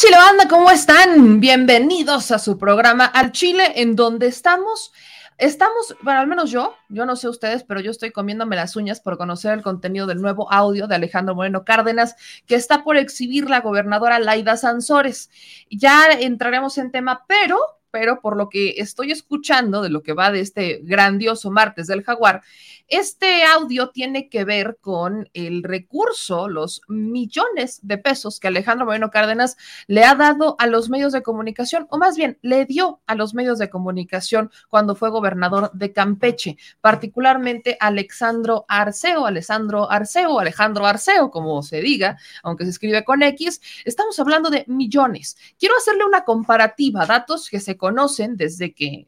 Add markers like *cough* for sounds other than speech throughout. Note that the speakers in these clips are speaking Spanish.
Chile Banda? ¿Cómo están? Bienvenidos a su programa Al Chile, en donde estamos. Estamos, bueno, al menos yo, yo no sé ustedes, pero yo estoy comiéndome las uñas por conocer el contenido del nuevo audio de Alejandro Moreno Cárdenas que está por exhibir la gobernadora Laida Sansores. Ya entraremos en tema, pero pero por lo que estoy escuchando de lo que va de este grandioso martes del jaguar, este audio tiene que ver con el recurso, los millones de pesos que Alejandro Moreno Cárdenas le ha dado a los medios de comunicación, o más bien le dio a los medios de comunicación cuando fue gobernador de Campeche, particularmente Alexandro Arceo, Alessandro Arceo, Alejandro Arceo, como se diga, aunque se escribe con X, estamos hablando de millones. Quiero hacerle una comparativa, datos que se conocen desde que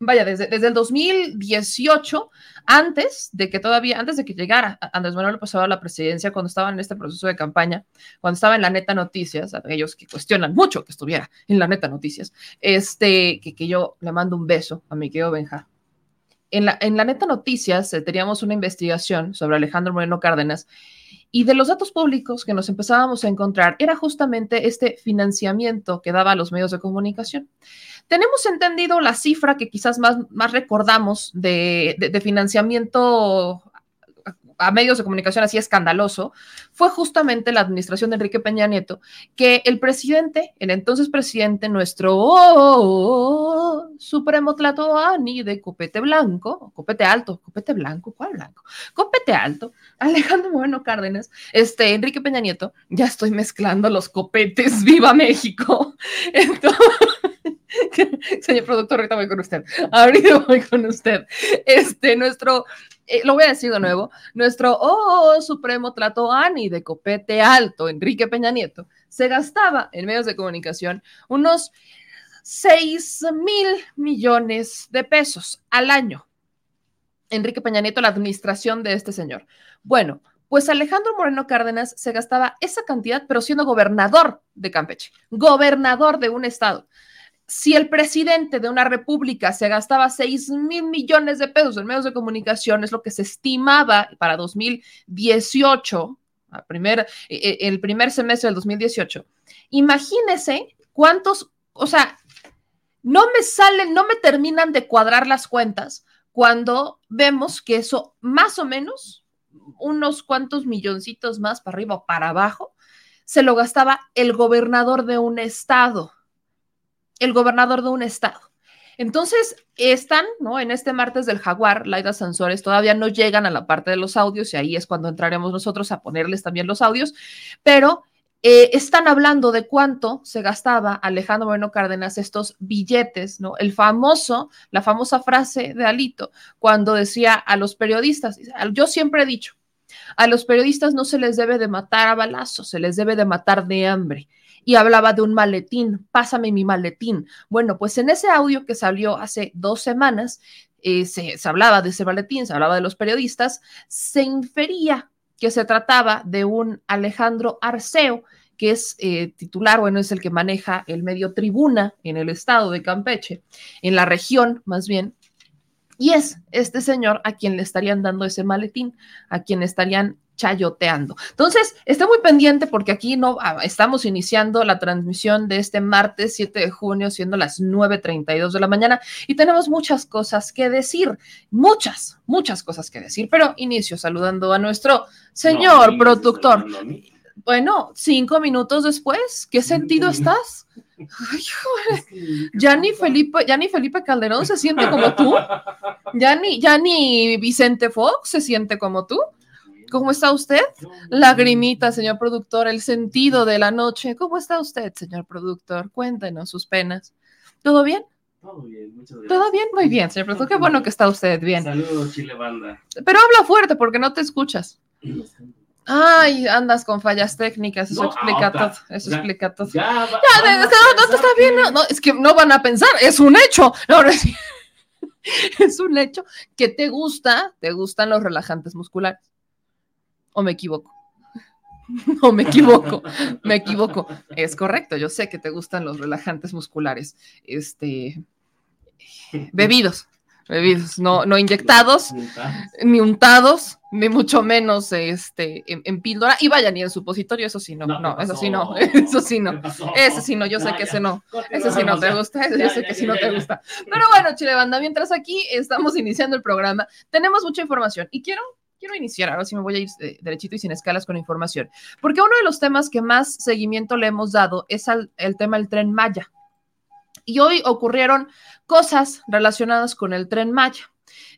vaya, desde, desde el 2018, antes de que todavía, antes de que llegara Andrés Manuel López Obrador a la presidencia, cuando estaba en este proceso de campaña, cuando estaba en la neta noticias, aquellos que cuestionan mucho que estuviera en la neta noticias, este, que, que yo le mando un beso a mi querido Benja. En la, en la neta noticias eh, teníamos una investigación sobre Alejandro Moreno Cárdenas y de los datos públicos que nos empezábamos a encontrar era justamente este financiamiento que daba a los medios de comunicación. Tenemos entendido la cifra que quizás más, recordamos de, financiamiento a medios de comunicación así escandaloso, fue justamente la administración de Enrique Peña Nieto, que el presidente, el entonces presidente, nuestro oh, supremo Tlatoani de copete blanco, copete alto, copete blanco, ¿cuál blanco? Copete alto, *laughs* Alejandro Bueno Cárdenas, este, Enrique Peña Nieto, ya estoy mezclando los copetes, *laughs* viva México. *laughs* Entonces, *laughs* Señor productor, ahorita voy con usted. Ahorita *laughs* voy con usted. Este, nuestro, eh, lo voy a decir de nuevo, nuestro oh, supremo trato Ani de copete alto, Enrique Peña Nieto, se gastaba en medios de comunicación unos 6 mil millones de pesos al año. Enrique Peña Nieto, la administración de este señor. Bueno, pues Alejandro Moreno Cárdenas se gastaba esa cantidad, pero siendo gobernador de Campeche, gobernador de un estado si el presidente de una república se gastaba 6 mil millones de pesos en medios de comunicación, es lo que se estimaba para 2018, primer, e, e, el primer semestre del 2018, imagínese cuántos, o sea, no me salen, no me terminan de cuadrar las cuentas cuando vemos que eso más o menos, unos cuantos milloncitos más para arriba o para abajo, se lo gastaba el gobernador de un estado el gobernador de un estado. Entonces, están, ¿no? En este martes del Jaguar, Laida Sansores todavía no llegan a la parte de los audios y ahí es cuando entraremos nosotros a ponerles también los audios, pero eh, están hablando de cuánto se gastaba Alejandro Bueno Cárdenas estos billetes, ¿no? El famoso, la famosa frase de Alito, cuando decía a los periodistas, yo siempre he dicho, a los periodistas no se les debe de matar a balazos, se les debe de matar de hambre y hablaba de un maletín, pásame mi maletín. Bueno, pues en ese audio que salió hace dos semanas, eh, se, hablaba de ese maletín, se hablaba de los periodistas, se infería que se trataba de un Alejandro Arceo, que es eh, titular, bueno, es el que maneja el medio tribuna en el estado de Campeche, en la región más bien, y es este señor a quien le estarían dando ese maletín, a quien estarían chayoteando. Entonces, está muy pendiente porque aquí no ah, estamos iniciando la transmisión de este martes 7 de junio, siendo las 9:32 de la mañana, y tenemos muchas cosas que decir, muchas, muchas cosas que decir, pero inicio saludando a nuestro señor productor. bueno, cinco minutos después, ¿qué sentido estás? *laughs* Ay, ya ni Felipe, ya ni Felipe Calderón se siente como tú. *laughs* Ya ni, ya ni Vicente Fox se siente como tú. ¿Cómo está usted? Lagrimita, señor productor, el sentido de la noche. ¿Cómo está usted, señor productor? Cuéntenos sus penas. ¿Todo bien? Todo bien, muchas gracias. Todo bien, muy bien, señor productor. Qué bueno que está usted bien. Saludos, Chile Banda. Pero habla fuerte porque no te escuchas. Ay, andas con fallas técnicas, eso explica todo, eso explica todo. Ya, no, no, está bien, no, es que no van a pensar, es un hecho. No, *laughs* es un hecho que te gusta, te gustan los relajantes musculares. ¿O me equivoco? *laughs* No me equivoco, me equivoco. Es correcto, yo sé que te gustan los relajantes musculares, este, bebidos, bebidos, no, no inyectados, ni untados, ni mucho menos este, en, píldora. Y vaya, ni el supositorio, eso sí no, no, *laughs* eso sí no, eso sí no, ese sí no, yo sé que ese no, ese sí no te gusta, yo sé que sí no te gusta. Pero bueno, Chile Banda, mientras aquí estamos iniciando el programa, tenemos mucha información y quiero quiero iniciar, ahora sí me voy a ir eh, derechito y sin escalas con información, porque uno de los temas que más seguimiento le hemos dado es el tema del tren Maya. Y hoy ocurrieron cosas relacionadas con el tren Maya.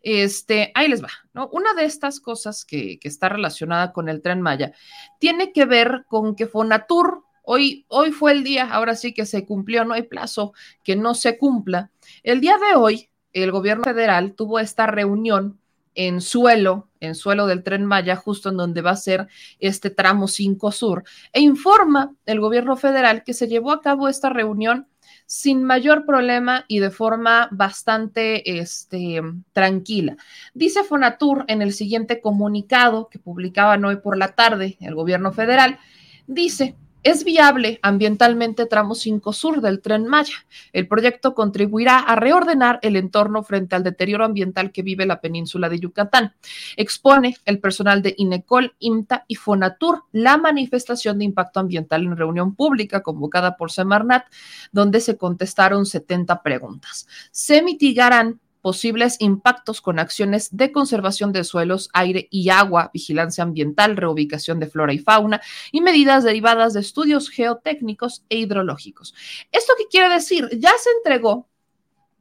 Este, ahí les va, ¿no? Una de estas cosas que, está relacionada con el tren Maya tiene que ver con que Fonatur, hoy, hoy fue el día, ahora sí que se cumplió, no hay plazo que no se cumpla. El día de hoy, el gobierno federal tuvo esta reunión en suelo, en suelo del tren Maya, justo en donde va a ser este tramo 5 Sur, e informa el gobierno federal que se llevó a cabo esta reunión sin mayor problema y de forma bastante este, tranquila. Dice Fonatur en el siguiente comunicado que publicaban hoy por la tarde el gobierno federal, dice, es viable ambientalmente tramo 5 sur del tren Maya. El proyecto contribuirá a reordenar el entorno frente al deterioro ambiental que vive la península de Yucatán. Expone el personal de INECOL, IMTA y Fonatur la manifestación de impacto ambiental en reunión pública convocada por Semarnat, donde se contestaron 70 preguntas. Se mitigarán posibles impactos con acciones de conservación de suelos, aire y agua, vigilancia ambiental, reubicación de flora y fauna y medidas derivadas de estudios geotécnicos e hidrológicos. ¿Esto qué quiere decir? Ya se entregó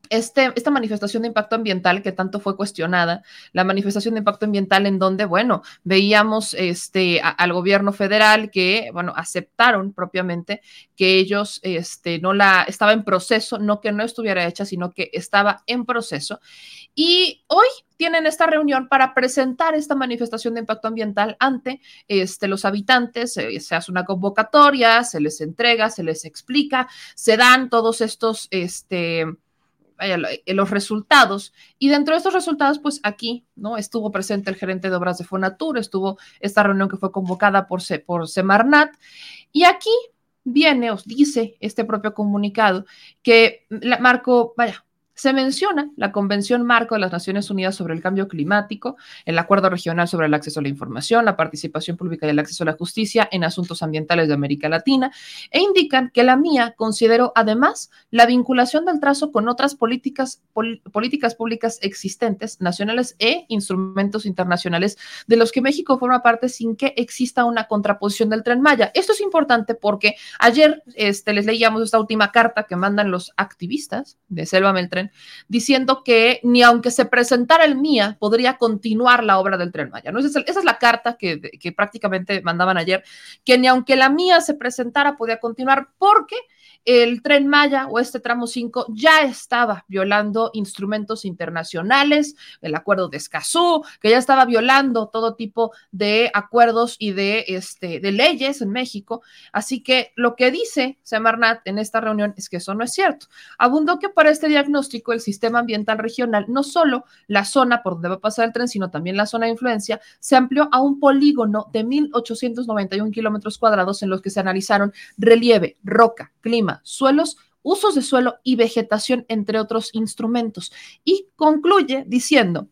este, esta manifestación de impacto ambiental que tanto fue cuestionada, la manifestación de impacto ambiental en donde, bueno, veíamos este, al gobierno federal que, bueno, aceptaron propiamente que ellos, este, no la, estaba en proceso, no que no estuviera hecha, sino que estaba en proceso. Y hoy tienen esta reunión para presentar esta manifestación de impacto ambiental ante este, los habitantes, eh, se hace una convocatoria, se les entrega, se les explica, se dan todos estos, este, los resultados. Y dentro de estos resultados, pues aquí, ¿no? Estuvo presente el gerente de obras de Fonatur, estuvo esta reunión que fue convocada por, por Semarnat. Y aquí viene, os dice este propio comunicado, que Marco, vaya, se menciona la Convención Marco de las Naciones Unidas sobre el Cambio Climático, el Acuerdo Regional sobre el Acceso a la Información, la participación pública y el acceso a la justicia en asuntos ambientales de América Latina, e indican que la mía consideró además la vinculación del trazo con otras políticas, políticas públicas existentes, nacionales e instrumentos internacionales de los que México forma parte sin que exista una contraposición del tren Maya. Esto es importante porque ayer este, les leíamos esta última carta que mandan los activistas de Selva Meltren diciendo que ni aunque se presentara el MIA, podría continuar la obra del Tren Maya. ¿no? Esa, es, la carta que, que prácticamente mandaban ayer, que ni aunque la MIA se presentara, podía continuar porque el tren Maya o este tramo 5 ya estaba violando instrumentos internacionales, el acuerdo de Escazú, que ya estaba violando todo tipo de acuerdos y de, este, de leyes en México. Así que lo que dice Semarnat en esta reunión es que eso no es cierto. Abundó que para este diagnóstico el sistema ambiental regional, no solo la zona por donde va a pasar el tren, sino también la zona de influencia, se amplió a un polígono de 1.891 kilómetros cuadrados en los que se analizaron relieve, roca, clima, suelos, usos de suelo y vegetación, entre otros instrumentos. Y concluye diciendo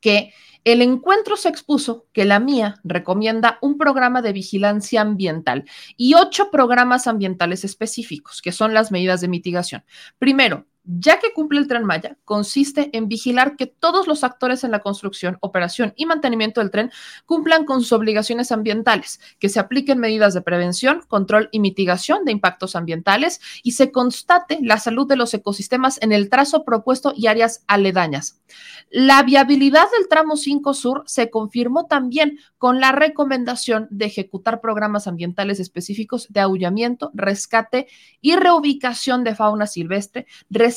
que el encuentro se expuso que la mía recomienda un programa de vigilancia ambiental y ocho programas ambientales específicos, que son las medidas de mitigación. Primero, ya que cumple el tren Maya, consiste en vigilar que todos los actores en la construcción, operación y mantenimiento del tren cumplan con sus obligaciones ambientales, que se apliquen medidas de prevención, control y mitigación de impactos ambientales y se constate la salud de los ecosistemas en el trazo propuesto y áreas aledañas. La viabilidad del tramo 5 Sur se confirmó también con la recomendación de ejecutar programas ambientales específicos de aullamiento, rescate y reubicación de fauna silvestre,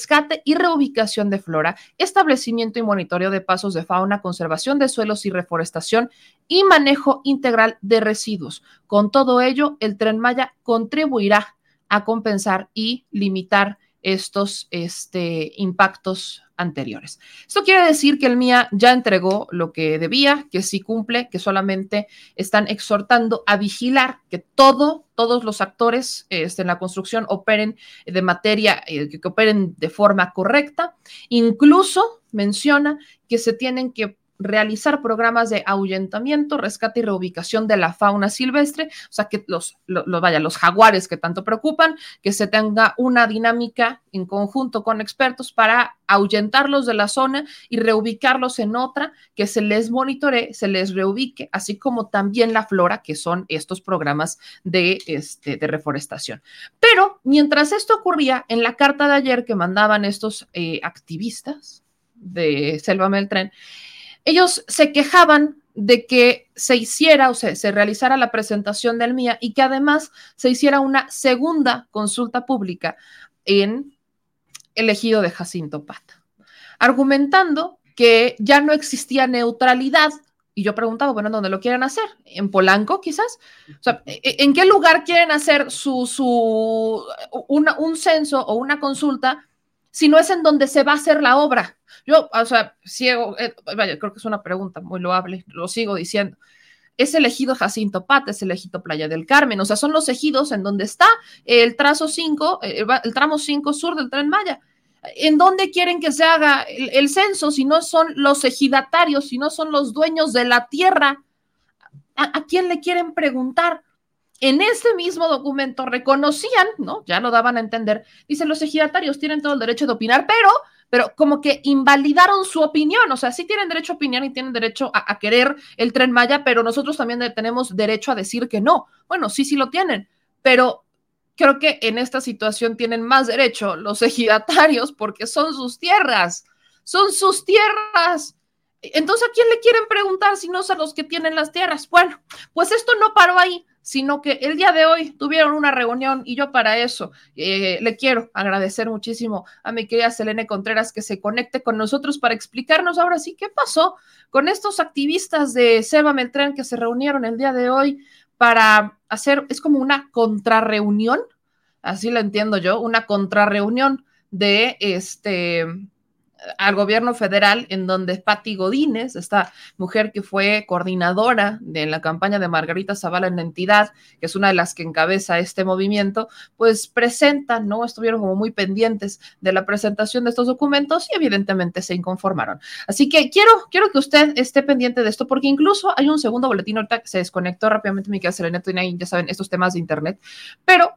rescate y reubicación de flora, establecimiento y monitoreo de pasos de fauna, conservación de suelos y reforestación y manejo integral de residuos. Con todo ello, el tren Maya contribuirá a compensar y limitar estos este, impactos anteriores. Esto quiere decir que el MIA ya entregó lo que debía, que sí cumple, que solamente están exhortando a vigilar que todo, todos los actores este, en la construcción operen de materia, eh, que operen de forma correcta. Incluso menciona que se tienen que realizar programas de ahuyentamiento, rescate y reubicación de la fauna silvestre, o sea, que los, vaya, los jaguares que tanto preocupan, que se tenga una dinámica en conjunto con expertos para ahuyentarlos de la zona y reubicarlos en otra, que se les monitoree, se les reubique, así como también la flora, que son estos programas de, este, de reforestación. Pero mientras esto ocurría, en la carta de ayer que mandaban estos eh, activistas de Selva Meltren, ellos se quejaban de que se hiciera o sea, se realizara la presentación del MIA y que además se hiciera una segunda consulta pública en el ejido de Jacinto Pata, argumentando que ya no existía neutralidad. Y yo preguntaba, bueno, ¿dónde lo quieren hacer? ¿En Polanco, quizás? O sea, ¿en qué lugar quieren hacer su, su un censo o una consulta si no es en donde se va a hacer la obra? Yo, o sea, ciego, eh, vaya, creo que es una pregunta muy loable, lo sigo diciendo. Es el ejido Jacinto Pata, es el ejido Playa del Carmen, o sea, son los ejidos en donde está el trazo 5, eh, el, tramo 5 sur del tren Maya. ¿En dónde quieren que se haga el, censo si no son los ejidatarios, si no son los dueños de la tierra? ¿A, quién le quieren preguntar? En este mismo documento reconocían, ¿no? Ya lo daban a entender, dicen los ejidatarios tienen todo el derecho de opinar, pero pero como que invalidaron su opinión, o sea, sí tienen derecho a opinar y tienen derecho a, querer el tren Maya, pero nosotros también tenemos derecho a decir que no. Bueno, sí, sí lo tienen, pero creo que en esta situación tienen más derecho los ejidatarios porque son sus tierras, son sus tierras. Entonces, ¿a quién le quieren preguntar si no son los que tienen las tierras? Bueno, pues esto no paró ahí sino que el día de hoy tuvieron una reunión y yo para eso eh, le quiero agradecer muchísimo a mi querida Selene Contreras que se conecte con nosotros para explicarnos ahora sí qué pasó con estos activistas de Seba Meltrán que se reunieron el día de hoy para hacer, es como una contrarreunión, así lo entiendo yo, una contrarreunión de este al gobierno federal, en donde Patti Godínez, esta mujer que fue coordinadora de la campaña de Margarita Zavala en la entidad, que es una de las que encabeza este movimiento, pues presentan, ¿no? Estuvieron como muy pendientes de la presentación de estos documentos y evidentemente se inconformaron. Así que quiero, quiero que usted esté pendiente de esto, porque incluso hay un segundo boletín ahorita que se desconectó rápidamente mi querida Selena, y ya saben, estos temas de internet, pero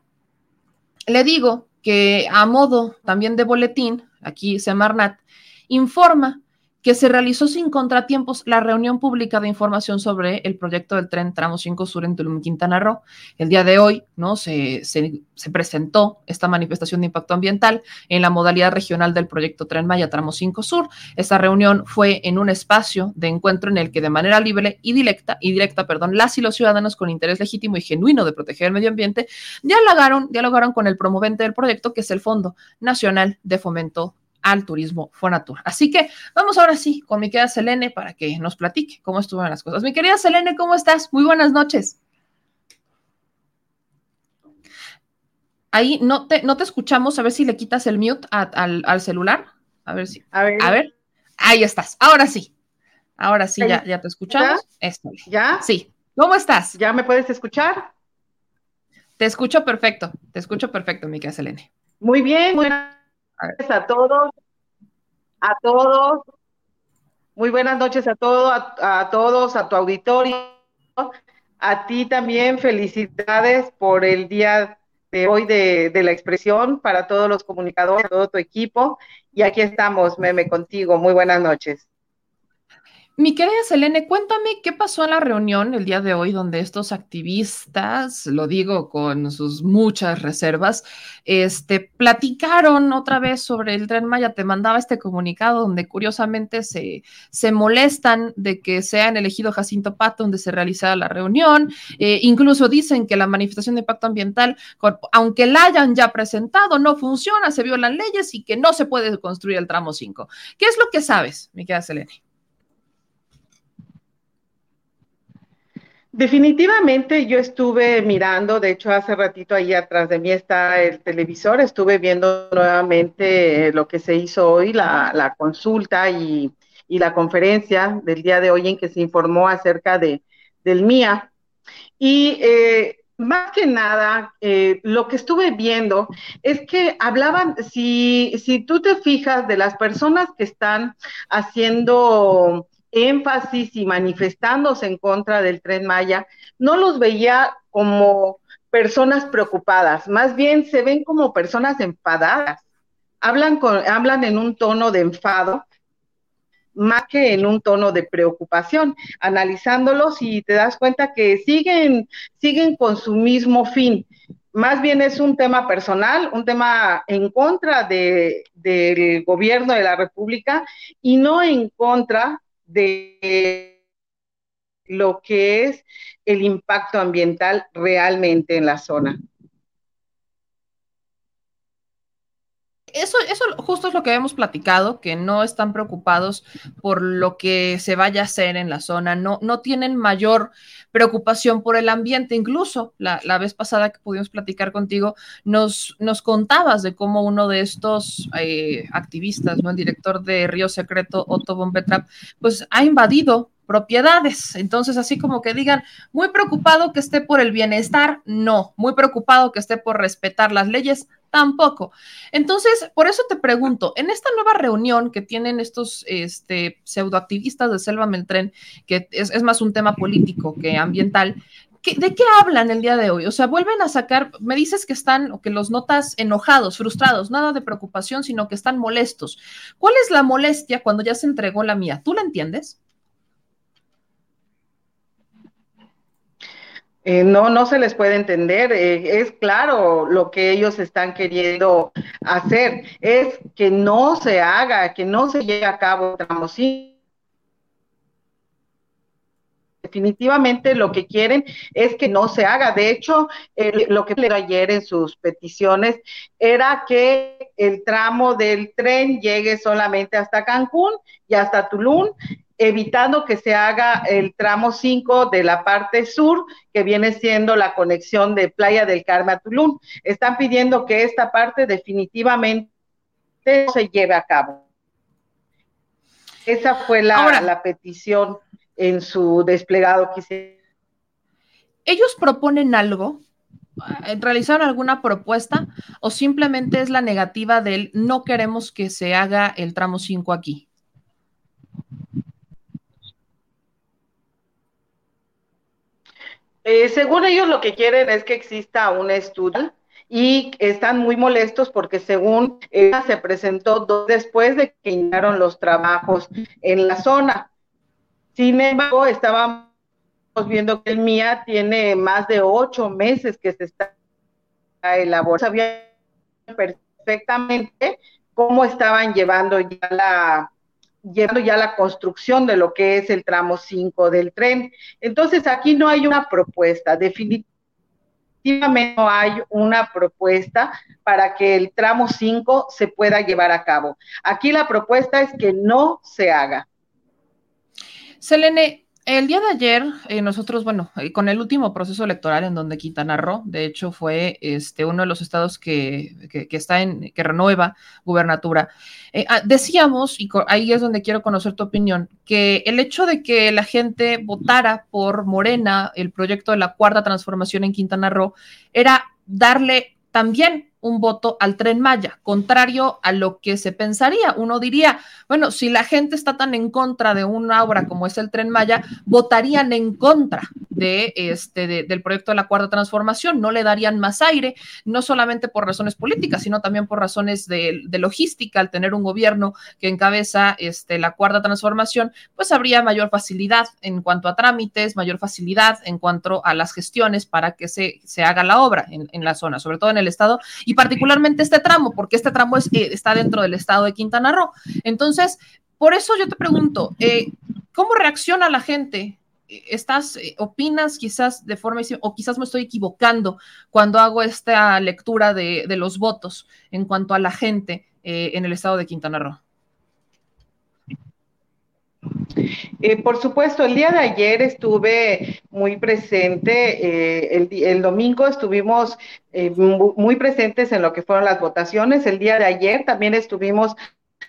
le digo que a modo también de boletín, aquí Semarnat informa que se realizó sin contratiempos la reunión pública de información sobre el proyecto del tren Tramo 5 Sur en Tulum, Quintana Roo. El día de hoy ¿no? Se, se, presentó esta manifestación de impacto ambiental en la modalidad regional del proyecto Tren Maya Tramo 5 Sur. Esta reunión fue en un espacio de encuentro en el que de manera libre y directa, y directa perdón, las y los ciudadanos con interés legítimo y genuino de proteger el medio ambiente dialogaron, dialogaron con el promovente del proyecto, que es el Fondo Nacional de Fomento al turismo Fonatur. Así que vamos ahora sí con mi querida Selene para que nos platique cómo estuvieron las cosas. Mi querida Selene, ¿cómo estás? Muy buenas noches. Ahí no te, no te escuchamos, a ver si le quitas el mute al, celular. A ver si. A ver. a ver. Ahí estás. Ahora sí. Ahora sí, ya, ya te escuchamos. ¿Ya? Sí. ¿Cómo estás? ¿Ya me puedes escuchar? Te escucho perfecto. Te escucho perfecto, mi querida Selene. Muy bien. Buenas a todos, a todos. Muy buenas noches a todos, a, todos, a tu auditorio, a ti también. Felicidades por el día de hoy de, de la expresión para todos los comunicadores, todo tu equipo. Y aquí estamos, Meme, contigo. Muy buenas noches. Mi querida Selene, cuéntame qué pasó en la reunión el día de hoy donde estos activistas, lo digo con sus muchas reservas, este, platicaron otra vez sobre el tren Maya. Te mandaba este comunicado donde curiosamente se, se molestan de que sea en elegido Jacinto Pato donde se realizara la reunión. Eh, incluso dicen que la manifestación de impacto ambiental, aunque la hayan ya presentado, no funciona, se violan leyes y que no se puede construir el tramo 5. ¿Qué es lo que sabes, mi querida Selene? Definitivamente yo estuve mirando, de hecho hace ratito ahí atrás de mí está el televisor, estuve viendo nuevamente lo que se hizo hoy, la, consulta y, la conferencia del día de hoy en que se informó acerca de, del MIA. Y eh, más que nada, eh, lo que estuve viendo es que hablaban, si, si tú te fijas de las personas que están haciendo énfasis y manifestándose en contra del tren Maya, no los veía como personas preocupadas, más bien se ven como personas enfadadas. Hablan, con, hablan en un tono de enfado más que en un tono de preocupación, analizándolos y te das cuenta que siguen, siguen con su mismo fin. Más bien es un tema personal, un tema en contra de, del gobierno de la República y no en contra de lo que es el impacto ambiental realmente en la zona. Eso, eso justo es lo que hemos platicado, que no están preocupados por lo que se vaya a hacer en la zona, no, no tienen mayor preocupación por el ambiente. Incluso la, vez pasada que pudimos platicar contigo, nos, nos contabas de cómo uno de estos eh, activistas, ¿no? el director de Río Secreto, Otto von pues ha invadido propiedades. Entonces, así como que digan, muy preocupado que esté por el bienestar, no, muy preocupado que esté por respetar las leyes, tampoco. Entonces, por eso te pregunto, en esta nueva reunión que tienen estos este, pseudoactivistas de Selva Meltren, que es, más un tema político que ambiental, ¿De qué hablan el día de hoy? O sea, vuelven a sacar, me dices que están, o que los notas enojados, frustrados, nada de preocupación, sino que están molestos. ¿Cuál es la molestia cuando ya se entregó la mía? ¿Tú la entiendes? Eh, no, no se les puede entender. Eh, es claro lo que ellos están queriendo hacer. Es que no se haga, que no se lleve a cabo Definitivamente lo que quieren es que no se haga. De hecho, lo que le ayer en sus peticiones era que el tramo del tren llegue solamente hasta Cancún y hasta Tulum evitando que se haga el tramo 5 de la parte sur, que viene siendo la conexión de Playa del Carmen a Tulum. Están pidiendo que esta parte definitivamente se lleve a cabo. Esa fue la, la petición en su desplegado que ¿Ellos proponen algo? ¿Realizaron alguna propuesta o simplemente es la negativa del no queremos que se haga el tramo 5 aquí? Eh, según ellos lo que quieren es que exista un estudio y están muy molestos porque según ella se presentó después de que iniciaron los trabajos en la zona. Sin embargo, estábamos viendo que el MIA tiene más de ocho meses que se está elaborando. Sabían perfectamente cómo estaban llevando ya la, llevando ya la construcción de lo que es el tramo 5 del tren. Entonces, aquí no hay una propuesta, definitivamente no hay una propuesta para que el tramo 5 se pueda llevar a cabo. Aquí la propuesta es que no se haga. Selene, el día de ayer, eh, nosotros, bueno, eh, con el último proceso electoral en donde Quintana Roo, de hecho, fue este, uno de los estados que, está en, que renueva gubernatura, eh, ah, decíamos, y ahí es donde quiero conocer tu opinión, que el hecho de que la gente votara por Morena, el proyecto de la cuarta transformación en Quintana Roo, era darle también un voto al tren Maya, contrario a lo que se pensaría. Uno diría, bueno, si la gente está tan en contra de una obra como es el tren Maya, votarían en contra de este, del proyecto de la cuarta transformación, no le darían más aire, no solamente por razones políticas, sino también por razones de, logística, al tener un gobierno que encabeza este, la cuarta transformación, pues habría mayor facilidad en cuanto a trámites, mayor facilidad en cuanto a las gestiones para que se, se haga la obra en, en la zona, sobre todo en el estado. Y particularmente este tramo, porque este tramo es, eh, está dentro del estado de Quintana Roo. Entonces, por eso yo te pregunto, eh, ¿cómo reacciona la gente? ¿Estás, eh, opinas quizás de forma, o quizás me estoy equivocando cuando hago esta lectura de, de los votos en cuanto a la gente en el estado de Quintana Roo? Eh, por supuesto, el día de ayer estuve muy presente, eh, el, domingo estuvimos eh, muy presentes en lo que fueron las votaciones, el día de ayer también estuvimos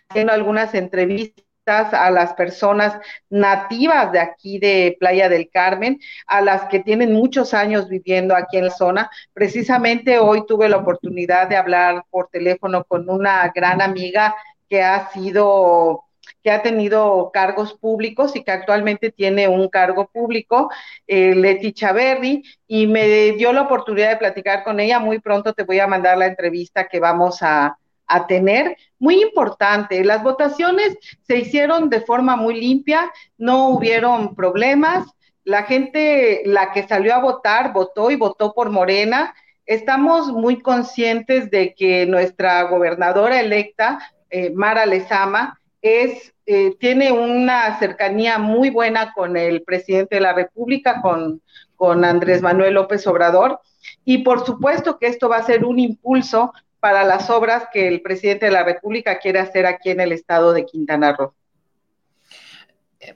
haciendo algunas entrevistas a las personas nativas de aquí de Playa del Carmen, a las que tienen muchos años viviendo aquí en la zona. Precisamente hoy tuve la oportunidad de hablar por teléfono con una gran amiga que ha sido que ha tenido cargos públicos y que actualmente tiene un cargo público, eh, Leti Chaverri, y me dio la oportunidad de platicar con ella. Muy pronto te voy a mandar la entrevista que vamos a, a tener. Muy importante, las votaciones se hicieron de forma muy limpia, no hubieron problemas. La gente, la que salió a votar, votó y votó por Morena. Estamos muy conscientes de que nuestra gobernadora electa, eh, Mara Lezama, es, eh, tiene una cercanía muy buena con el presidente de la República, con, con Andrés Manuel López Obrador. Y por supuesto que esto va a ser un impulso para las obras que el presidente de la República quiere hacer aquí en el estado de Quintana Roo.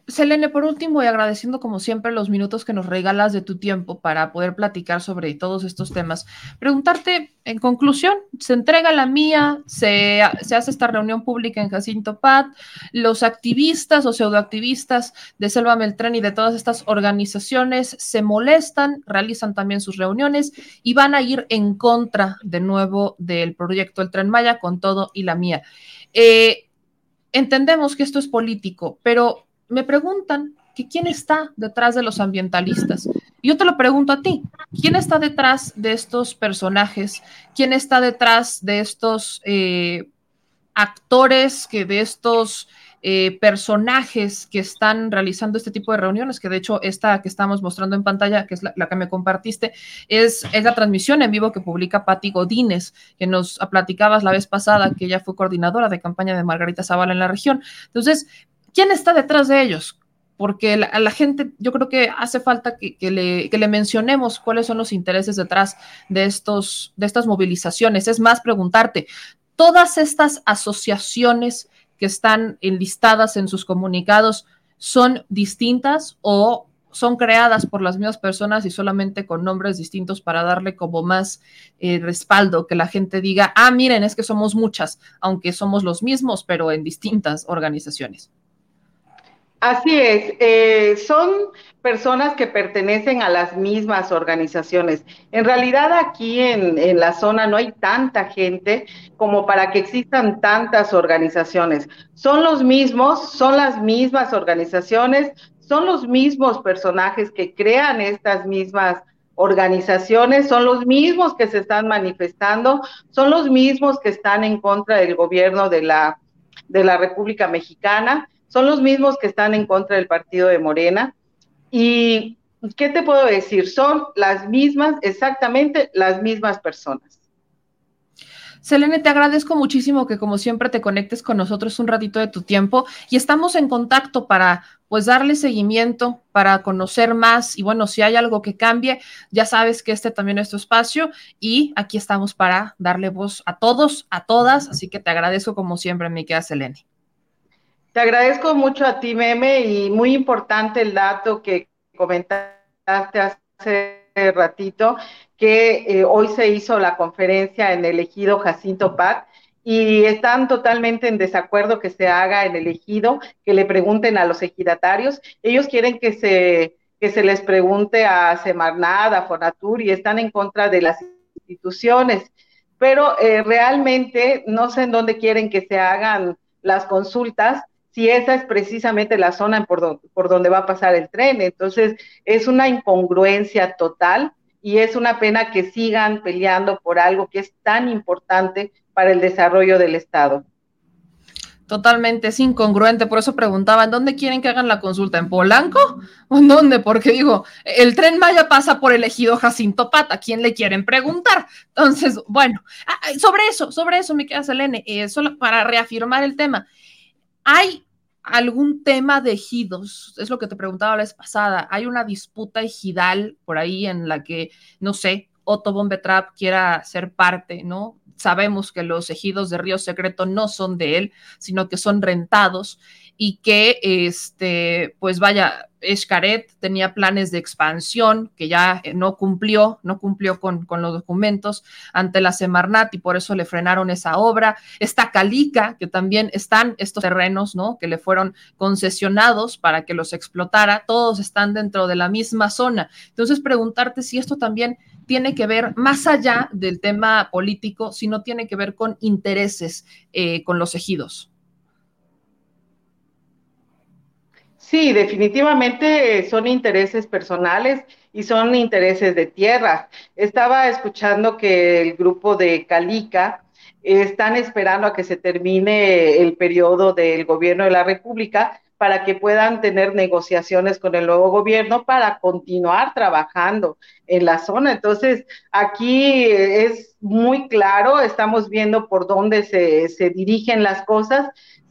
Selene, por último, y agradeciendo como siempre los minutos que nos regalas de tu tiempo para poder platicar sobre todos estos temas, preguntarte en conclusión, se entrega la mía, se, hace esta reunión pública en Jacinto Pat, los activistas o pseudoactivistas de Selva Meltrán y de todas estas organizaciones se molestan, realizan también sus reuniones y van a ir en contra de nuevo del proyecto El Tren Maya con todo y la mía. Eh, entendemos que esto es político, pero me preguntan que quién está detrás de los ambientalistas. Yo te lo pregunto a ti, ¿quién está detrás de estos personajes? ¿Quién está detrás de estos eh, actores, que de estos eh, personajes que están realizando este tipo de reuniones? Que de hecho esta que estamos mostrando en pantalla, que es la, que me compartiste, es, es, la transmisión en vivo que publica Patti Godínez, que nos platicabas la vez pasada, que ella fue coordinadora de campaña de Margarita Zavala en la región. Entonces, ¿quién está detrás de ellos? Porque a la gente, yo creo que hace falta que, le, que, le, mencionemos cuáles son los intereses detrás de, estos, de estas movilizaciones. Es más, preguntarte, todas estas asociaciones que están enlistadas en sus comunicados son distintas o son creadas por las mismas personas y solamente con nombres distintos para darle como más eh, respaldo, que la gente diga, ah, miren, es que somos muchas, aunque somos los mismos, pero en distintas organizaciones. Así es, eh, son personas que pertenecen a las mismas organizaciones. En realidad aquí en, en, la zona no hay tanta gente como para que existan tantas organizaciones. Son los mismos, son las mismas organizaciones, son los mismos personajes que crean estas mismas organizaciones, son los mismos que se están manifestando, son los mismos que están en contra del gobierno de la, de la República Mexicana son los mismos que están en contra del partido de Morena. ¿Y qué te puedo decir? Son las mismas, exactamente las mismas personas. Selene, te agradezco muchísimo que como siempre te conectes con nosotros un ratito de tu tiempo y estamos en contacto para pues darle seguimiento, para conocer más y bueno, si hay algo que cambie, ya sabes que este también es tu espacio y aquí estamos para darle voz a todos, a todas, así que te agradezco como siempre, mi querida Selene. Te agradezco mucho a ti, Meme, y muy importante el dato que comentaste hace ratito, que eh, hoy se hizo la conferencia en el ejido Jacinto Pat y están totalmente en desacuerdo que se haga en el ejido, que le pregunten a los ejidatarios. Ellos quieren que se, les pregunte a Semarnat, a Fonatur y están en contra de las instituciones. Pero eh, realmente no sé en dónde quieren que se hagan las consultas si esa es precisamente la zona por, donde va a pasar el tren. Entonces, es una incongruencia total y es una pena que sigan peleando por algo que es tan importante para el desarrollo del Estado. Totalmente, es incongruente, por eso preguntaba, ¿en dónde quieren que hagan la consulta? ¿En Polanco? ¿O en dónde? Porque digo, el tren Maya pasa por el ejido Jacinto Pata, ¿a quién le quieren preguntar? Entonces, bueno, ah, sobre eso, sobre eso, me queda Selene, eh, solo para reafirmar el tema. ¿Hay algún tema de ejidos? Es lo que te preguntaba la vez pasada. ¿Hay una disputa ejidal por ahí en la que, no sé, Otto Bombetrap quiera ser parte, ¿no? Sabemos que los ejidos de Río Secreto no son de él, sino que son rentados y que, este, pues vaya, Escaret tenía planes de expansión que ya eh, no cumplió, no cumplió con, con, los documentos ante la Semarnat y por eso le frenaron esa obra. Está Calica, que también están estos terrenos, ¿no? Que le fueron concesionados para que los explotara, todos están dentro de la misma zona. Entonces, preguntarte si esto también tiene que ver más allá del tema político, si no tiene que ver con intereses eh, con los ejidos. Sí, definitivamente son intereses personales y son intereses de tierra. Estaba escuchando que el grupo de Calica están esperando a que se termine el periodo del gobierno de la República para que puedan tener negociaciones con el nuevo gobierno para continuar trabajando en la zona. Entonces, aquí es muy claro, estamos viendo por dónde se, se dirigen las cosas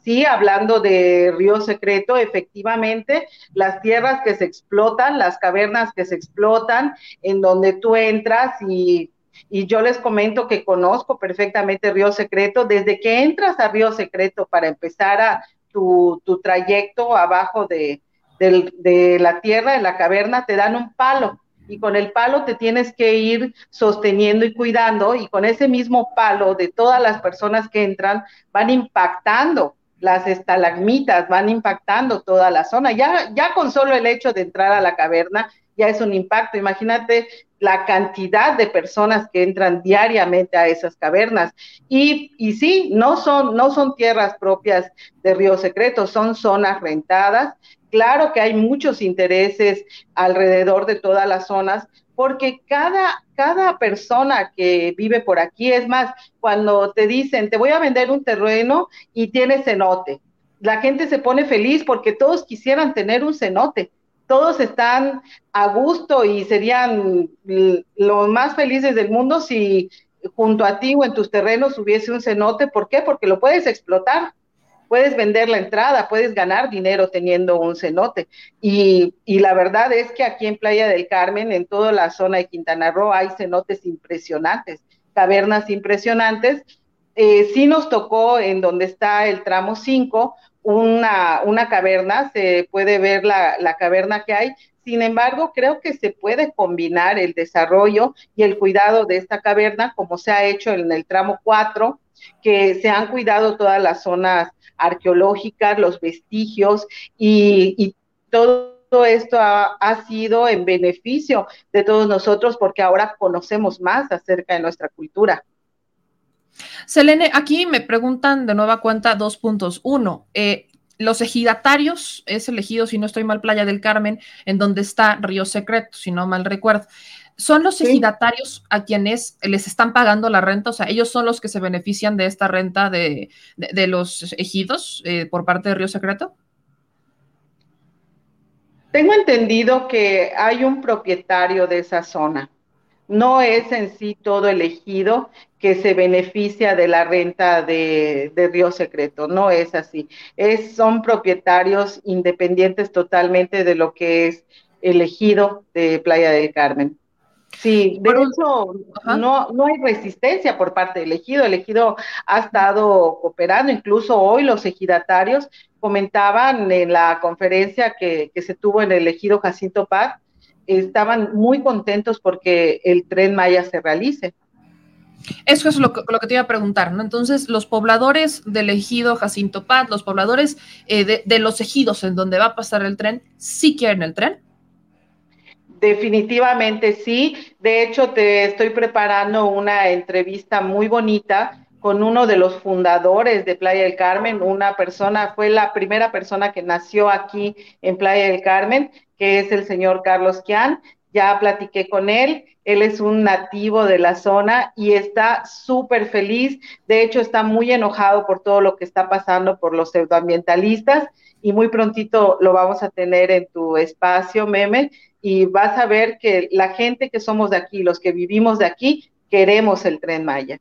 Sí, hablando de Río Secreto, efectivamente, las tierras que se explotan, las cavernas que se explotan, en donde tú entras y, yo les comento que conozco perfectamente Río Secreto, desde que entras a Río Secreto para empezar a tu, trayecto abajo de, de la tierra, en la caverna, te dan un palo y con el palo te tienes que ir sosteniendo y cuidando y con ese mismo palo de todas las personas que entran van impactando las estalagmitas van impactando toda la zona. Ya, ya con solo el hecho de entrar a la caverna ya es un impacto. Imagínate la cantidad de personas que entran diariamente a esas cavernas. Y, y sí, no son, no son tierras propias de Río Secreto, son zonas rentadas. Claro que hay muchos intereses alrededor de todas las zonas, porque cada, cada persona que vive por aquí, es más, cuando te dicen, te voy a vender un terreno y tienes cenote, la gente se pone feliz porque todos quisieran tener un cenote, todos están a gusto y serían los más felices del mundo si junto a ti o en tus terrenos hubiese un cenote. ¿Por qué? Porque lo puedes explotar puedes vender la entrada, puedes ganar dinero teniendo un cenote. Y, la verdad es que aquí en Playa del Carmen, en toda la zona de Quintana Roo, hay cenotes impresionantes, cavernas impresionantes. Eh, sí nos tocó en donde está el tramo 5, una, una caverna, se puede ver la, la caverna que hay, sin embargo, creo que se puede combinar el desarrollo y el cuidado de esta caverna, como se ha hecho en el tramo 4, que se han cuidado todas las zonas arqueológicas, los vestigios y, todo esto ha, sido en beneficio de todos nosotros porque ahora conocemos más acerca de nuestra cultura. Selene, aquí me preguntan de nueva cuenta dos puntos. Uno, eh, los ejidatarios, es elegido, si no estoy mal, Playa del Carmen, en donde está Río Secreto, si no mal recuerdo. ¿Son los ejidatarios a quienes les están pagando la renta? O sea, ellos son los que se benefician de esta renta de, los ejidos eh, por parte de Río Secreto. Tengo entendido que hay un propietario de esa zona. No es en sí todo el ejido que se beneficia de la renta de, Río Secreto, no es así. Es, son propietarios independientes totalmente de lo que es el ejido de Playa del Carmen. Sí, de hecho, no, no hay resistencia por parte del ejido. El ejido ha estado cooperando, incluso hoy los ejidatarios comentaban en la conferencia que, se tuvo en el ejido Jacinto Paz, estaban muy contentos porque el tren Maya se realice. Eso es lo que, te iba a preguntar, ¿no? Entonces, los pobladores del ejido Jacinto Paz, los pobladores eh, de, de los ejidos en donde va a pasar el tren, ¿sí quieren el tren? Definitivamente sí. De hecho, te estoy preparando una entrevista muy bonita con uno de los fundadores de Playa del Carmen, una persona, fue la primera persona que nació aquí en Playa del Carmen, que es el señor Carlos Quian. Ya platiqué con él, él es un nativo de la zona y está súper feliz. De hecho, está muy enojado por todo lo que está pasando por los pseudoambientalistas y muy prontito lo vamos a tener en tu espacio, Meme y vas a ver que la gente que somos de aquí, los que vivimos de aquí, queremos el tren Maya.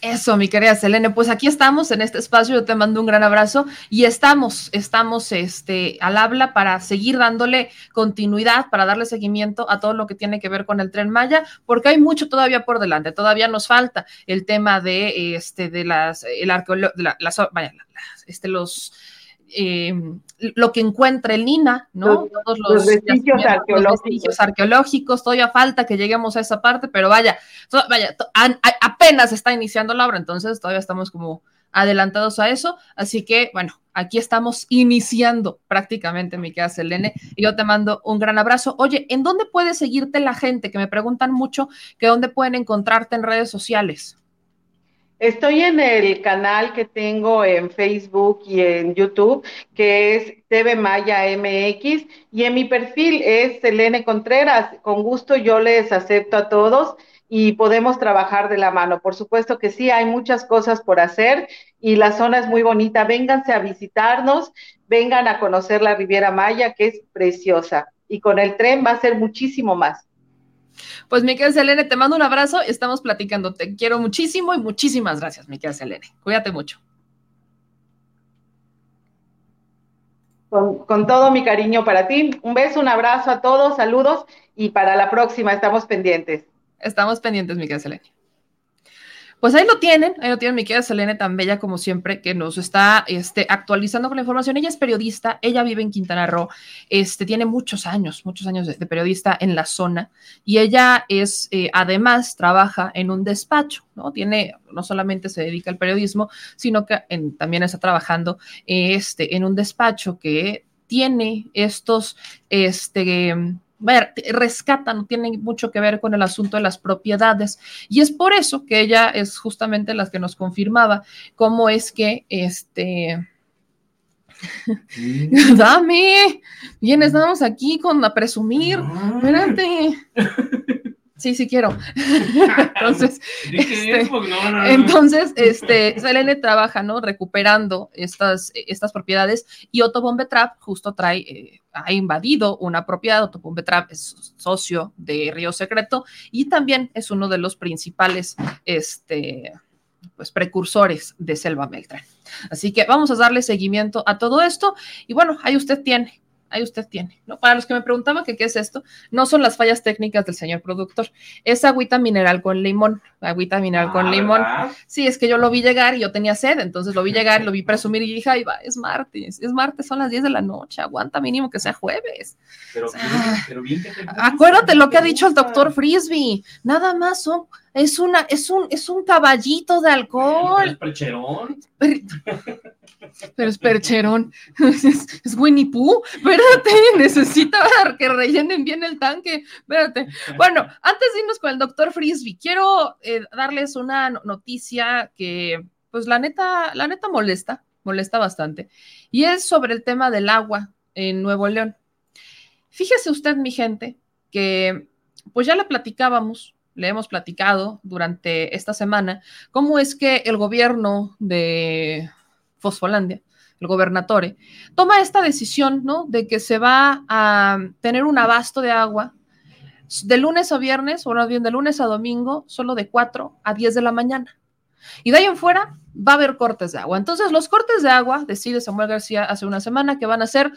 Eso, mi querida Selene, pues aquí estamos en este espacio, yo te mando un gran abrazo y estamos, estamos este, al habla para seguir dándole continuidad, para darle seguimiento a todo lo que tiene que ver con el tren Maya, porque hay mucho todavía por delante, todavía nos falta el tema de, este, de las, el arqueólogo, las, vaya, este, los eh, lo que encuentra el INA, ¿no? Todos los, vestigios, arqueológicos. Todavía falta que lleguemos a esa parte, pero vaya, vaya, apenas está iniciando la obra, entonces todavía estamos como adelantados a eso. Así que, bueno, aquí estamos iniciando prácticamente, mi querida Selene, y yo te mando un gran abrazo. Oye, ¿en dónde puede seguirte la gente? Que me preguntan mucho que dónde pueden encontrarte en redes sociales. Estoy en el canal que tengo en Facebook y en YouTube, que es TV Maya MX, y en mi perfil es Selene Contreras. Con gusto yo les acepto a todos y podemos trabajar de la mano. Por supuesto que sí, hay muchas cosas por hacer y la zona es muy bonita. Vénganse a visitarnos, vengan a conocer la Riviera Maya, que es preciosa. Y con el tren va a ser muchísimo más. Pues Miquel Selene, te mando un abrazo y estamos platicando. Te quiero muchísimo y muchísimas gracias, Miquel Selene. Cuídate mucho. Con, con, todo mi cariño para ti. Un beso, un abrazo a todos, saludos y para la próxima estamos pendientes. Estamos pendientes, Miquel Selene. Pues ahí lo tienen, ahí lo tienen mi querida Selene, tan bella como siempre, que nos está este, actualizando con la información. Ella es periodista, ella vive en Quintana Roo, este, tiene muchos años, muchos años de, periodista en la zona, y ella es, eh, además, trabaja en un despacho, ¿no? Tiene, no solamente se dedica al periodismo, sino que también está trabajando este, en un despacho que tiene estos, este, ver, rescatan, no tiene mucho que ver con el asunto de las propiedades. Y es por eso que ella es justamente la que nos confirmaba cómo es que este... *laughs* Mm. Dame, bien, estamos aquí con a presumir. Espérate. *laughs* Sí, sí quiero. *laughs* entonces, este, entonces, este, Selene trabaja, ¿no? Recuperando estas, estas propiedades y Otto Bombetrap justo trae, eh, ha invadido una propiedad. Otto Bombetrap es socio de Río Secreto y también es uno de los principales, este, pues, precursores de Selva Meltran. Así que vamos a darle seguimiento a todo esto y bueno, ahí usted tiene ahí usted tiene. ¿no? Para los que me preguntaban que qué es esto, no son las fallas técnicas del señor productor, es agüita mineral con limón, agüita mineral con ah, limón. Sí, es que yo lo vi llegar y yo tenía sed, entonces lo vi llegar, lo vi presumir y dije, ay, va, es martes, es martes, son las 10 de la noche, aguanta mínimo que sea jueves. Pero, bien, acuérdate lo que ha dicho el doctor Frisbee, nada más son es una, es un, es un caballito de alcohol. es percherón. Pero es percherón. *laughs* Es, Winnie Pooh. Espérate, *laughs* necesita que rellenen bien el tanque. Espérate. Bueno, antes de irnos con el doctor Frisbee, quiero eh, darles una noticia que, pues la neta, la neta molesta, molesta bastante. Y es sobre el tema del agua en Nuevo León. Fíjese usted, mi gente, que pues ya la platicábamos le hemos platicado durante esta semana, cómo es que el gobierno de Fosfolandia, el gobernatore, toma esta decisión, ¿no? De que se va a tener un abasto de agua de lunes a viernes, o bien de lunes a domingo, solo de 4 a 10 de la mañana. Y de ahí en fuera va a haber cortes de agua. Entonces, los cortes de agua, decide Samuel García hace una semana, que van a ser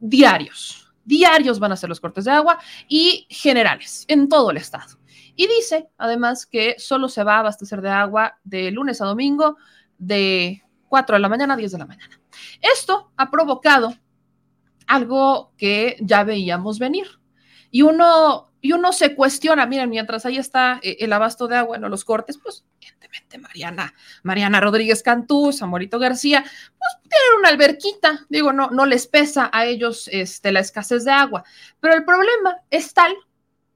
diarios. Diarios van a ser los cortes de agua y generales en todo el estado. Y dice, además, que solo se va a abastecer de agua de lunes a domingo de 4 de la mañana a 10 de la mañana. Esto ha provocado algo que ya veíamos venir. Y uno, y uno se cuestiona, miren, mientras ahí está eh, el abasto de agua, en los cortes, pues evidentemente Mariana, Mariana Rodríguez Cantú, Samorito García, pues tienen una alberquita, digo, no, no les pesa a ellos este, la escasez de agua, pero el problema es tal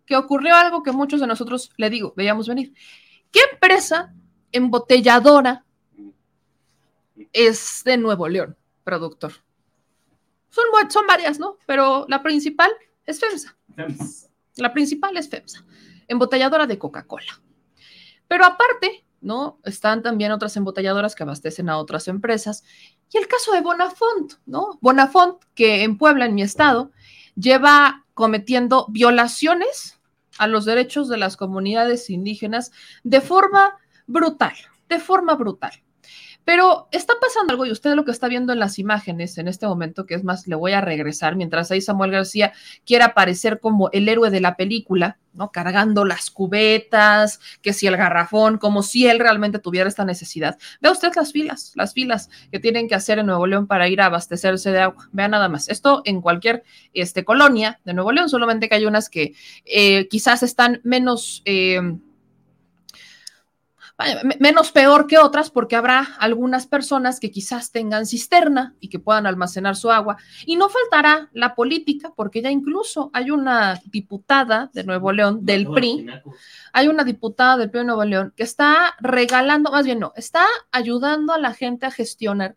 que ocurrió algo que muchos de nosotros, le digo, veíamos venir. ¿Qué empresa embotelladora es de Nuevo León, productor? Son, son varias, ¿no? Pero la principal es FEMSA. La principal es FEMSA, embotelladora de Coca-Cola. Pero aparte, ¿no? Están también otras embotelladoras que abastecen a otras empresas. Y el caso de Bonafont, ¿no? Bonafont, que en Puebla, en mi estado, lleva cometiendo violaciones a los derechos de las comunidades indígenas de forma brutal, de forma brutal. Pero está pasando algo y usted lo que está viendo en las imágenes en este momento, que es más, le voy a regresar, mientras ahí Samuel García quiere aparecer como el héroe de la película, ¿no? Cargando las cubetas, que si el garrafón, como si él realmente tuviera esta necesidad. Vea usted las filas, las filas que tienen que hacer en Nuevo León para ir a abastecerse de agua. Vea nada más. Esto en cualquier este, colonia de Nuevo León, solamente que hay unas que eh, quizás están menos... Eh, menos peor que otras porque habrá algunas personas que quizás tengan cisterna y que puedan almacenar su agua. Y no faltará la política porque ya incluso hay una diputada de Nuevo León del PRI, hay una diputada del PRI de Nuevo León que está regalando, más bien no, está ayudando a la gente a gestionar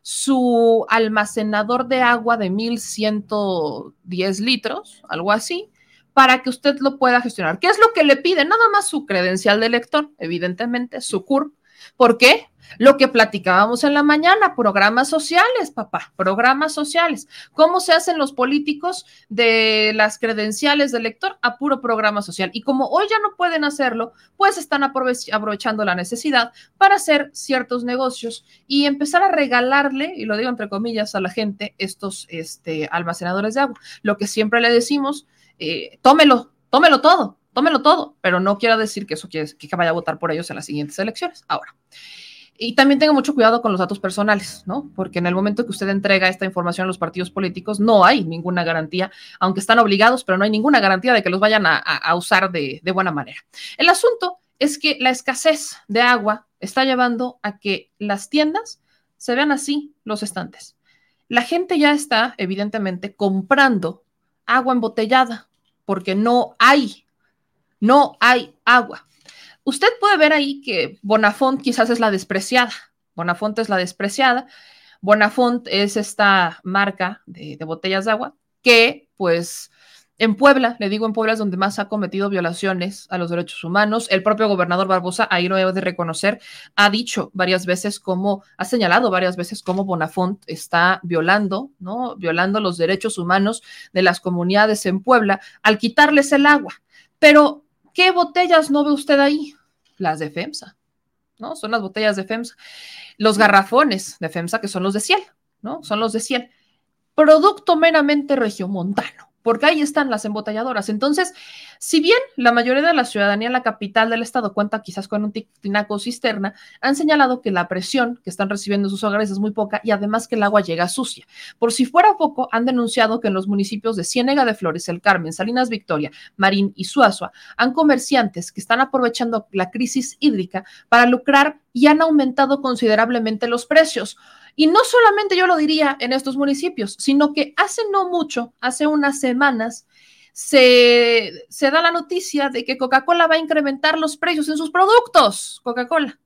su almacenador de agua de 1110 litros, algo así, para que usted lo pueda gestionar. ¿Qué es lo que le pide? Nada más su credencial de lector, evidentemente, su CURP. ¿Por qué? Lo que platicábamos en la mañana, programas sociales, papá, programas sociales. ¿Cómo se hacen los políticos de las credenciales de lector a puro programa social? Y como hoy ya no pueden hacerlo, pues están aprovechando la necesidad para hacer ciertos negocios y empezar a regalarle, y lo digo entre comillas, a la gente estos este, almacenadores de agua. Lo que siempre le decimos, eh, tómelo, tómelo todo, tómelo todo, pero no quiero decir que eso quiere que vaya a votar por ellos en las siguientes elecciones. Ahora, y también tenga mucho cuidado con los datos personales, ¿no? Porque en el momento que usted entrega esta información a los partidos políticos, no hay ninguna garantía, aunque están obligados, pero no hay ninguna garantía de que los vayan a, usar de, de buena manera. El asunto es que la escasez de agua está llevando a que las tiendas se vean así los estantes. La gente ya está, evidentemente, comprando agua embotellada porque no hay, no hay agua. Usted puede ver ahí que Bonafont quizás es la despreciada. Bonafont es la despreciada. Bonafont es esta marca de, de botellas de agua que pues en Puebla, le digo en Puebla es donde más ha cometido violaciones a los derechos humanos. El propio gobernador Barbosa, ahí lo he de reconocer, ha dicho varias veces cómo, ha señalado varias veces cómo Bonafont está violando, ¿no? Violando los derechos humanos de las comunidades en Puebla al quitarles el agua. Pero, ¿qué botellas no ve usted ahí? Las de FEMSA, ¿no? Son las botellas de FEMSA. Los garrafones de FEMSA, que son los de Ciel, ¿no? Son los de Ciel. Producto meramente regiomontano porque ahí están las embotelladoras. Entonces, si bien la mayoría de la ciudadanía en la capital del estado cuenta quizás con un tinaco cisterna, han señalado que la presión que están recibiendo sus hogares es muy poca y además que el agua llega sucia. Por si fuera poco, han denunciado que en los municipios de Ciénega de Flores, El Carmen, Salinas Victoria, Marín y Suazua han comerciantes que están aprovechando la crisis hídrica para lucrar y han aumentado considerablemente los precios. Y no solamente yo lo diría en estos municipios, sino que hace no mucho, hace unas semanas, se, se da la noticia de que Coca-Cola va a incrementar los precios en sus productos. Coca-Cola.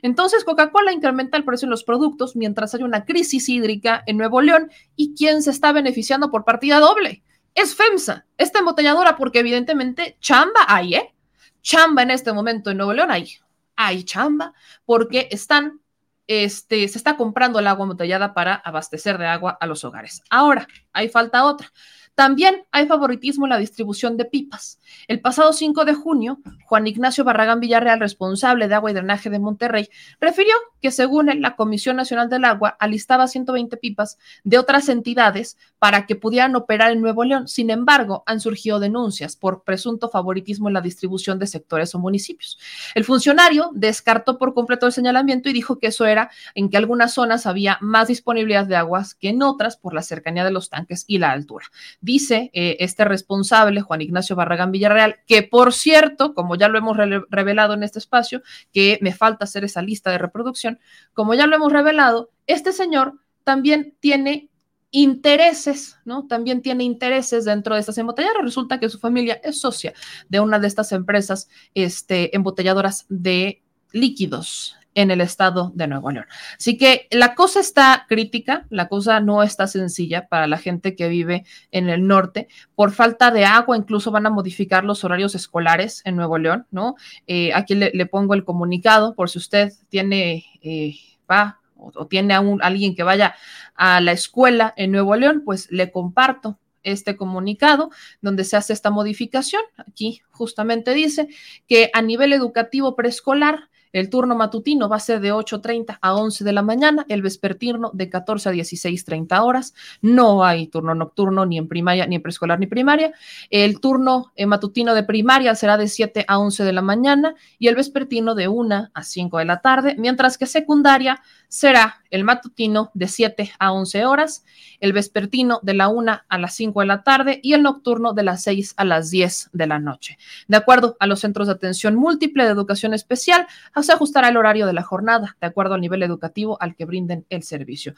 Entonces, Coca-Cola incrementa el precio en los productos mientras hay una crisis hídrica en Nuevo León y quién se está beneficiando por partida doble. Es FEMSA, esta embotelladora, porque evidentemente chamba hay, ¿eh? Chamba en este momento en Nuevo León hay. Hay chamba porque están este, se está comprando el agua embotellada para abastecer de agua a los hogares. Ahora, hay falta otra. También hay favoritismo en la distribución de pipas. El pasado 5 de junio, Juan Ignacio Barragán Villarreal, responsable de agua y drenaje de Monterrey, refirió que según él, la Comisión Nacional del Agua alistaba 120 pipas de otras entidades para que pudieran operar en Nuevo León. Sin embargo, han surgido denuncias por presunto favoritismo en la distribución de sectores o municipios. El funcionario descartó por completo el señalamiento y dijo que eso era en que algunas zonas había más disponibilidad de aguas que en otras por la cercanía de los tanques y la altura dice eh, este responsable, Juan Ignacio Barragán Villarreal, que por cierto, como ya lo hemos revelado en este espacio, que me falta hacer esa lista de reproducción, como ya lo hemos revelado, este señor también tiene intereses, ¿no? También tiene intereses dentro de estas embotelladoras. Resulta que su familia es socia de una de estas empresas este, embotelladoras de líquidos en el estado de Nuevo León. Así que la cosa está crítica, la cosa no está sencilla para la gente que vive en el norte. Por falta de agua, incluso van a modificar los horarios escolares en Nuevo León, ¿no? Eh, aquí le, pongo el comunicado por si usted tiene, eh, va o, tiene a alguien que vaya a la escuela en Nuevo León, pues le comparto este comunicado donde se hace esta modificación. Aquí justamente dice que a nivel educativo preescolar, el turno matutino va a ser de 8.30 a 11 de la mañana, el vespertino de 14 a 16.30 horas. No hay turno nocturno ni en primaria, ni en preescolar, ni primaria. El turno eh, matutino de primaria será de 7 a 11 de la mañana y el vespertino de 1 a 5 de la tarde, mientras que secundaria será el matutino de 7 a 11 horas, el vespertino de la 1 a las 5 de la tarde y el nocturno de las 6 a las 10 de la noche. De acuerdo a los centros de atención múltiple de educación especial, se ajustará el horario de la jornada, de acuerdo al nivel educativo al que brinden el servicio.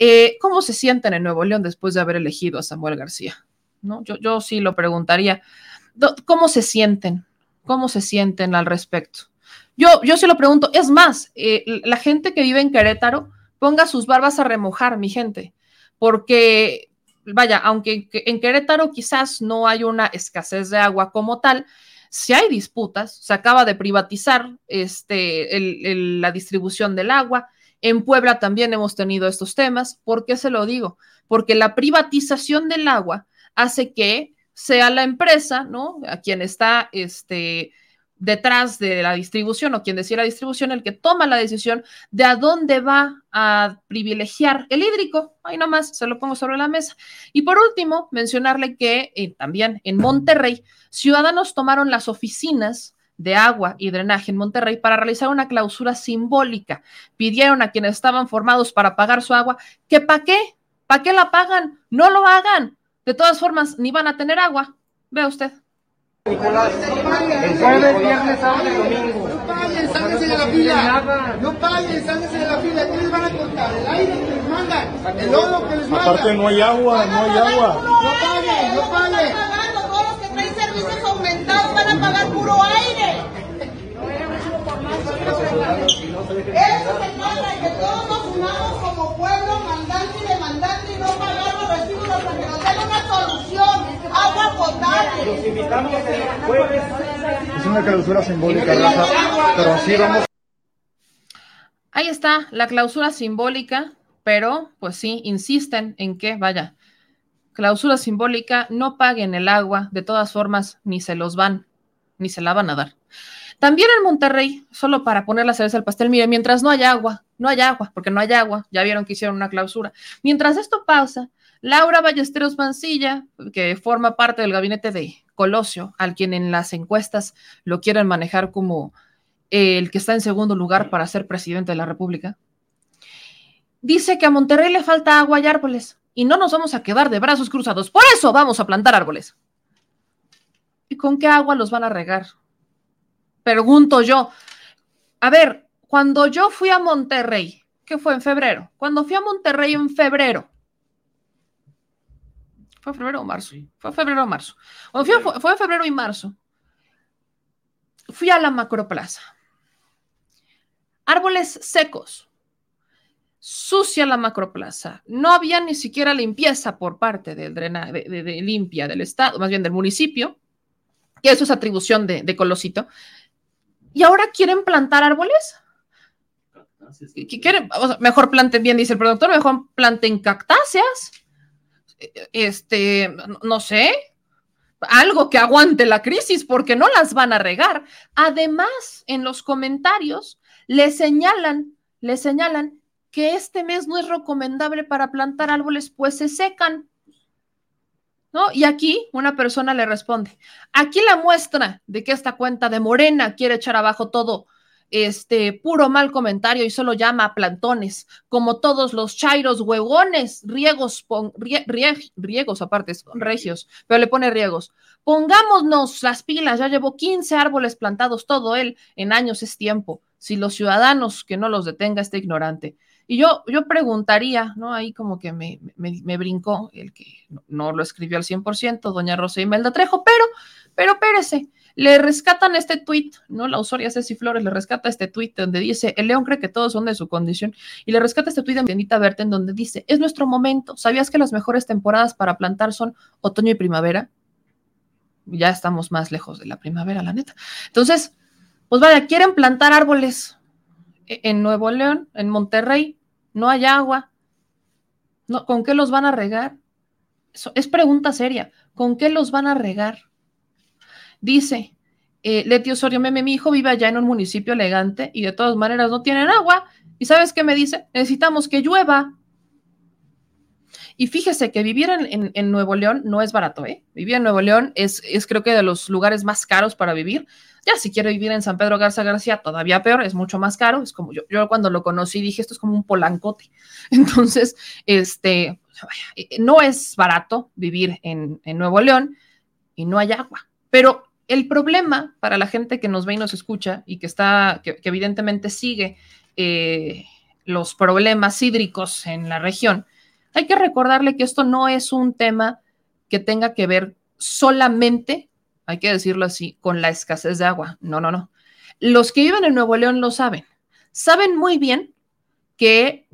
Eh, ¿Cómo se sienten en Nuevo León después de haber elegido a Samuel García? ¿No? Yo sí lo preguntaría. ¿Cómo se sienten? ¿Cómo se sienten al respecto? Yo, yo se lo pregunto, es más, eh, la gente que vive en Querétaro, ponga sus barbas a remojar, mi gente, porque, vaya, aunque en Querétaro quizás no hay una escasez de agua como tal, si hay disputas, se acaba de privatizar este, la distribución del agua. En Puebla también hemos tenido estos temas. ¿Por qué se lo digo? Porque la privatización del agua hace que sea la empresa, ¿no? A quien está este, detrás de la distribución o quien decía la distribución, el que toma la decisión de a dónde va a privilegiar el hídrico. Ahí nomás se lo pongo sobre la mesa. Y por último, mencionarle que eh, también en Monterrey, ciudadanos tomaron las oficinas de agua y drenaje en Monterrey para realizar una clausura simbólica. Pidieron a quienes estaban formados para pagar su agua que para qué, para qué la pagan, no lo hagan. De todas formas, ni van a tener agua. Vea usted. Nicolás, el jueves, viernes, sábado y domingo. No paguen, sálganse de la fila. No paguen, sálganse de la fila. ¿Qué les van a contar? El aire que les mandan, el lodo que les mandan. Aparte no hay agua, no hay agua. No paguen, no paguen. Todos los que traen servicios aumentados van a pagar puro aire. Eso se trata de que todos nos unamos como pueblo, mandante y demandante y no pagar los recibos hasta que nos den una solución. Agua potable. Los invitamos el jueves. Es una clausura simbólica, Rafa, pero así vamos. Ahí está la clausura simbólica, pero pues sí, insisten en que, vaya, clausura simbólica, no paguen el agua, de todas formas, ni se los van, ni se la van a dar. También en Monterrey, solo para poner la cereza al pastel, mire, mientras no haya agua, no hay agua, porque no hay agua, ya vieron que hicieron una clausura. Mientras esto pasa, Laura Ballesteros Mancilla, que forma parte del gabinete de Colosio, al quien en las encuestas lo quieren manejar como el que está en segundo lugar para ser presidente de la República, dice que a Monterrey le falta agua y árboles y no nos vamos a quedar de brazos cruzados. Por eso vamos a plantar árboles. ¿Y con qué agua los van a regar? Pregunto yo. A ver, cuando yo fui a Monterrey, ¿qué fue en febrero? Cuando fui a Monterrey en febrero, ¿Fue febrero o marzo? Fue febrero o marzo. fue, fue febrero y marzo. Fui a la macroplaza. Árboles secos. Sucia la macroplaza. No había ni siquiera limpieza por parte del drenaje, de, limpia del Estado, más bien del municipio, que eso es atribución de, Colosito. Y ahora quieren plantar árboles. ¿Quieren? mejor planten bien, dice el productor, mejor planten cactáceas este, no sé, algo que aguante la crisis porque no las van a regar. Además, en los comentarios le señalan, le señalan que este mes no es recomendable para plantar árboles, pues se secan. ¿No? Y aquí una persona le responde, aquí la muestra de que esta cuenta de Morena quiere echar abajo todo este puro mal comentario y solo llama a plantones, como todos los chairos huevones, riegos, riegos aparte, regios, pero le pone riegos. Pongámonos las pilas, ya llevó 15 árboles plantados, todo él en años es tiempo. Si los ciudadanos que no los detenga este ignorante. Y yo, yo preguntaría, ¿no? Ahí como que me, me, brincó el que no, lo escribió al 100%, doña Rosa Imelda Trejo, pero, pero pérese, le rescatan este tuit, ¿no? La usuaria Ceci Flores le rescata este tuit donde dice, el león cree que todos son de su condición, y le rescata este tuit de Benita en donde dice, es nuestro momento, ¿sabías que las mejores temporadas para plantar son otoño y primavera? Ya estamos más lejos de la primavera, la neta. Entonces, pues vaya, quieren plantar árboles e-, en Nuevo León, en Monterrey, no hay agua. ¿Con qué los van a regar? Es pregunta seria. ¿Con qué los van a regar? Dice eh, Leti Osorio Meme, mi hijo vive allá en un municipio elegante y de todas maneras no tienen agua. ¿Y sabes qué me dice? Necesitamos que llueva. Y fíjese que vivir en, Nuevo León no es barato, ¿eh? Vivir en Nuevo León es, es creo que de los lugares más caros para vivir. Ya si quiero vivir en San Pedro Garza García, todavía peor, es mucho más caro. Es como yo, yo cuando lo conocí dije, esto es como un polancote. *laughs* Entonces, este, eh, no es barato vivir en Nuevo León y no hay agua. Pero el problema para la gente que nos ve y nos escucha y que está, que, evidentemente sigue eh, los problemas hídricos en la región, hay que recordarle que esto no es un tema que tenga que ver solamente, hay que decirlo así, con la escasez de agua. No, no, no. Los que viven en Nuevo León lo saben. Saben muy bien que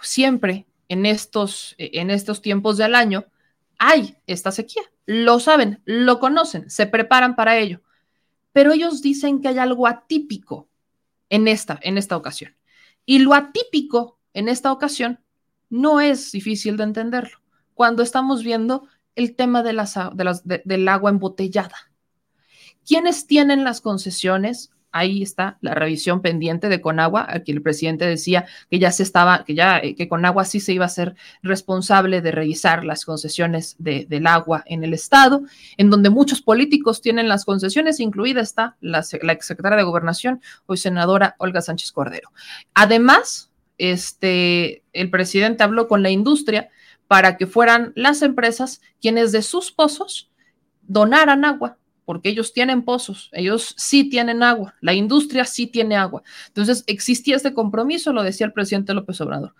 siempre en estos, en estos tiempos del año hay esta sequía. Lo saben, lo conocen, se preparan para ello. Pero ellos dicen que hay algo atípico en esta, en esta ocasión. Y lo atípico en esta ocasión no es difícil de entenderlo cuando estamos viendo el tema de las, del agua embotellada. ¿Quiénes tienen las concesiones? Ahí está la revisión pendiente de Conagua. Aquí el presidente decía que ya se estaba, que ya eh, que Conagua sí se iba a ser responsable de revisar las concesiones del agua en el estado, en donde muchos políticos tienen las concesiones, incluida está la, la exsecretaria de Gobernación, hoy senadora Olga Sánchez Cordero. Además, este, el presidente habló con la industria para que fueran las empresas quienes de sus pozos donaran agua, porque ellos tienen pozos, ellos sí tienen agua, la industria sí tiene agua. Entonces, existía este compromiso, lo decía el presidente López Obrador.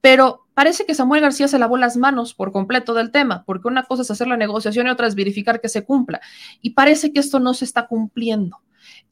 Pero parece que Samuel García se lavó las manos por completo del tema, porque una cosa es hacer la negociación y otra es verificar que se cumpla. Y parece que esto no se está cumpliendo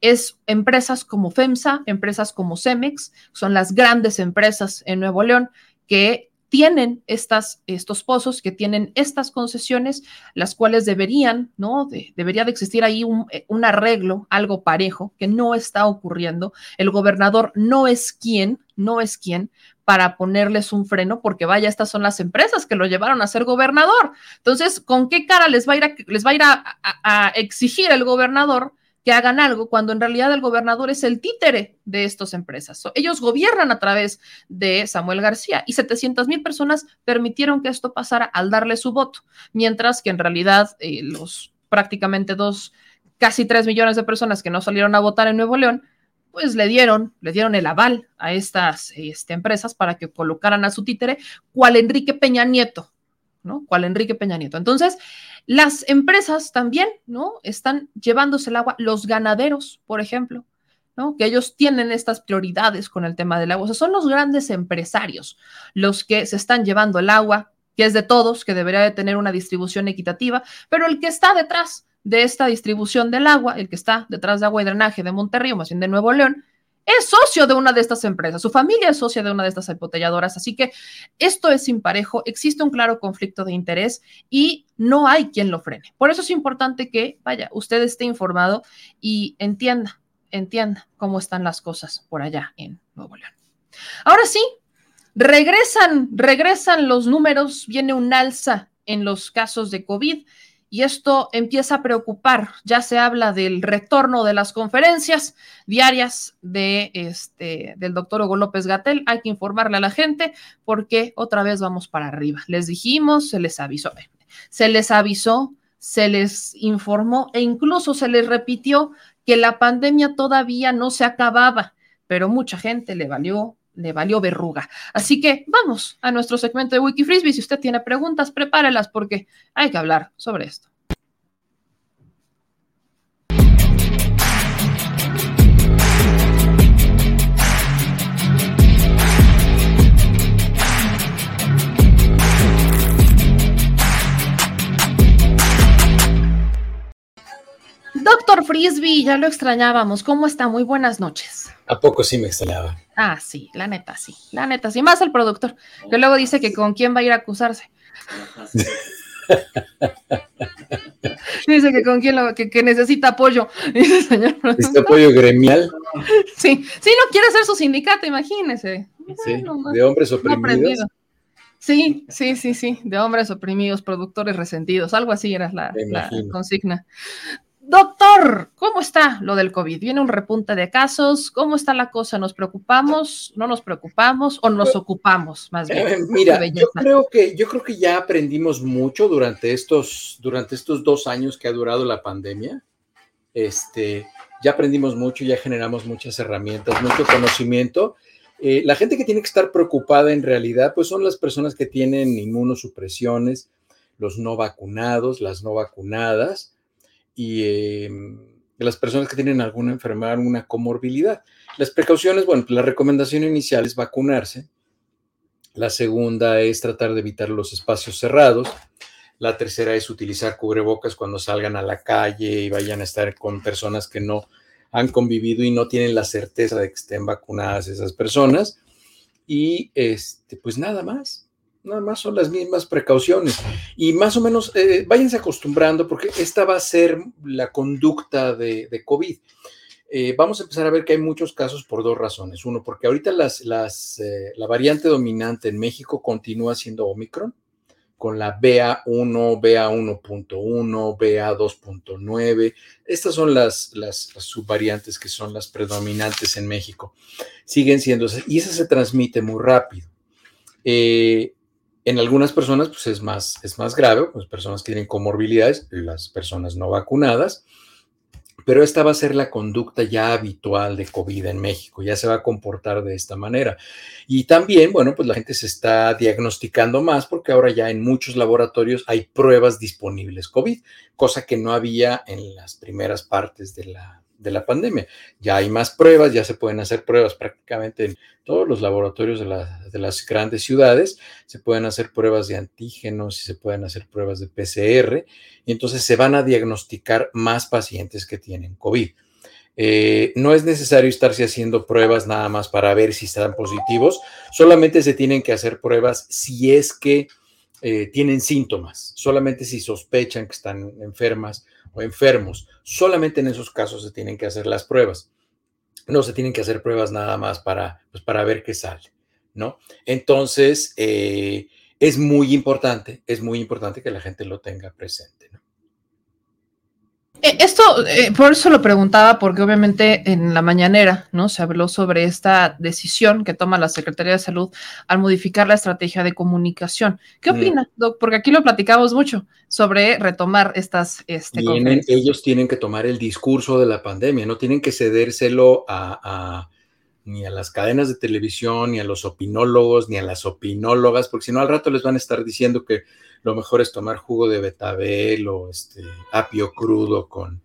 es empresas como FEMSA, empresas como Cemex, son las grandes empresas en Nuevo León que tienen estas, estos pozos, que tienen estas concesiones, las cuales deberían, ¿no? debería de existir ahí un, un, arreglo, algo parejo, que no está ocurriendo. El gobernador no es quien, no es quien para ponerles un freno, porque vaya, estas son las empresas que lo llevaron a ser gobernador. Entonces, ¿con qué cara les va a ir les va a, ir a exigir el gobernador que hagan algo cuando en realidad el gobernador es el títere de estas empresas. ellos gobiernan a través de Samuel García y 700 mil personas permitieron que esto pasara al darle su voto, mientras que en realidad eh, los prácticamente dos, casi tres millones de personas que no salieron a votar en Nuevo León, pues le dieron, le dieron el aval a estas este, empresas para que colocaran a su títere, cual Enrique Peña Nieto, ¿no? Cual Enrique Peña Nieto. Entonces, las empresas también, ¿no? Están llevándose el agua, los ganaderos, por ejemplo, ¿no? Que ellos tienen estas prioridades con el tema del agua. O sea, son los grandes empresarios los que se están llevando el agua, que es de todos, que debería de tener una distribución equitativa, pero el que está detrás de esta distribución del agua, el que está detrás de agua y drenaje de Monterrey, o más bien de Nuevo León, es socio de una de estas empresas, su familia es socia de una de estas embotelladoras, así que esto es imparejo, existe un claro conflicto de interés y no hay quien lo frene. Por eso es importante que, vaya, usted esté informado y entienda, entienda cómo están las cosas por allá en Nuevo León. Ahora sí, regresan, regresan los números, viene un alza en los casos de COVID y esto empieza a preocupar. Ya se habla del retorno de las conferencias diarias de este, del doctor Hugo López Gatel. Hay que informarle a la gente porque otra vez vamos para arriba. Les dijimos, se les avisó, se les avisó, se les informó e incluso se les repitió que la pandemia todavía no se acababa, pero mucha gente le valió le valió verruga. Así que vamos a nuestro segmento de Wikifrisbee. Si usted tiene preguntas, prepárelas porque hay que hablar sobre esto. Doctor Frisbee, ya lo extrañábamos. ¿Cómo está? Muy buenas noches. ¿A poco sí me extrañaba? Ah, sí, la neta, sí. La neta, sí. Más el productor, que luego dice que con quién va a ir a acusarse. *laughs* dice que con quién lo, que, necesita apoyo. *laughs* Dice señor ¿Necesita apoyo gremial? Sí, sí, no quiere ser su sindicato, imagínese. Sí, de hombres oprimidos. Sí, sí, sí, sí, de hombres oprimidos, productores resentidos, algo así era la, la consigna. Doctor, ¿cómo está lo del COVID? ¿Viene un repunte de casos? ¿Cómo está la cosa? ¿Nos preocupamos? ¿No nos preocupamos? ¿O nos ocupamos más bien? Eh, mira, yo creo, que, yo creo que ya aprendimos mucho durante estos, durante estos dos años que ha durado la pandemia. Este, ya aprendimos mucho, ya generamos muchas herramientas, mucho conocimiento. Eh, la gente que tiene que estar preocupada en realidad, pues son las personas que tienen inmunosupresiones, los no vacunados, las no vacunadas y em, las personas que tienen alguna enfermedad, alguna comorbilidad. Las precauciones, bueno, la recomendación inicial es vacunarse. La segunda es tratar de evitar los espacios cerrados. La tercera es utilizar cubrebocas cuando salgan a la calle y vayan a estar con personas que no han convivido y no tienen la certeza de que estén vacunadas esas personas. Y este, pues nada más. Nada más son las mismas precauciones. Y más o menos, eh, váyanse acostumbrando porque esta va a ser la conducta de, COVID. Eh, vamos a empezar a ver que hay muchos casos por dos razones. Uno, porque ahorita las, eh, la variante dominante en México continúa siendo Omicron, con la BA1, BA1.1, BA2.9. Estas son las, las, las, subvariantes que son las predominantes en México. Siguen siendo, y esa se transmite muy rápido. Eh, en algunas personas, pues es más, es más grave, pues personas que tienen comorbilidades, las personas no vacunadas, pero esta va a ser la conducta ya habitual de COVID en México, ya se va a comportar de esta manera. Y también, bueno, pues la gente se está diagnosticando más porque ahora ya en muchos laboratorios hay pruebas disponibles COVID, cosa que no había en las primeras partes de la, de la pandemia. Ya hay más pruebas, ya se pueden hacer pruebas prácticamente en todos los laboratorios de, las grandes ciudades, se pueden hacer pruebas de antígenos y se pueden hacer pruebas de PCR, y entonces se van a diagnosticar más pacientes que tienen COVID. Eh, no es necesario estarse haciendo pruebas nada más para ver si están positivos, solamente se tienen que hacer pruebas si es que eh, tienen síntomas, solamente si sospechan que están enfermas o enfermos. Solamente en esos casos se tienen que hacer las pruebas. No se tienen que hacer pruebas nada más para, pues, para ver qué sale, ¿no? Entonces, eh, es muy importante, es muy importante que la gente lo tenga presente, esto, eh, por eso lo preguntaba, porque obviamente en la mañanera, ¿no? Se habló sobre esta decisión que toma la Secretaría de Salud al modificar la estrategia de comunicación. ¿Qué opina, Doc? Porque aquí lo platicamos mucho sobre retomar estas este, Ellos tienen que tomar el discurso de la pandemia, no tienen que cedérselo a, ni a las cadenas de televisión, ni a los opinólogos, ni a las opinólogas, porque si no al rato les van a estar diciendo que lo mejor es tomar jugo de betabel o este apio crudo con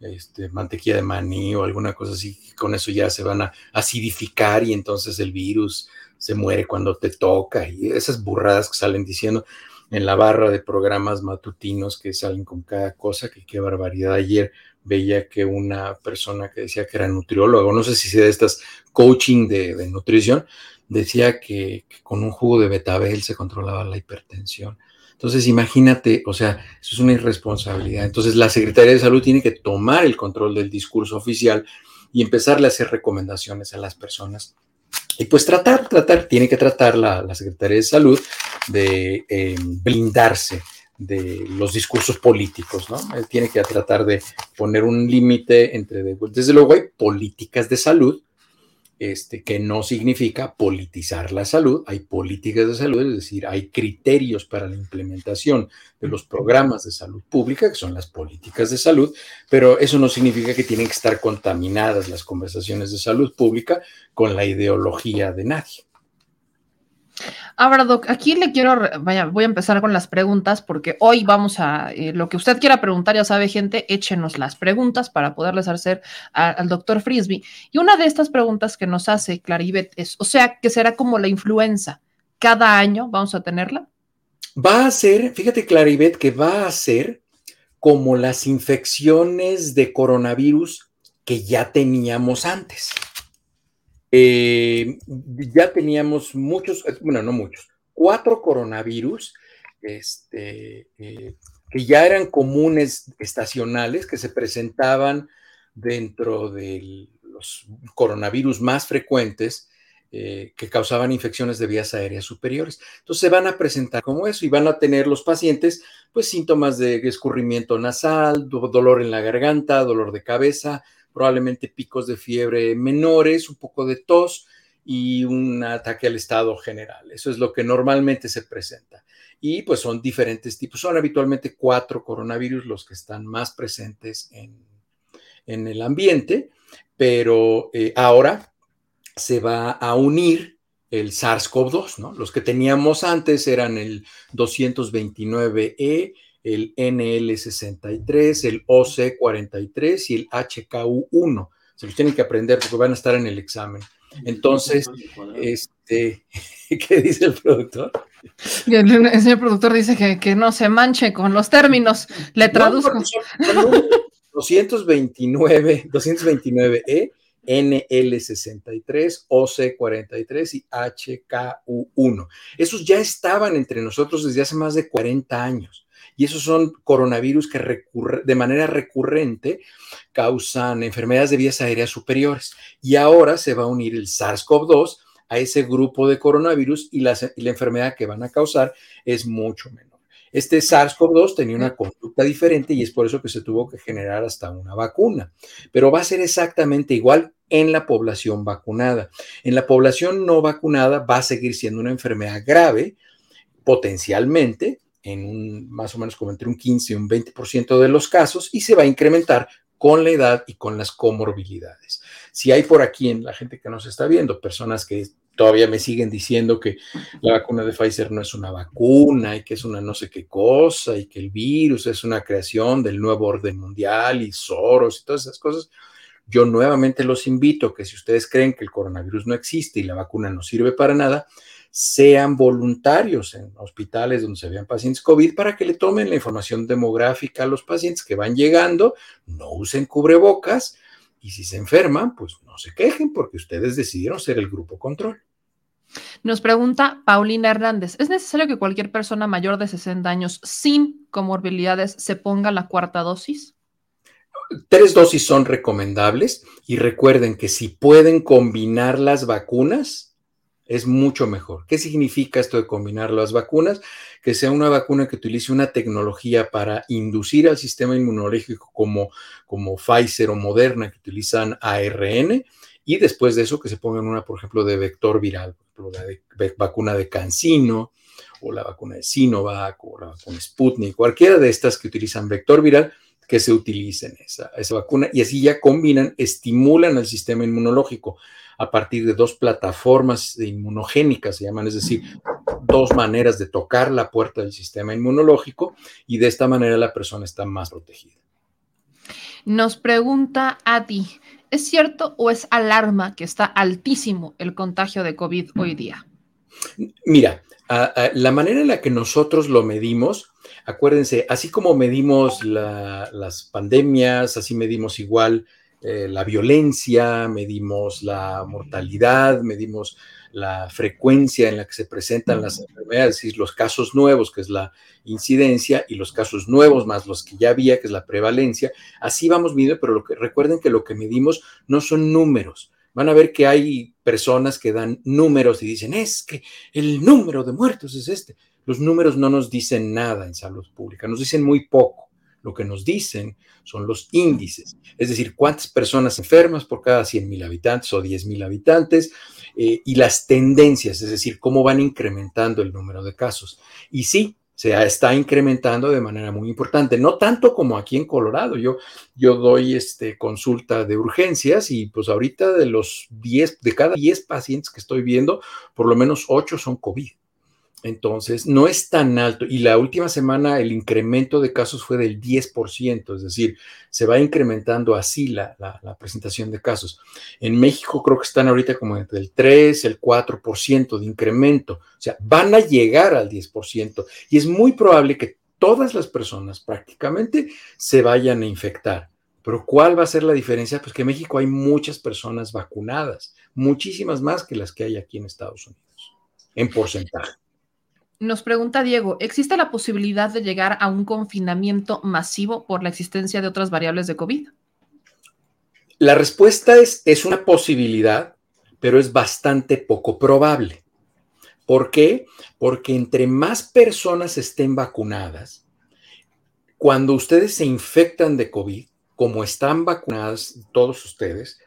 este, mantequilla de maní o alguna cosa así, con eso ya se van a acidificar y entonces el virus se muere cuando te toca y esas burradas que salen diciendo en la barra de programas matutinos que salen con cada cosa, que qué barbaridad. Ayer veía que una persona que decía que era nutriólogo, no sé si sea de estas coaching de, nutrición, decía que, que, con un jugo de betabel se controlaba la hipertensión. Entonces, imagínate, o sea, eso es una irresponsabilidad. Entonces, la Secretaría de Salud tiene que tomar el control del discurso oficial y empezarle a hacer recomendaciones a las personas. Y pues tratar, tratar, tiene que tratar la, Secretaría de Salud de eh, blindarse de los discursos políticos, ¿no? tiene que tratar de poner un límite entre, desde luego hay políticas de salud, este, que no significa politizar la salud, hay políticas de salud, es decir, hay criterios para la implementación de los programas de salud pública, que son las políticas de salud, pero eso no significa que tienen que estar contaminadas las conversaciones de salud pública con la ideología de nadie. Ahora, Doc, aquí le quiero, vaya, voy a empezar con las preguntas porque hoy vamos a, eh, lo que usted quiera preguntar, ya sabe, gente, échenos las preguntas para poderles hacer al doctor Frisby. Y una de estas preguntas que nos hace Claribet es, o sea, que será como la influenza, cada año vamos a tenerla. Va a ser, fíjate Claribet, que va a ser como las infecciones de coronavirus que ya teníamos antes. Eh, ya teníamos muchos, bueno, no muchos, cuatro coronavirus este, eh, que ya eran comunes estacionales, que se presentaban dentro de los coronavirus más frecuentes eh, que causaban infecciones de vías aéreas superiores. Entonces se van a presentar como eso y van a tener los pacientes pues síntomas de escurrimiento nasal, dolor en la garganta, dolor de cabeza, probablemente picos de fiebre menores, un poco de tos y un ataque al estado general. Eso es lo que normalmente se presenta. Y pues son diferentes tipos. Son habitualmente cuatro coronavirus los que están más presentes en, en el ambiente, pero eh, ahora se va a unir el SARS-CoV-2, ¿no? Los que teníamos antes eran el 229E, el NL63, el OC43 y el HKU1. Se los tienen que aprender porque van a estar en el examen. Entonces, este, *laughs* ¿qué dice el productor? El, señor productor dice que, no se manche con los términos. Le traduzco. 229, 229E, NL63, OC43 y HKU1. Esos ya estaban entre nosotros desde hace más de 40 años. Y esos son coronavirus que de manera recurrente causan enfermedades de vías aéreas superiores. Y ahora se va a unir el SARS-CoV-2 a ese grupo de coronavirus y la, enfermedad que van a causar es mucho menor. Este SARS-CoV-2 tenía una conducta diferente y es por eso que se tuvo que generar hasta una vacuna. Pero va a ser exactamente igual en la población vacunada. En la población no vacunada va a seguir siendo una enfermedad grave, potencialmente, en un más o menos como entre un 15 y un 20% de los casos, y se va a incrementar con la edad y con las comorbilidades. Si hay por aquí en la gente que nos está viendo personas que todavía me siguen diciendo que la vacuna de Pfizer no es una vacuna y que es una no sé qué cosa y que el virus es una creación del nuevo orden mundial y Soros y todas esas cosas. Yo nuevamente los invito que si ustedes creen que el coronavirus no existe y la vacuna no sirve para nada, sean voluntarios en hospitales donde se vean pacientes COVID para que le tomen la información demográfica a los pacientes que van llegando, no usen cubrebocas y si se enferman, pues no se quejen porque ustedes decidieron ser el grupo control. Nos pregunta Paulina Hernández, ¿es necesario que cualquier persona mayor de 60 años sin comorbilidades se ponga la cuarta dosis? Tres dosis son recomendables y recuerden que si pueden combinar las vacunas, es mucho mejor. ¿Qué significa esto de combinar las vacunas? Que sea una vacuna que utilice una tecnología para inducir al sistema inmunológico como, como Pfizer o Moderna, que utilizan ARN, y después de eso que se pongan una, por ejemplo, de vector viral, por ejemplo, la vacuna de Cancino, o la vacuna de Sinovac, o la vacuna Sputnik, cualquiera de estas que utilizan vector viral, que se utilicen esa, esa vacuna, y así ya combinan, estimulan al sistema inmunológico a partir de dos plataformas inmunogénicas, se llaman, es decir, dos maneras de tocar la puerta del sistema inmunológico y de esta manera la persona está más protegida. Nos pregunta a ti, ¿es cierto o es alarma que está altísimo el contagio de COVID hoy día? Mira, la manera en la que nosotros lo medimos, acuérdense, así como medimos las pandemias, así medimos igual eh, la violencia, medimos la mortalidad, medimos la frecuencia en la que se presentan las enfermedades, es decir, los casos nuevos, que es la incidencia, y los casos nuevos más los que ya había, que es la prevalencia. Así vamos midiendo, pero lo que, recuerden que lo que medimos no son números. Van a ver que hay personas que dan números y dicen, es que el número de muertos es este. Los números no nos dicen nada en salud pública, nos dicen muy poco. Lo que nos dicen son los índices, es decir, cuántas personas enfermas por cada 100 mil habitantes o 10 mil habitantes eh, y las tendencias, es decir, cómo van incrementando el número de casos. Y sí, se está incrementando de manera muy importante, no tanto como aquí en Colorado. Yo, yo doy este, consulta de urgencias y pues ahorita de los 10, de cada 10 pacientes que estoy viendo, por lo menos 8 son COVID. Entonces, no es tan alto. Y la última semana el incremento de casos fue del 10%, es decir, se va incrementando así la, presentación de casos. En México creo que están ahorita como entre el 3, el 4% de incremento. O sea, van a llegar al 10%. Y es muy probable que todas las personas prácticamente se vayan a infectar. Pero ¿cuál va a ser la diferencia? Pues que en México hay muchas personas vacunadas, muchísimas más que las que hay aquí en Estados Unidos, en porcentaje. Nos pregunta Diego, ¿existe la posibilidad de llegar a un confinamiento masivo por la existencia de otras variables de COVID? La respuesta es, es una posibilidad, pero es bastante poco probable. ¿Por qué? Porque entre más personas estén vacunadas, cuando ustedes se infectan de COVID, como están vacunadas todos ustedes,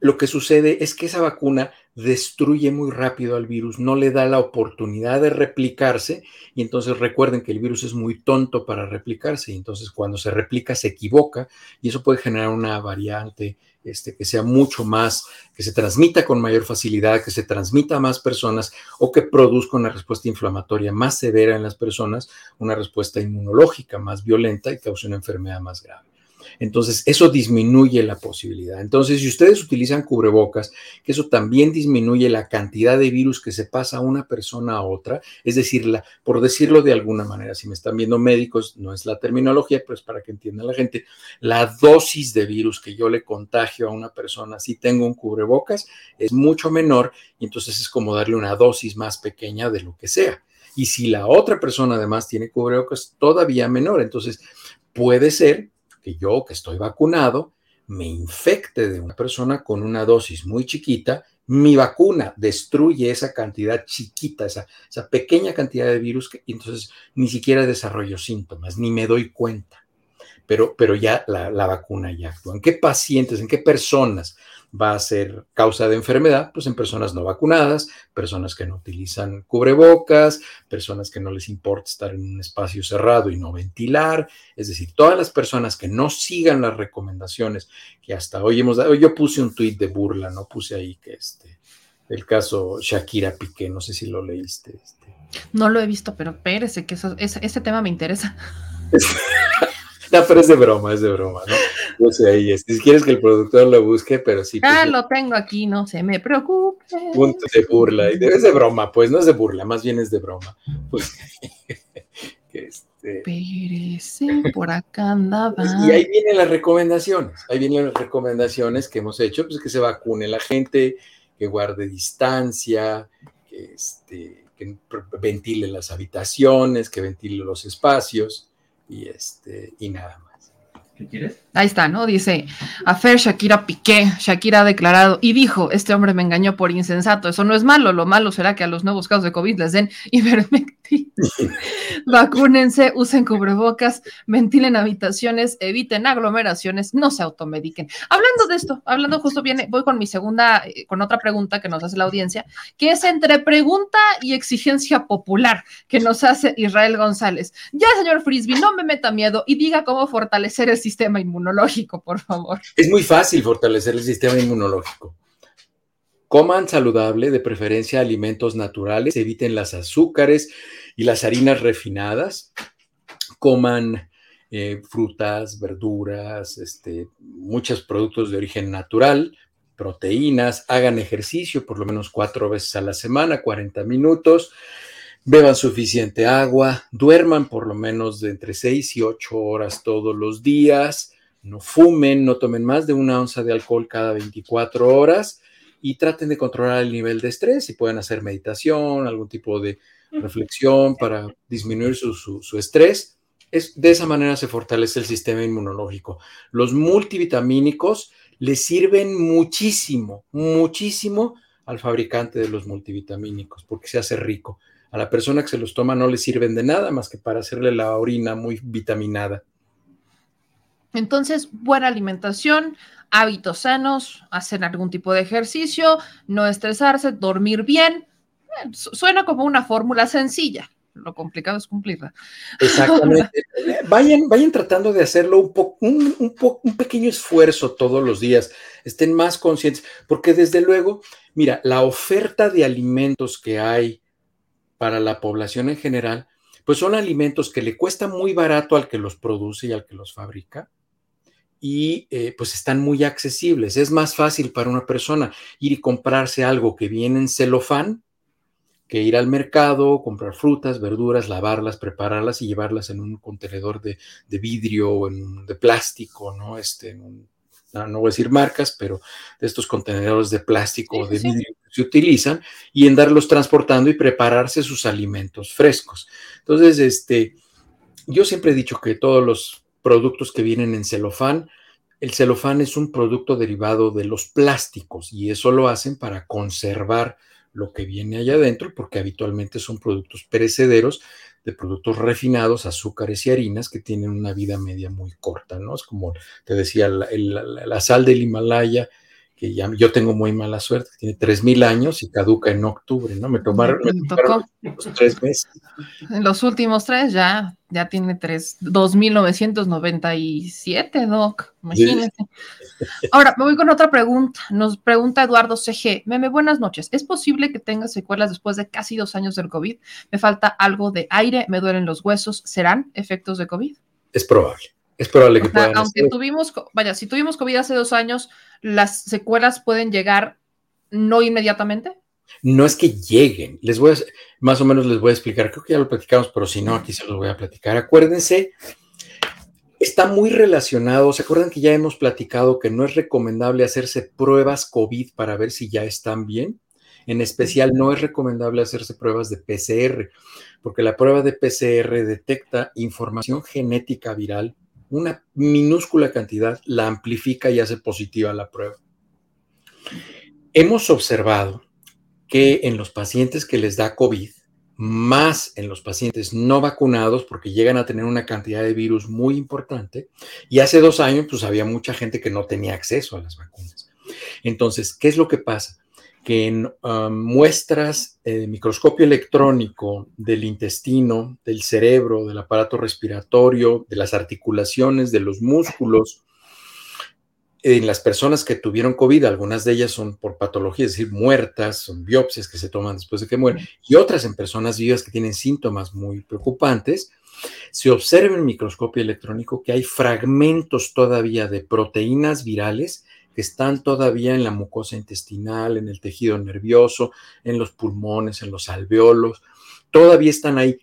lo que sucede es que esa vacuna destruye muy rápido al virus, no le da la oportunidad de replicarse y entonces recuerden que el virus es muy tonto para replicarse y entonces cuando se replica se equivoca y eso puede generar una variante este, que sea mucho más, que se transmita con mayor facilidad, que se transmita a más personas o que produzca una respuesta inflamatoria más severa en las personas, una respuesta inmunológica más violenta y cause una enfermedad más grave. Entonces, eso disminuye la posibilidad. Entonces, si ustedes utilizan cubrebocas, que eso también disminuye la cantidad de virus que se pasa a una persona a otra, es decir, por decirlo de alguna manera, si me están viendo médicos, no es la terminología, pero es para que entienda la gente, la dosis de virus que yo le contagio a una persona si tengo un cubrebocas es mucho menor y entonces es como darle una dosis más pequeña de lo que sea. Y si la otra persona además tiene cubrebocas, todavía menor. Entonces, puede ser que yo, que estoy vacunado, me infecte de una persona con una dosis muy chiquita, mi vacuna destruye esa cantidad chiquita, esa, esa pequeña cantidad de virus, que, y entonces ni siquiera desarrollo síntomas, ni me doy cuenta. Pero, pero ya la, la vacuna ya actúa. ¿En qué pacientes, en qué personas va a ser causa de enfermedad, pues en personas no vacunadas, personas que no utilizan cubrebocas, personas que no les importa estar en un espacio cerrado y no ventilar, es decir, todas las personas que no sigan las recomendaciones que hasta hoy hemos dado. Yo puse un tuit de burla, no puse ahí que este, el caso Shakira Piqué, no sé si lo leíste. Este. No lo he visto, pero espérese, que eso, ese, ese tema me interesa. *laughs* No, pero es de broma, es de broma, ¿no? Yo sé ahí, es. si quieres que el productor lo busque, pero sí. Ah, lo tengo aquí, no se me preocupe. Punto de burla, es de broma, pues no es de burla, más bien es de broma. Pues, *laughs* este... Pérese, por acá *laughs* andaba. Y ahí vienen las recomendaciones, ahí vienen las recomendaciones que hemos hecho, pues que se vacune la gente, que guarde distancia, que, este, que ventile las habitaciones, que ventile los espacios y, este, y nada. ¿Qué quieres? Ahí está, ¿no? Dice, Afer Shakira Piqué, Shakira ha declarado y dijo, este hombre me engañó por insensato, eso no es malo, lo malo será que a los nuevos casos de COVID les den *laughs* ivermectin. *laughs* Vacúnense, usen cubrebocas, ventilen habitaciones, eviten aglomeraciones, no se automediquen. Hablando de esto, hablando justo viene, voy con mi segunda, eh, con otra pregunta que nos hace la audiencia, que es entre pregunta y exigencia popular que nos hace Israel González. Ya, señor Frisby, no me meta miedo y diga cómo fortalecer el sistema inmunológico, por favor. Es muy fácil fortalecer el sistema inmunológico. Coman saludable, de preferencia alimentos naturales, eviten las azúcares y las harinas refinadas. Coman eh, frutas, verduras, este, muchos productos de origen natural, proteínas, hagan ejercicio por lo menos cuatro veces a la semana, 40 minutos, beban suficiente agua, duerman por lo menos de entre 6 y 8 horas todos los días, no fumen, no tomen más de una onza de alcohol cada 24 horas y traten de controlar el nivel de estrés y pueden hacer meditación, algún tipo de reflexión para disminuir su, su, su estrés. Es, de esa manera se fortalece el sistema inmunológico. Los multivitamínicos le sirven muchísimo, muchísimo al fabricante de los multivitamínicos porque se hace rico. A la persona que se los toma no le sirven de nada más que para hacerle la orina muy vitaminada. Entonces, buena alimentación, hábitos sanos, hacer algún tipo de ejercicio, no estresarse, dormir bien. Suena como una fórmula sencilla. Lo complicado es cumplirla. Exactamente. *laughs* vayan, vayan tratando de hacerlo un, po un, un, po un pequeño esfuerzo todos los días. Estén más conscientes, porque desde luego, mira, la oferta de alimentos que hay para la población en general, pues son alimentos que le cuesta muy barato al que los produce y al que los fabrica y eh, pues están muy accesibles. Es más fácil para una persona ir y comprarse algo que viene en celofán que ir al mercado, comprar frutas, verduras, lavarlas, prepararlas y llevarlas en un contenedor de, de vidrio o en, de plástico, ¿no? Este, no, no, voy a decir marcas, pero de estos contenedores de plástico o sí, de sí. vidrio que se utilizan y en darlos transportando y prepararse sus alimentos frescos. Entonces, este, yo siempre he dicho que todos los productos que vienen en celofán, el celofán es un producto derivado de los plásticos y eso lo hacen para conservar lo que viene allá adentro, porque habitualmente son productos perecederos de productos refinados, azúcares y harinas que tienen una vida media muy corta, ¿no? Es como te decía, la, la, sal del Himalaya que ya, yo tengo muy mala suerte, tiene 3.000 años y caduca en octubre, ¿no? Me tomaron, me tomaron los tres meses. En los últimos tres ya, ya tiene tres, 2.997, Doc, imagínese. Sí. Ahora, me voy con otra pregunta. Nos pregunta Eduardo CG. Meme, buenas noches. ¿Es posible que tenga secuelas después de casi dos años del COVID? Me falta algo de aire, me duelen los huesos. ¿Serán efectos de COVID? Es probable. Es probable que o sea, puedan Aunque hacer. tuvimos, vaya, si tuvimos COVID hace dos años, ¿las secuelas pueden llegar no inmediatamente? No es que lleguen, les voy a, más o menos les voy a explicar, creo que ya lo platicamos, pero si no, aquí se los voy a platicar. Acuérdense, está muy relacionado, ¿se acuerdan que ya hemos platicado que no es recomendable hacerse pruebas COVID para ver si ya están bien? En especial, no es recomendable hacerse pruebas de PCR, porque la prueba de PCR detecta información genética viral una minúscula cantidad la amplifica y hace positiva la prueba. Hemos observado que en los pacientes que les da COVID, más en los pacientes no vacunados, porque llegan a tener una cantidad de virus muy importante, y hace dos años pues había mucha gente que no tenía acceso a las vacunas. Entonces, ¿qué es lo que pasa? Que en uh, muestras de microscopio electrónico del intestino, del cerebro, del aparato respiratorio, de las articulaciones, de los músculos, en las personas que tuvieron COVID, algunas de ellas son por patología, es decir, muertas, son biopsias que se toman después de que mueren, y otras en personas vivas que tienen síntomas muy preocupantes, se observa en microscopio electrónico que hay fragmentos todavía de proteínas virales que están todavía en la mucosa intestinal, en el tejido nervioso, en los pulmones, en los alveolos. Todavía están ahí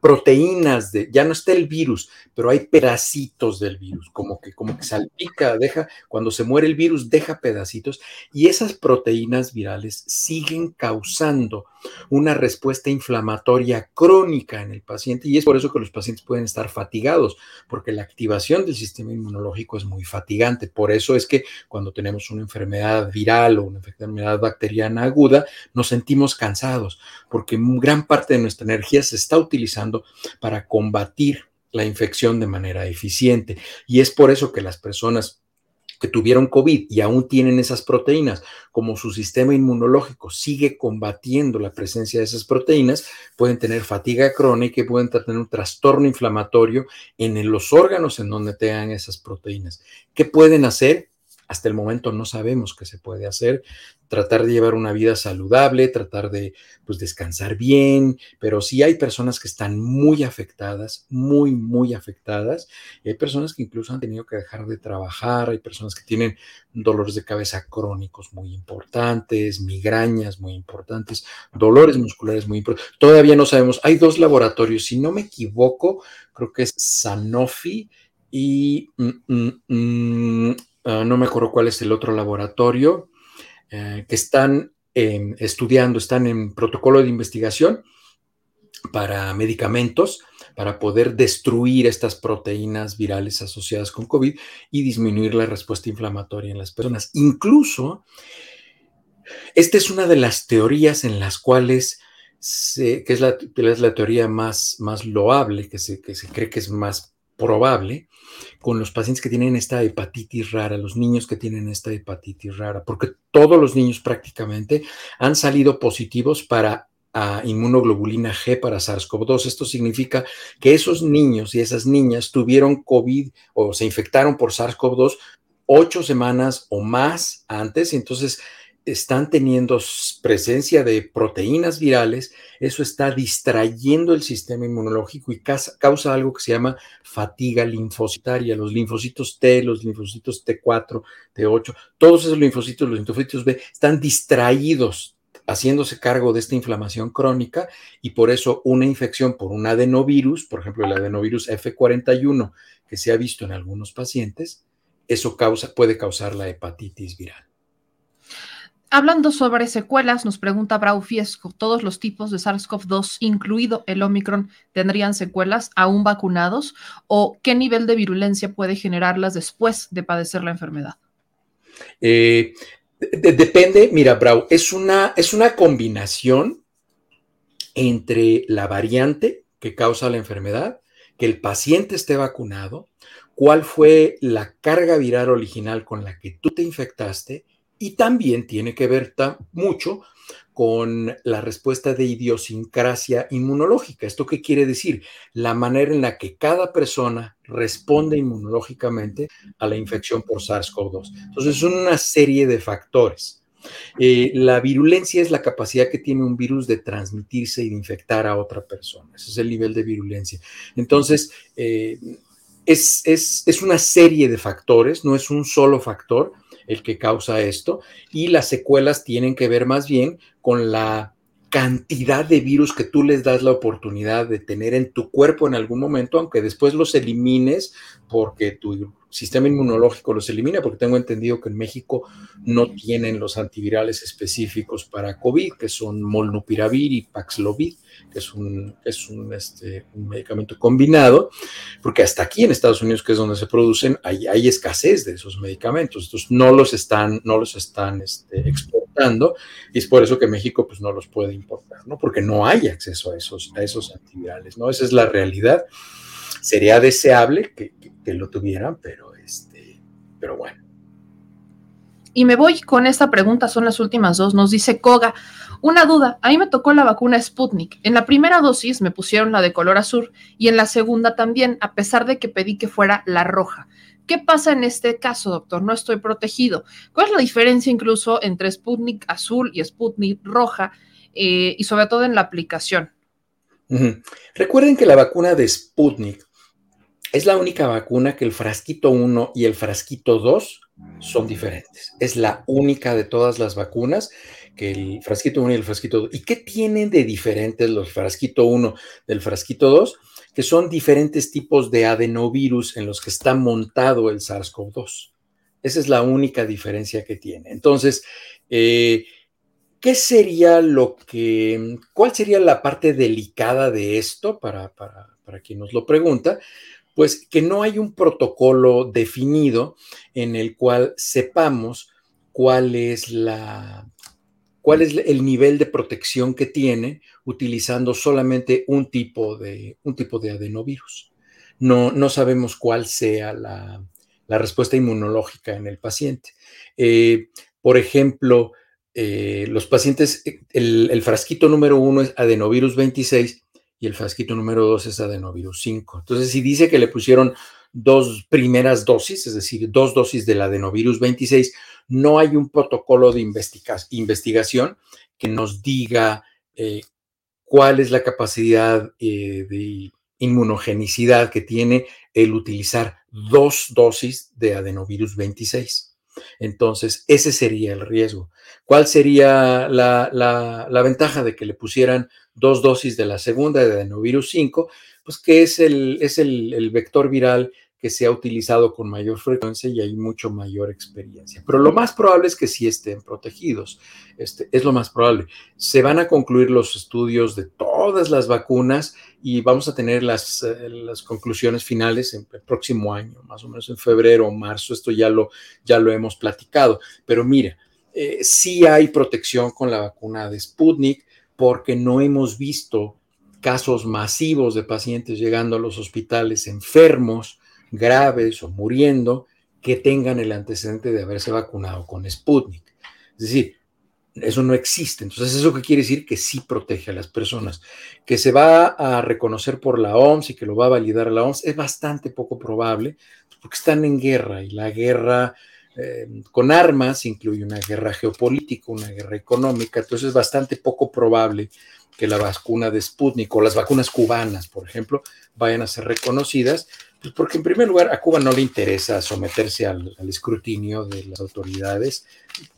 proteínas de, ya no está el virus, pero hay pedacitos del virus, como que, como que salpica, deja, cuando se muere el virus, deja pedacitos, y esas proteínas virales siguen causando una respuesta inflamatoria crónica en el paciente, y es por eso que los pacientes pueden estar fatigados, porque la activación del sistema inmunológico es muy fatigante. Por eso es que cuando tenemos una enfermedad viral o una enfermedad bacteriana aguda, nos sentimos cansados, porque gran parte de nuestra energía se está utilizando para combatir la infección de manera eficiente. Y es por eso que las personas que tuvieron COVID y aún tienen esas proteínas, como su sistema inmunológico sigue combatiendo la presencia de esas proteínas, pueden tener fatiga crónica y pueden tener un trastorno inflamatorio en los órganos en donde tengan esas proteínas. ¿Qué pueden hacer? Hasta el momento no sabemos qué se puede hacer. Tratar de llevar una vida saludable, tratar de pues, descansar bien, pero sí hay personas que están muy afectadas, muy, muy afectadas. Hay personas que incluso han tenido que dejar de trabajar, hay personas que tienen dolores de cabeza crónicos muy importantes, migrañas muy importantes, dolores musculares muy importantes. Todavía no sabemos. Hay dos laboratorios, si no me equivoco, creo que es Sanofi y mm, mm, mm, uh, no me acuerdo cuál es el otro laboratorio, uh, que están eh, estudiando, están en protocolo de investigación para medicamentos para poder destruir estas proteínas virales asociadas con COVID y disminuir la respuesta inflamatoria en las personas. Incluso, esta es una de las teorías en las cuales, que es la, es la teoría más, más loable, que se, que se cree que es más probable con los pacientes que tienen esta hepatitis rara, los niños que tienen esta hepatitis rara, porque todos los niños prácticamente han salido positivos para uh, inmunoglobulina G para SARS-CoV-2. Esto significa que esos niños y esas niñas tuvieron COVID o se infectaron por SARS-CoV-2 ocho semanas o más antes, y entonces están teniendo presencia de proteínas virales, eso está distrayendo el sistema inmunológico y causa, algo que se llama fatiga linfocitaria. Los linfocitos T, los linfocitos T4, T8, todos esos linfocitos, los linfocitos B, están distraídos haciéndose cargo de esta inflamación crónica y por eso una infección por un adenovirus, por ejemplo el adenovirus F41 que se ha visto en algunos pacientes, eso puede causar la hepatitis viral. Hablando sobre secuelas, nos pregunta Brau Fiesco, ¿todos los tipos de SARS-CoV-2, incluido el Omicron, tendrían secuelas aún vacunados? ¿O qué nivel de virulencia puede generarlas después de padecer la enfermedad? Eh, depende, mira, Brau, es una, es una combinación entre la variante que causa la enfermedad, que el paciente esté vacunado, cuál fue la carga viral original con la que tú te infectaste y también tiene que ver mucho con la respuesta de idiosincrasia inmunológica. ¿Esto qué quiere decir? La manera en la que cada persona responde inmunológicamente a la infección por SARS-CoV-2. Entonces, son una serie de factores. Eh, la virulencia es la capacidad que tiene un virus de transmitirse y de infectar a otra persona. Ese es el nivel de virulencia. Entonces, eh, es, es una serie de factores, no es un solo factor el que causa esto, y las secuelas tienen que ver más bien con la cantidad de virus que tú les das la oportunidad de tener en tu cuerpo en algún momento, aunque después los elimines porque tu sistema inmunológico los elimina, porque tengo entendido que en México no tienen los antivirales específicos para COVID, que son molnupiravir y Paxlovid que es un, es un, este, un medicamento combinado, porque hasta aquí en Estados Unidos, que es donde se producen, hay, hay escasez de esos medicamentos. Entonces, no los están, no los están este, exportando y es por eso que México pues, no los puede importar, ¿no? Porque no hay acceso a esos, a esos antivirales, ¿no? Esa es la realidad. Sería deseable que, que, lo tuvieran, pero, este, pero bueno. Y me voy con esta pregunta, son las últimas dos. Nos dice Koga, una duda, a mí me tocó la vacuna Sputnik. En la primera dosis me pusieron la de color azul y en la segunda también, a pesar de que pedí que fuera la roja. ¿Qué pasa en este caso, doctor? No estoy protegido. ¿Cuál es la diferencia incluso entre Sputnik azul y Sputnik roja eh, y sobre todo en la aplicación? Recuerden que la vacuna de Sputnik es la única vacuna que el frasquito 1 y el frasquito 2 son diferentes. Es la única de todas las vacunas que el frasquito 1 y el frasquito 2. ¿Y qué tienen de diferentes los frasquito 1 del frasquito 2? Que son diferentes tipos de adenovirus en los que está montado el SARS-CoV-2. Esa es la única diferencia que tiene. Entonces, eh, ¿qué sería lo que, cuál sería la parte delicada de esto para, para, para quien nos lo pregunta? Pues que no hay un protocolo definido en el cual sepamos cuál es la cuál es el nivel de protección que tiene utilizando solamente un tipo de, un tipo de adenovirus. No, no sabemos cuál sea la, respuesta inmunológica en el paciente. Eh, por ejemplo, eh, los pacientes, el, el, frasquito número uno es adenovirus 26 y el frasquito número dos es adenovirus 5. Entonces, si dice que le pusieron dos primeras dosis, es decir, dos dosis del adenovirus 26, no hay un protocolo de investigación que nos diga eh, cuál es la capacidad eh, de inmunogenicidad que tiene el utilizar dos dosis de adenovirus 26. Entonces, ese sería el riesgo. ¿Cuál sería la, ventaja de que le pusieran dos dosis de la segunda de adenovirus 5? Pues que es el, es el vector viral que se ha utilizado con mayor frecuencia y hay mucho mayor experiencia. Pero lo más probable es que sí estén protegidos. Este, es lo más probable. Se van a concluir los estudios de todas las vacunas y vamos a tener las, eh, conclusiones finales en el próximo año, más o menos en febrero o marzo. Esto ya lo, ya lo hemos platicado. Pero mira, eh, sí hay protección con la vacuna de Sputnik porque no hemos visto casos masivos de pacientes llegando a los hospitales enfermos graves o muriendo que tengan el antecedente de haberse vacunado con Sputnik. Es decir, eso no existe. Entonces, ¿eso qué quiere decir? Que sí protege a las personas. Que se va a reconocer por la OMS y que lo va a validar la OMS es bastante poco probable porque están en guerra y la guerra eh, con armas incluye una guerra geopolítica, una guerra económica. Entonces, es bastante poco probable que la vacuna de Sputnik o las vacunas cubanas, por ejemplo, vayan a ser reconocidas pues porque en primer lugar a Cuba no le interesa someterse al, escrutinio de las autoridades.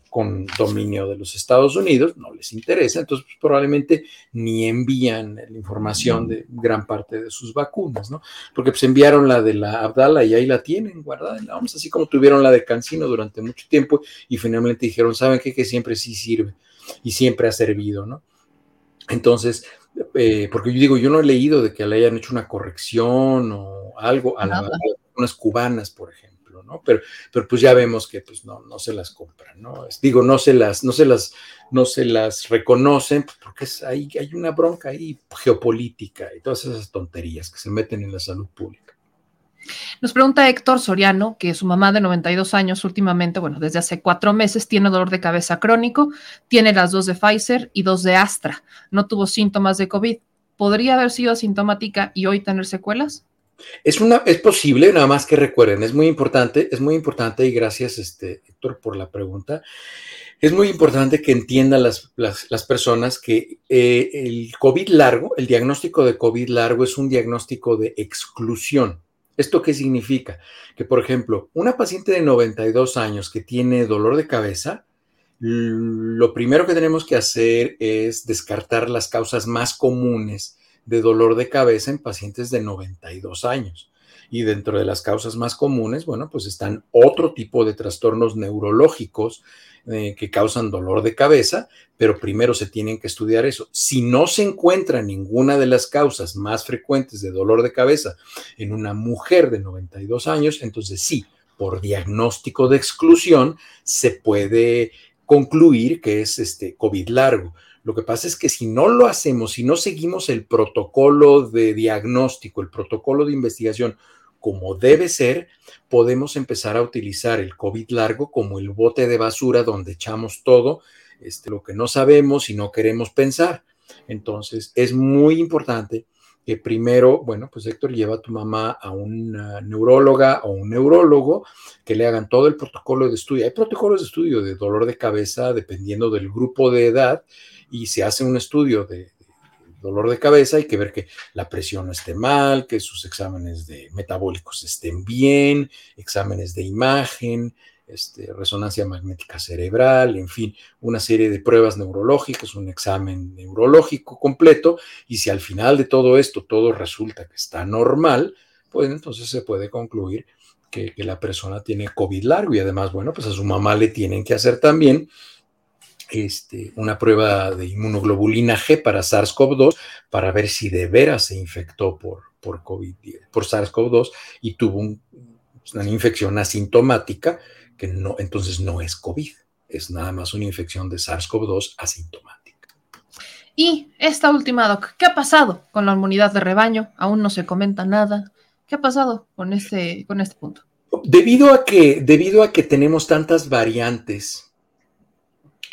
con dominio de los Estados Unidos, no les interesa, entonces pues, probablemente ni envían la información de gran parte de sus vacunas, ¿no? Porque pues enviaron la de la Abdala y ahí la tienen guardada en la OMS, así como tuvieron la de Cancino durante mucho tiempo y finalmente dijeron, ¿saben qué? Que siempre sí sirve y siempre ha servido, ¿no? Entonces, eh, porque yo digo, yo no he leído de que le hayan hecho una corrección o algo a, las vacunas cubanas, por ejemplo. ¿no? Pero, pero pues ya vemos que pues no, no se las compran, ¿no? Digo, no se las, no se las, no se las reconocen pues, porque es, hay, hay una bronca ahí geopolítica y todas esas tonterías que se meten en la salud pública. Nos pregunta Héctor Soriano que su mamá de 92 años últimamente, bueno, desde hace cuatro meses tiene dolor de cabeza crónico, tiene las dos de Pfizer y dos de Astra, no tuvo síntomas de COVID. ¿Podría haber sido asintomática y hoy tener secuelas? Es, una, es posible, nada más que recuerden, es muy importante, es muy importante y gracias, este, Héctor, por la pregunta. Es muy importante que entiendan las, las, personas que eh, el COVID largo, el diagnóstico de COVID largo es un diagnóstico de exclusión. ¿Esto qué significa? Que, por ejemplo, una paciente de 92 años que tiene dolor de cabeza, lo primero que tenemos que hacer es descartar las causas más comunes de dolor de cabeza en pacientes de 92 años. Y dentro de las causas más comunes, bueno, pues están otro tipo de trastornos neurológicos eh, que causan dolor de cabeza, pero primero se tienen que estudiar eso. Si no se encuentra ninguna de las causas más frecuentes de dolor de cabeza en una mujer de 92 años, entonces sí, por diagnóstico de exclusión se puede concluir que es este COVID largo. Lo que pasa es que si no lo hacemos, si no seguimos el protocolo de diagnóstico, el protocolo de investigación como debe ser, podemos empezar a utilizar el COVID largo como el bote de basura donde echamos todo este, lo que no sabemos y no queremos pensar. Entonces, es muy importante que primero, bueno, pues Héctor lleva a tu mamá a una neuróloga o un neurólogo que le hagan todo el protocolo de estudio. Hay protocolos de estudio de dolor de cabeza dependiendo del grupo de edad y se hace un estudio de, dolor de cabeza, hay que ver que la presión no esté mal, que sus exámenes de metabólicos estén bien, exámenes de imagen, este, resonancia magnética cerebral, en fin, una serie de pruebas neurológicas, un examen neurológico completo, y si al final de todo esto todo resulta que está normal, pues entonces se puede concluir que, que la persona tiene COVID largo y además, bueno, pues a su mamá le tienen que hacer también este, una prueba de inmunoglobulina G para SARS-CoV-2 para ver si de veras se infectó por, por COVID, por SARS-CoV-2 y tuvo una infección asintomática que no, entonces no es COVID, es nada más una infección de SARS-CoV-2 asintomática. Y esta última, Doc, ¿qué ha pasado con la inmunidad de rebaño? Aún no se comenta nada. ¿Qué ha pasado con este, con este punto? Debido a, que, debido a que tenemos tantas variantes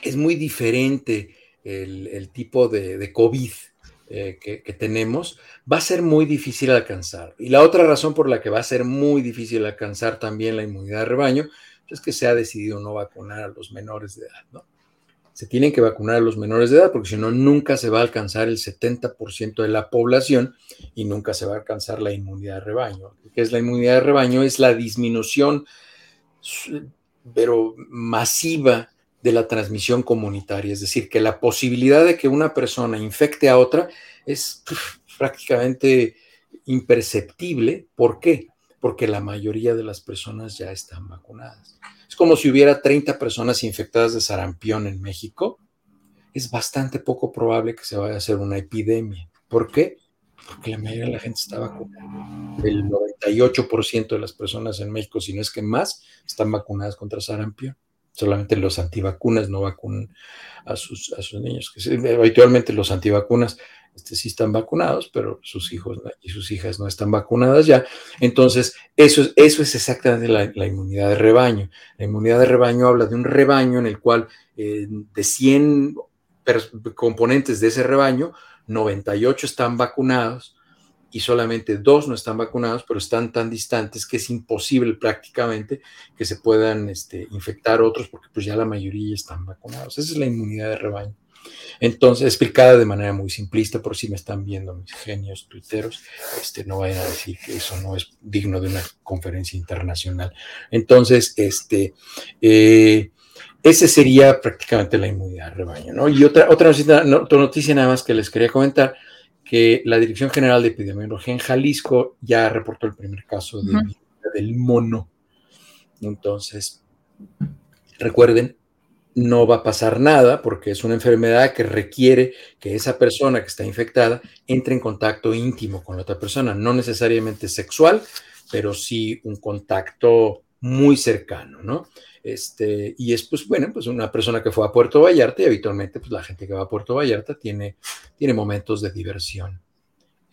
es muy diferente el, tipo de, COVID eh, que, tenemos, va a ser muy difícil alcanzar. Y la otra razón por la que va a ser muy difícil alcanzar también la inmunidad de rebaño es que se ha decidido no vacunar a los menores de edad, ¿no? Se tienen que vacunar a los menores de edad porque si no, nunca se va a alcanzar el 70% de la población y nunca se va a alcanzar la inmunidad de rebaño. ¿Qué es la inmunidad de rebaño? Es la disminución, pero masiva de la transmisión comunitaria, es decir, que la posibilidad de que una persona infecte a otra es prácticamente imperceptible. ¿Por qué? Porque la mayoría de las personas ya están vacunadas. Es como si hubiera 30 personas infectadas de sarampión en México. Es bastante poco probable que se vaya a hacer una epidemia. ¿Por qué? Porque la mayoría de la gente está vacunada. El 98% de las personas en México, si no es que más, están vacunadas contra sarampión solamente los antivacunas no vacunan a sus, a sus niños. Habitualmente los antivacunas este, sí están vacunados, pero sus hijos y sus hijas no están vacunadas ya. Entonces, eso, eso es exactamente la, inmunidad de rebaño. La inmunidad de rebaño habla de un rebaño en el cual eh, de 100 componentes de ese rebaño, 98 están vacunados y solamente dos no están vacunados, pero están tan distantes que es imposible prácticamente que se puedan este, infectar otros porque pues ya la mayoría están vacunados. Esa es la inmunidad de rebaño. Entonces, explicada de manera muy simplista, por si me están viendo mis genios tuiteros, este, no vayan a decir que eso no es digno de una conferencia internacional. Entonces, este, eh, ese sería prácticamente la inmunidad de rebaño, ¿no? Y otra, otra, noticia, otra noticia nada más que les quería comentar, que la Dirección General de Epidemiología en Jalisco ya reportó el primer caso de, del mono. Entonces, recuerden, no va a pasar nada porque es una enfermedad que requiere que esa persona que está infectada entre en contacto íntimo con la otra persona, no necesariamente sexual, pero sí un contacto muy cercano, ¿no? Este, y es, pues, bueno, pues una persona que fue a Puerto Vallarta y habitualmente, pues la gente que va a Puerto Vallarta tiene, tiene momentos de diversión.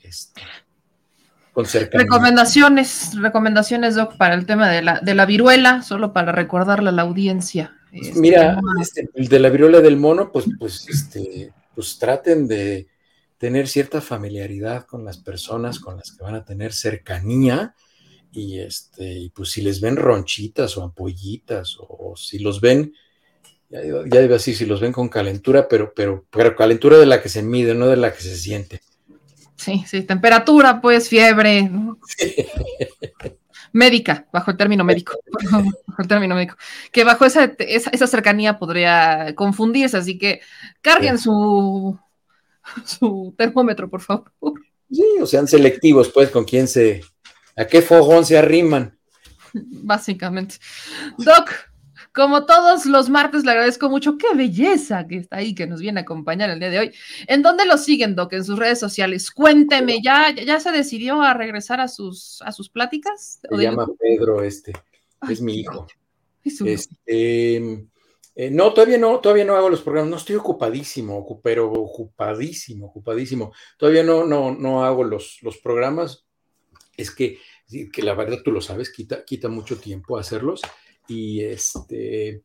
Este, con recomendaciones, recomendaciones, Doc, para el tema de la, de la viruela, solo para recordarle a la audiencia. Pues este, mira, este, el de la viruela del mono, pues, pues, este, pues traten de tener cierta familiaridad con las personas con las que van a tener cercanía y este, y pues si les ven ronchitas o ampollitas, o, si los ven, ya, ya iba así, si los ven con calentura, pero, pero, pero calentura de la que se mide, no de la que se siente. Sí, sí, temperatura, pues, fiebre. *laughs* médica, bajo el término médico, *laughs* bajo el término médico, que bajo esa, esa, cercanía podría confundirse, así que carguen su, su termómetro, por favor. Sí, o sean selectivos, pues, con quién se, ¿A qué fogón se arriman? *laughs* Básicamente. Doc, como todos los martes, le agradezco mucho. Qué belleza que está ahí, que nos viene a acompañar el día de hoy. ¿En dónde lo siguen, Doc? En sus redes sociales. Cuénteme, ¿ya, ya se decidió a regresar a sus, a sus pláticas? Se llama Pedro este. Es mi hijo. Este, eh, no, todavía no, todavía no hago los programas. No estoy ocupadísimo, pero ocupadísimo, ocupadísimo. Todavía no, no, no hago los, los programas es que, que la verdad tú lo sabes, quita, quita mucho tiempo hacerlos. Y este,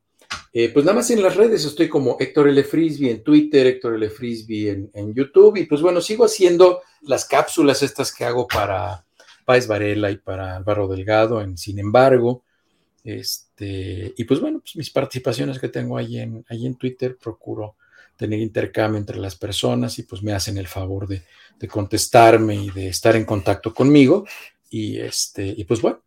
eh, pues nada más en las redes estoy como Héctor L. Frisbee en Twitter, Héctor L. Frisbee en, YouTube. Y pues bueno, sigo haciendo las cápsulas estas que hago para Páez Varela y para Álvaro Delgado en Sin embargo. Este, y pues bueno, pues mis participaciones que tengo ahí en, ahí en Twitter, procuro tener intercambio entre las personas y pues me hacen el favor de, de contestarme y de estar en contacto conmigo. Y, este, y pues bueno,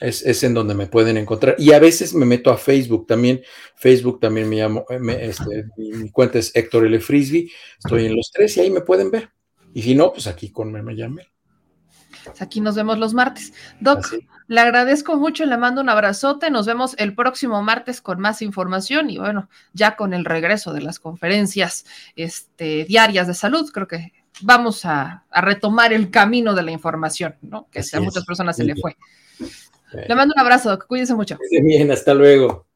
es, es, en donde me pueden encontrar. Y a veces me meto a Facebook también. Facebook también me llamo, eh, este, mi, cuenta es Héctor L. Frisbee. Estoy en los tres y ahí me pueden ver. Y si no, pues aquí con me llame. Aquí nos vemos los martes. Doc, le agradezco mucho, le mando un abrazote. Nos vemos el próximo martes con más información y bueno, ya con el regreso de las conferencias este, diarias de salud. Creo que vamos a, retomar el camino de la información, ¿no? Que a muchas personas se le fue. Le mando un abrazo, cuídense mucho. Bien, hasta luego.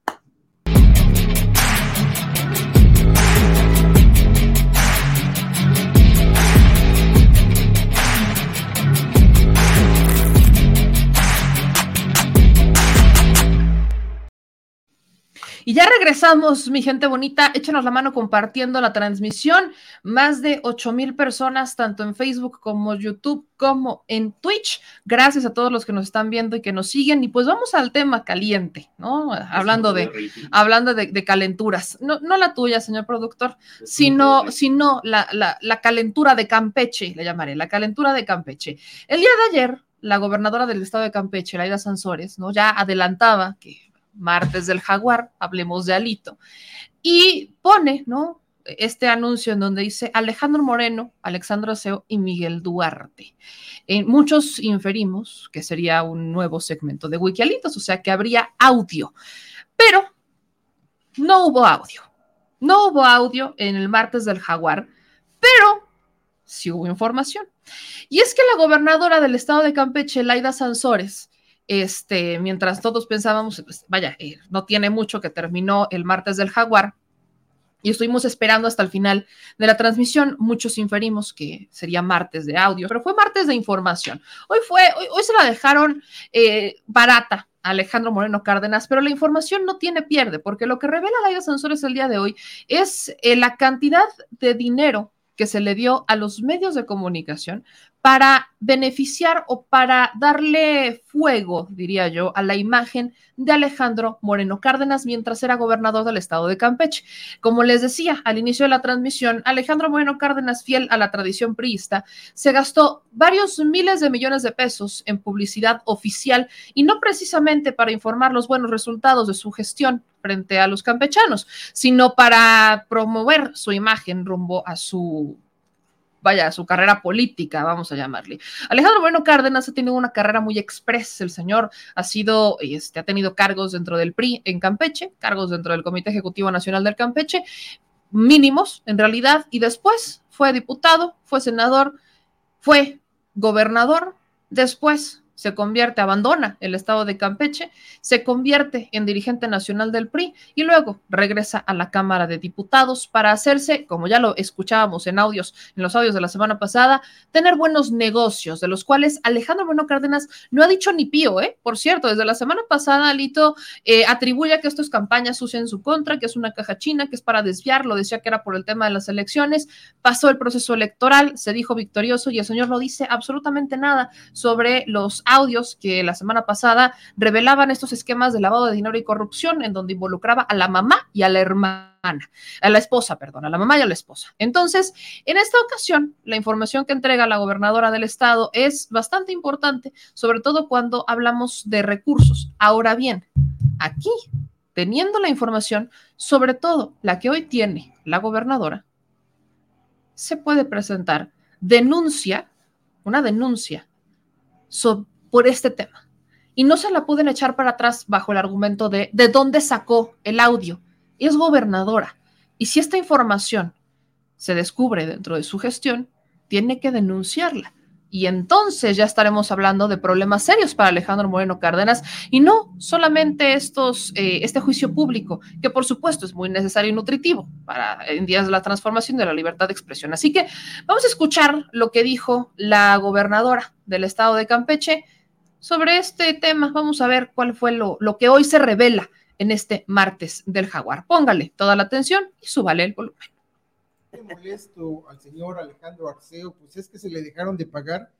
Y ya regresamos, mi gente bonita. Échenos la mano compartiendo la transmisión. Más de 8 mil personas, tanto en Facebook como YouTube, como en Twitch. Gracias a todos los que nos están viendo y que nos siguen. Y pues vamos al tema caliente, ¿no? Hablando de, hablando de, calenturas. No, no, la tuya, señor productor, sino, sino la, la, la calentura de Campeche, le llamaré, la calentura de Campeche. El día de ayer, la gobernadora del estado de Campeche, Laida Sansores, ¿no? Ya adelantaba que martes del jaguar, hablemos de Alito, y pone, ¿no? Este anuncio en donde dice Alejandro Moreno, Alexandro Aseo y Miguel Duarte. Eh, muchos inferimos que sería un nuevo segmento de Wikialitos, o sea que habría audio, pero no hubo audio. No hubo audio en el martes del jaguar, pero sí hubo información. Y es que la gobernadora del estado de Campeche, Laida Sansores, este, mientras todos pensábamos, pues, vaya, eh, no tiene mucho que terminó el martes del jaguar, y estuvimos esperando hasta el final de la transmisión. Muchos inferimos que sería martes de audio, pero fue martes de información. Hoy fue, hoy, se la dejaron eh, barata a Alejandro Moreno Cárdenas, pero la información no tiene pierde, porque lo que revela Laida Sansores el día de hoy es eh, la cantidad de dinero que se le dio a los medios de comunicación para beneficiar o para darle fuego, diría yo, a la imagen de Alejandro Moreno Cárdenas mientras era gobernador del estado de Campeche. Como les decía al inicio de la transmisión, Alejandro Moreno Cárdenas, fiel a la tradición priista, se gastó varios miles de millones de pesos en publicidad oficial y no precisamente para informar los buenos resultados de su gestión frente a los campechanos, sino para promover su imagen rumbo a su vaya, su carrera política, vamos a llamarle. Alejandro Bueno Cárdenas ha tenido una carrera muy express. El señor ha sido, este, ha tenido cargos dentro del PRI en Campeche, cargos dentro del Comité Ejecutivo Nacional del Campeche, mínimos en realidad, y después fue diputado, fue senador, fue gobernador, después se convierte, abandona el estado de Campeche, se convierte en dirigente nacional del PRI y luego regresa a la Cámara de Diputados para hacerse, como ya lo escuchábamos en audios, en los audios de la semana pasada, tener buenos negocios, de los cuales Alejandro Bueno Cárdenas no ha dicho ni pío, ¿eh? Por cierto, desde la semana pasada Alito eh, atribuye que esto es campaña sucia en su contra, que es una caja china, que es para desviarlo, decía que era por el tema de las elecciones, pasó el proceso electoral, se dijo victorioso y el señor no dice absolutamente nada sobre los audios que la semana pasada revelaban estos esquemas de lavado de dinero y corrupción en donde involucraba a la mamá y a la hermana, a la esposa, perdón, a la mamá y a la esposa. Entonces, en esta ocasión, la información que entrega la gobernadora del estado es bastante importante, sobre todo cuando hablamos de recursos. Ahora bien, aquí, teniendo la información, sobre todo la que hoy tiene la gobernadora, se puede presentar denuncia, una denuncia sobre por este tema. Y no se la pueden echar para atrás bajo el argumento de de dónde sacó el audio. Es gobernadora. Y si esta información se descubre dentro de su gestión, tiene que denunciarla. Y entonces ya estaremos hablando de problemas serios para Alejandro Moreno Cárdenas y no solamente estos, eh, este juicio público, que por supuesto es muy necesario y nutritivo para en días de la transformación de la libertad de expresión. Así que vamos a escuchar lo que dijo la gobernadora del estado de Campeche sobre este tema. Vamos a ver cuál fue lo, lo que hoy se revela en este martes del jaguar. Póngale toda la atención y súbale el volumen. molesto al señor Alejandro Arceo, pues es que se le dejaron de pagar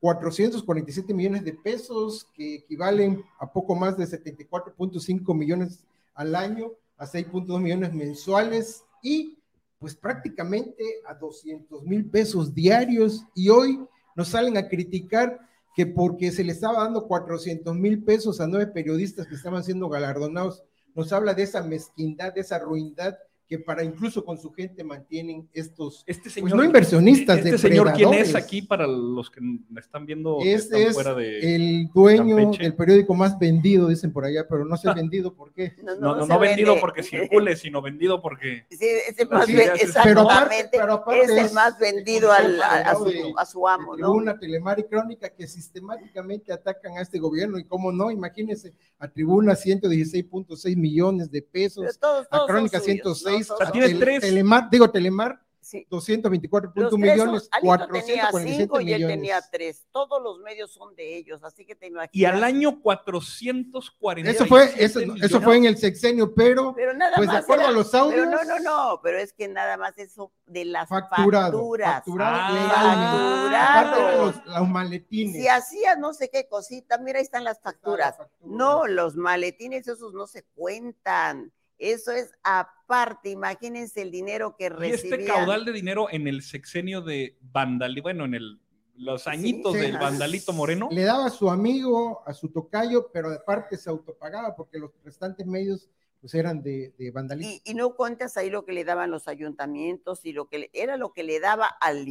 447 millones de pesos, que equivalen a poco más de 74.5 millones al año, a 6.2 millones mensuales y pues prácticamente a 200 mil pesos diarios. Y hoy nos salen a criticar que porque se le estaba dando 400 mil pesos a nueve periodistas que estaban siendo galardonados, nos habla de esa mezquindad, de esa ruindad que para incluso con su gente mantienen estos Este pues, señor, no inversionistas, este señor, ¿quién es aquí para los que me están viendo? que Este están es fuera de... el dueño Campeche. del periódico más vendido, dicen por allá, pero no sé vendido por qué. No, no, no vendido vende. porque *laughs* circule, sino vendido porque... Sí, es el más Sí, es- pero aparte- exactamente, pero aparte es el más vendido al- a, a su, de- a su amo, ¿no? Tribuna, Telemar y Crónica que sistemáticamente atacan a este gobierno y cómo no, imagínense, a Tribuna 116.6 millones de pesos, todos, a Crónica suyos, 106, ¿no? a Todos tiene son- tres. Telemar, digo Telemar Sí. 224 Los tres millones, son- Alito tenía 447 cinco y él millones. tenía tres. Todos los medios son de ellos, así que te imaginas. Y al año 440. Eso fue, eso, eso fue en el sexenio, pero Pero nada pues de más acuerdo era- a los audios, Pero no, no, no, pero es que nada más eso de las facturado, facturas. facturado Ah, facturado. los, los maletines. Si hacía no sé qué cosita, mira, ahí están las facturas. No, los maletines esos no se cuentan. Eso es aparte. Imagínense el dinero que Y recibían. este caudal de dinero en el sexenio de Vandal, bueno, en el, los añitos sí. del Vandalito Moreno. Le daba a su amigo, a su tocayo, pero aparte se autopagaba porque los restantes medios pues eran de, de vandalismo. Y, y no cuentas ahí lo que le daban los ayuntamientos y lo que le- era lo que le daba al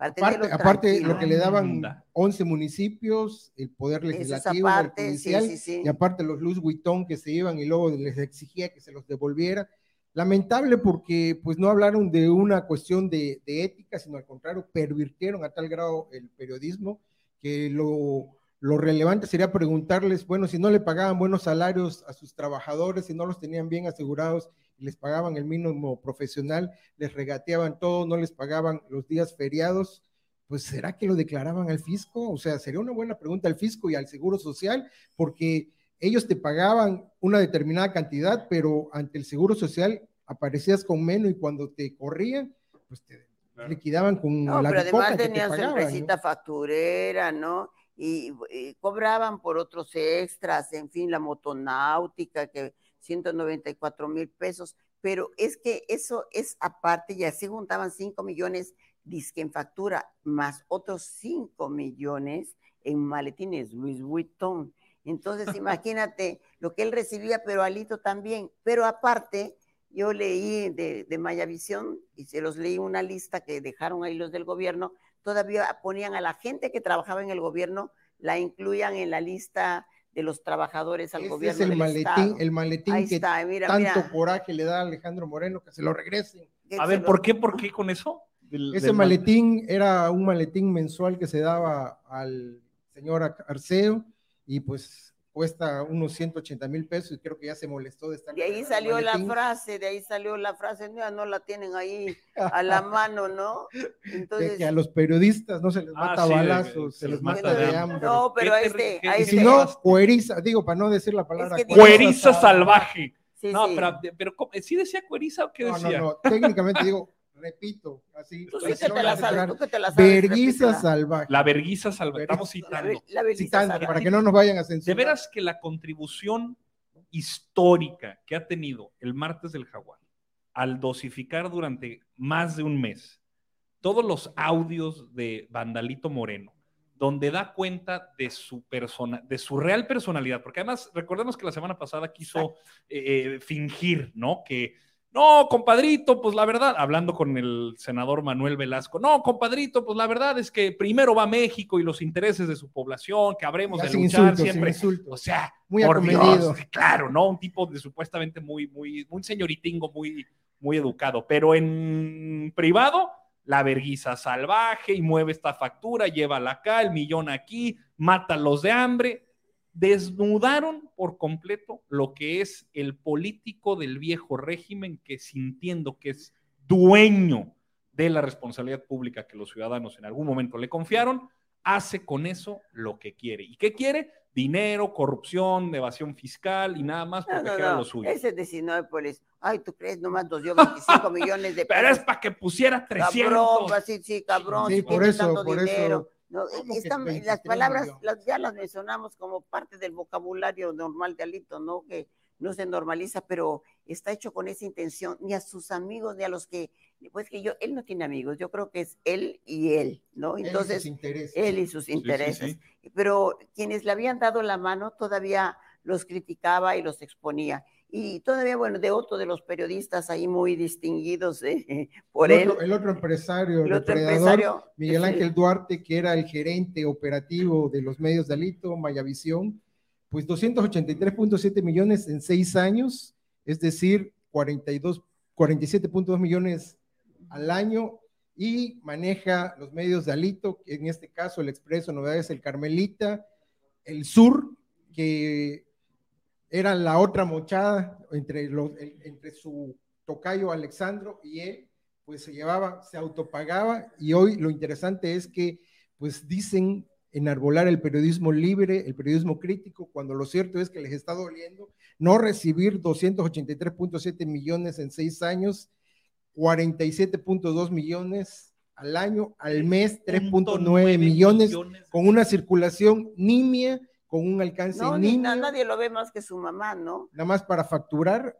Aparte, lo que le daban Anda. 11 municipios, el poder legislativo, el aparte, sí, judicial, sí, sí. y aparte los Luz Vuitton que se iban y luego les exigía que se los devolviera. Lamentable porque pues no hablaron de una cuestión de, de ética, sino al contrario, pervirtieron a tal grado el periodismo que lo, lo relevante sería preguntarles, bueno, si no le pagaban buenos salarios a sus trabajadores, si no los tenían bien asegurados les pagaban el mínimo profesional, les regateaban todo, no les pagaban los días feriados, pues ¿será que lo declaraban al fisco? O sea, sería una buena pregunta al fisco y al Seguro Social, porque ellos te pagaban una determinada cantidad, pero ante el Seguro Social aparecías con menos y cuando te corrían, pues te liquidaban con No, la pero además te tenían su pagaban, ¿no? facturera, ¿no? Y, y cobraban por otros extras, en fin, la motonáutica, que 194 mil pesos, pero es que eso es aparte, y así juntaban 5 millones disque en factura, más otros 5 millones en maletines Louis Vuitton. Entonces, *laughs* imagínate lo que él recibía, pero Alito también. Pero aparte, yo leí de, de Mayavisión y se los leí una lista que dejaron ahí los del gobierno, todavía ponían a la gente que trabajaba en el gobierno, la incluían en la lista de los trabajadores al Ese gobierno. es el del maletín, Estado. el maletín Ahí que está, mira, tanto mira. coraje le da a Alejandro Moreno que se lo regresen. A ver, ¿por qué, por qué con eso? Del- Ese del mal- maletín era un maletín mensual que se daba al señor Ar- Arceo y pues cuesta unos 180 mil pesos y creo que ya se molestó de estar. De ahí salió la frase, de ahí salió la frase, no, no la tienen ahí *laughs* a la mano, ¿no? de Entonces, que a los periodistas no se les Ah, mata a sí, de- balazos, se se les mata de de hambre. no, pero a ¿Qué este, te- a qué- Y si este- no, cueriza, digo, para no decir la palabra que Cueriza salvaje. sí, no, sí. pero, pero. ¿sí decía cueriza o qué No, no, decía? no, técnicamente digo, repito, así. Tú sí que te la sabes, tú que te la sabes. Verguiza salvaje. La verguiza salvaje. Estamos Vergüenza. La, citando. la vergüenza Citando, salvaje. para que no nos vayan a De censurar. veras que la contribución histórica que ha tenido el martes del jaguar al dosificar durante más de un mes todos los audios de Vandalito Moreno, donde da cuenta de su persona, de su real personalidad, porque además recordemos que la semana pasada quiso eh, eh, fingir, ¿no? Que no, compadrito, pues la verdad, hablando con el senador Manuel Velasco, no, compadrito, pues la verdad es que primero va México y los intereses de su población, que habremos Ya de luchar insultos, siempre. O sea, Muy por. Dios, claro, ¿no? Un tipo de supuestamente muy, muy, un señoritingo muy, muy educado, pero en privado, la verguiza salvaje y mueve esta factura, llévala acá, el millón aquí, mátalos de hambre. Desnudaron por completo lo que es el político del viejo régimen que sintiendo que es dueño de la responsabilidad pública que los ciudadanos en algún momento le confiaron, hace con eso lo que quiere. ¿Y qué quiere? Dinero, corrupción, evasión fiscal y nada más No, porque no, queda no, lo suyo. Ese de Sinópolis. Ay, ¿tú crees? Nomás nos dio 25 *laughs* millones de Pero es pesos. para que pusiera 300. Cabrón, pues, sí, sí, cabrón, Sí, por eso, por dinero. eso. No, ¿Cómo que están- 23 las palabras las- ya las mencionamos como parte del vocabulario normal de Alito, ¿no? Que no se normaliza, pero está hecho con esa intención, ni a sus amigos, ni a los que, pues que yo, él no tiene amigos, yo creo que es él y él, ¿no? Él y Entonces, sus intereses. él y sus sí, intereses. sí. Pero quienes le habían dado la mano todavía los criticaba y los exponía. Y todavía, bueno, de otro de los periodistas ahí muy distinguidos eh, *laughs* por el, él, otro, el otro empresario, el otro empresario, Miguel sí. Ángel Duarte, que era el gerente operativo de los medios de Alito, Mayavisión, pues 283.7 millones en seis años, es decir, 42, 47.2 millones al año y maneja los medios de Alito, en este caso el Expreso, Novedades, el Carmelita, el Sur, que era la otra mochada entre, los, el- entre su tocayo Alexandro y él, pues se llevaba, se autopagaba y hoy lo interesante es que pues dicen enarbolar el periodismo libre, el periodismo crítico, cuando lo cierto es que les está doliendo no recibir 283.7 millones en seis años, 47.2 millones al año, al mes 3.9 millones, con una circulación nimia, con un alcance no, ni nadie lo ve más que su mamá, ¿no? nada más para facturar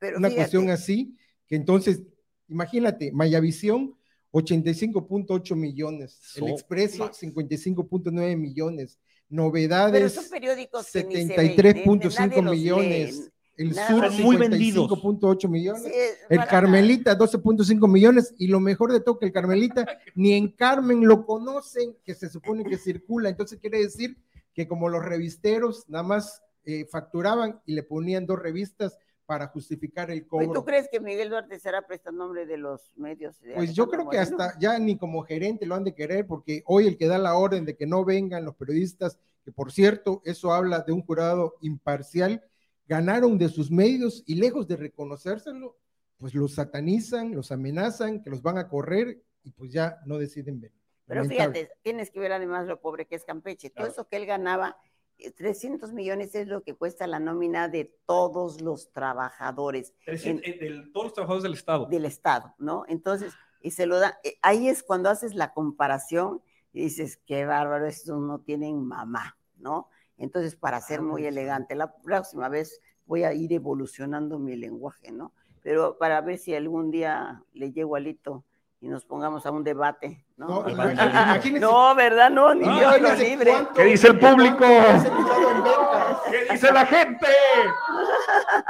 Pero una fíjate, cuestión así, que entonces, imagínate, Mayavisión, 85.8 millones, el So- Expreso, 55.9 millones, pero Novedades, son periódicos que ni se ven, nadie 73.5 los millones, lee. el Nada Sur, más- Son muy vendidos. 55.8 millones, Sí, el Carmelita, 12.5 millones, y lo mejor de todo que el Carmelita, *laughs* ni en Carmen lo conocen, que se supone que circula, entonces quiere decir que como los revisteros nada más eh, facturaban y le ponían dos revistas para justificar el cobro. ¿Tú crees que Miguel Duarte será prestanombre de los medios? de Pues yo creo que Moreno? hasta ya ni como gerente lo han de querer, porque hoy el que da la orden de que no vengan los periodistas, que por cierto, eso habla de un jurado imparcial, ganaron de sus medios y lejos de reconocérselo, pues los satanizan, los amenazan, que los van a correr y pues ya no deciden venir. Pero Lamentable. fíjate, tienes que ver además lo pobre que es Campeche. Todo Claro. eso que él ganaba, eh, 300 millones es lo que cuesta la nómina de todos los trabajadores eh, todos los trabajadores del Estado. del Estado, ¿no? Entonces, y se lo da. eh, Ahí es cuando haces la comparación y dices, qué bárbaro, estos no tienen mamá, ¿no? Entonces, para ser muy elegante, la próxima vez voy a ir evolucionando mi lenguaje, ¿no? Pero para ver si algún día le llego alito y nos pongamos a un debate, ¿no? No, ¿verdad? No, ni No, Dios lo imagínese libre. cuánto- ¿Qué dice el público? ¿Qué dice la gente?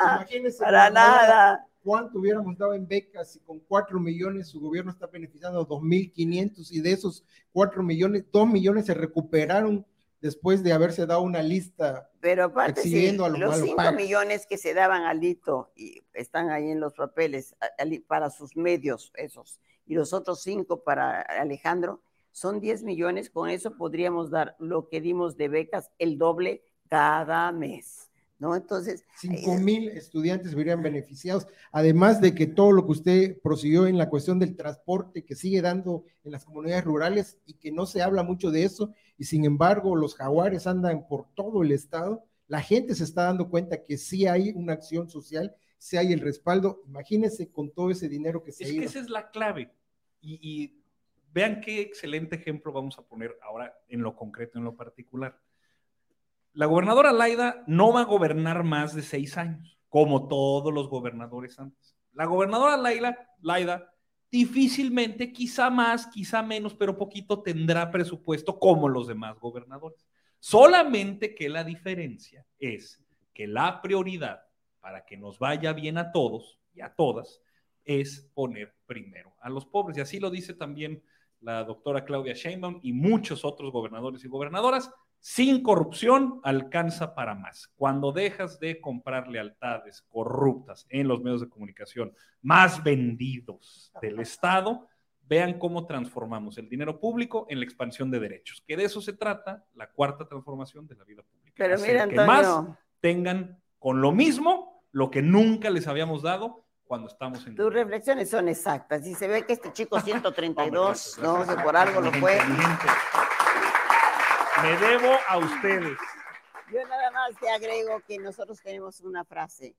Imagínese, Para nada. ¿Cuánto hubiéramos dado en becas si con 4 millones su gobierno está beneficiando 2.500 y de esos 4 millones, 2 millones se recuperaron después de haberse dado una lista Pero aparte, sí, a los los malos 5 pacos? millones que se daban al Lito y están ahí en los papeles a- para sus medios, esos, y los otros 5 para Alejandro, son 10 millones. Con eso podríamos dar lo que dimos de becas, el doble cada mes, ¿no? Entonces, 5 mil estudiantes verían beneficiados, además de que todo lo que usted prosiguió en la cuestión del transporte que sigue dando en las comunidades rurales y que no se habla mucho de eso, y sin embargo los jaguares andan por todo el estado, la gente se está dando cuenta que sí hay una acción social, sí hay el respaldo, imagínense con todo ese dinero que se Es ha que esa es la clave. Y, y vean qué excelente ejemplo vamos a poner ahora en lo concreto, en lo particular. La gobernadora Laida no va a gobernar más de seis años, como todos los gobernadores antes. La gobernadora Laila, Laida difícilmente, quizá más, quizá menos, pero poquito tendrá presupuesto como los demás gobernadores. Solamente que la diferencia es que la prioridad para que nos vaya bien a todos y a todas es poner primero a los pobres. Y así lo dice también la doctora Claudia Sheinbaum y muchos otros gobernadores y gobernadoras. Sin corrupción alcanza para más. Cuando dejas de comprar lealtades corruptas en los medios de comunicación más vendidos del Estado, vean cómo transformamos el dinero público en la expansión de derechos. Que de eso se trata la cuarta transformación de la vida pública. Pero Hacer mira, que más tengan con lo mismo lo que nunca les habíamos dado cuando estamos en tus reflexiones son exactas. Y se ve que este chico *laughs* 132, gracias, no sé, por algo lo fue. Me debo a ustedes. Yo nada más te agrego que nosotros tenemos una frase,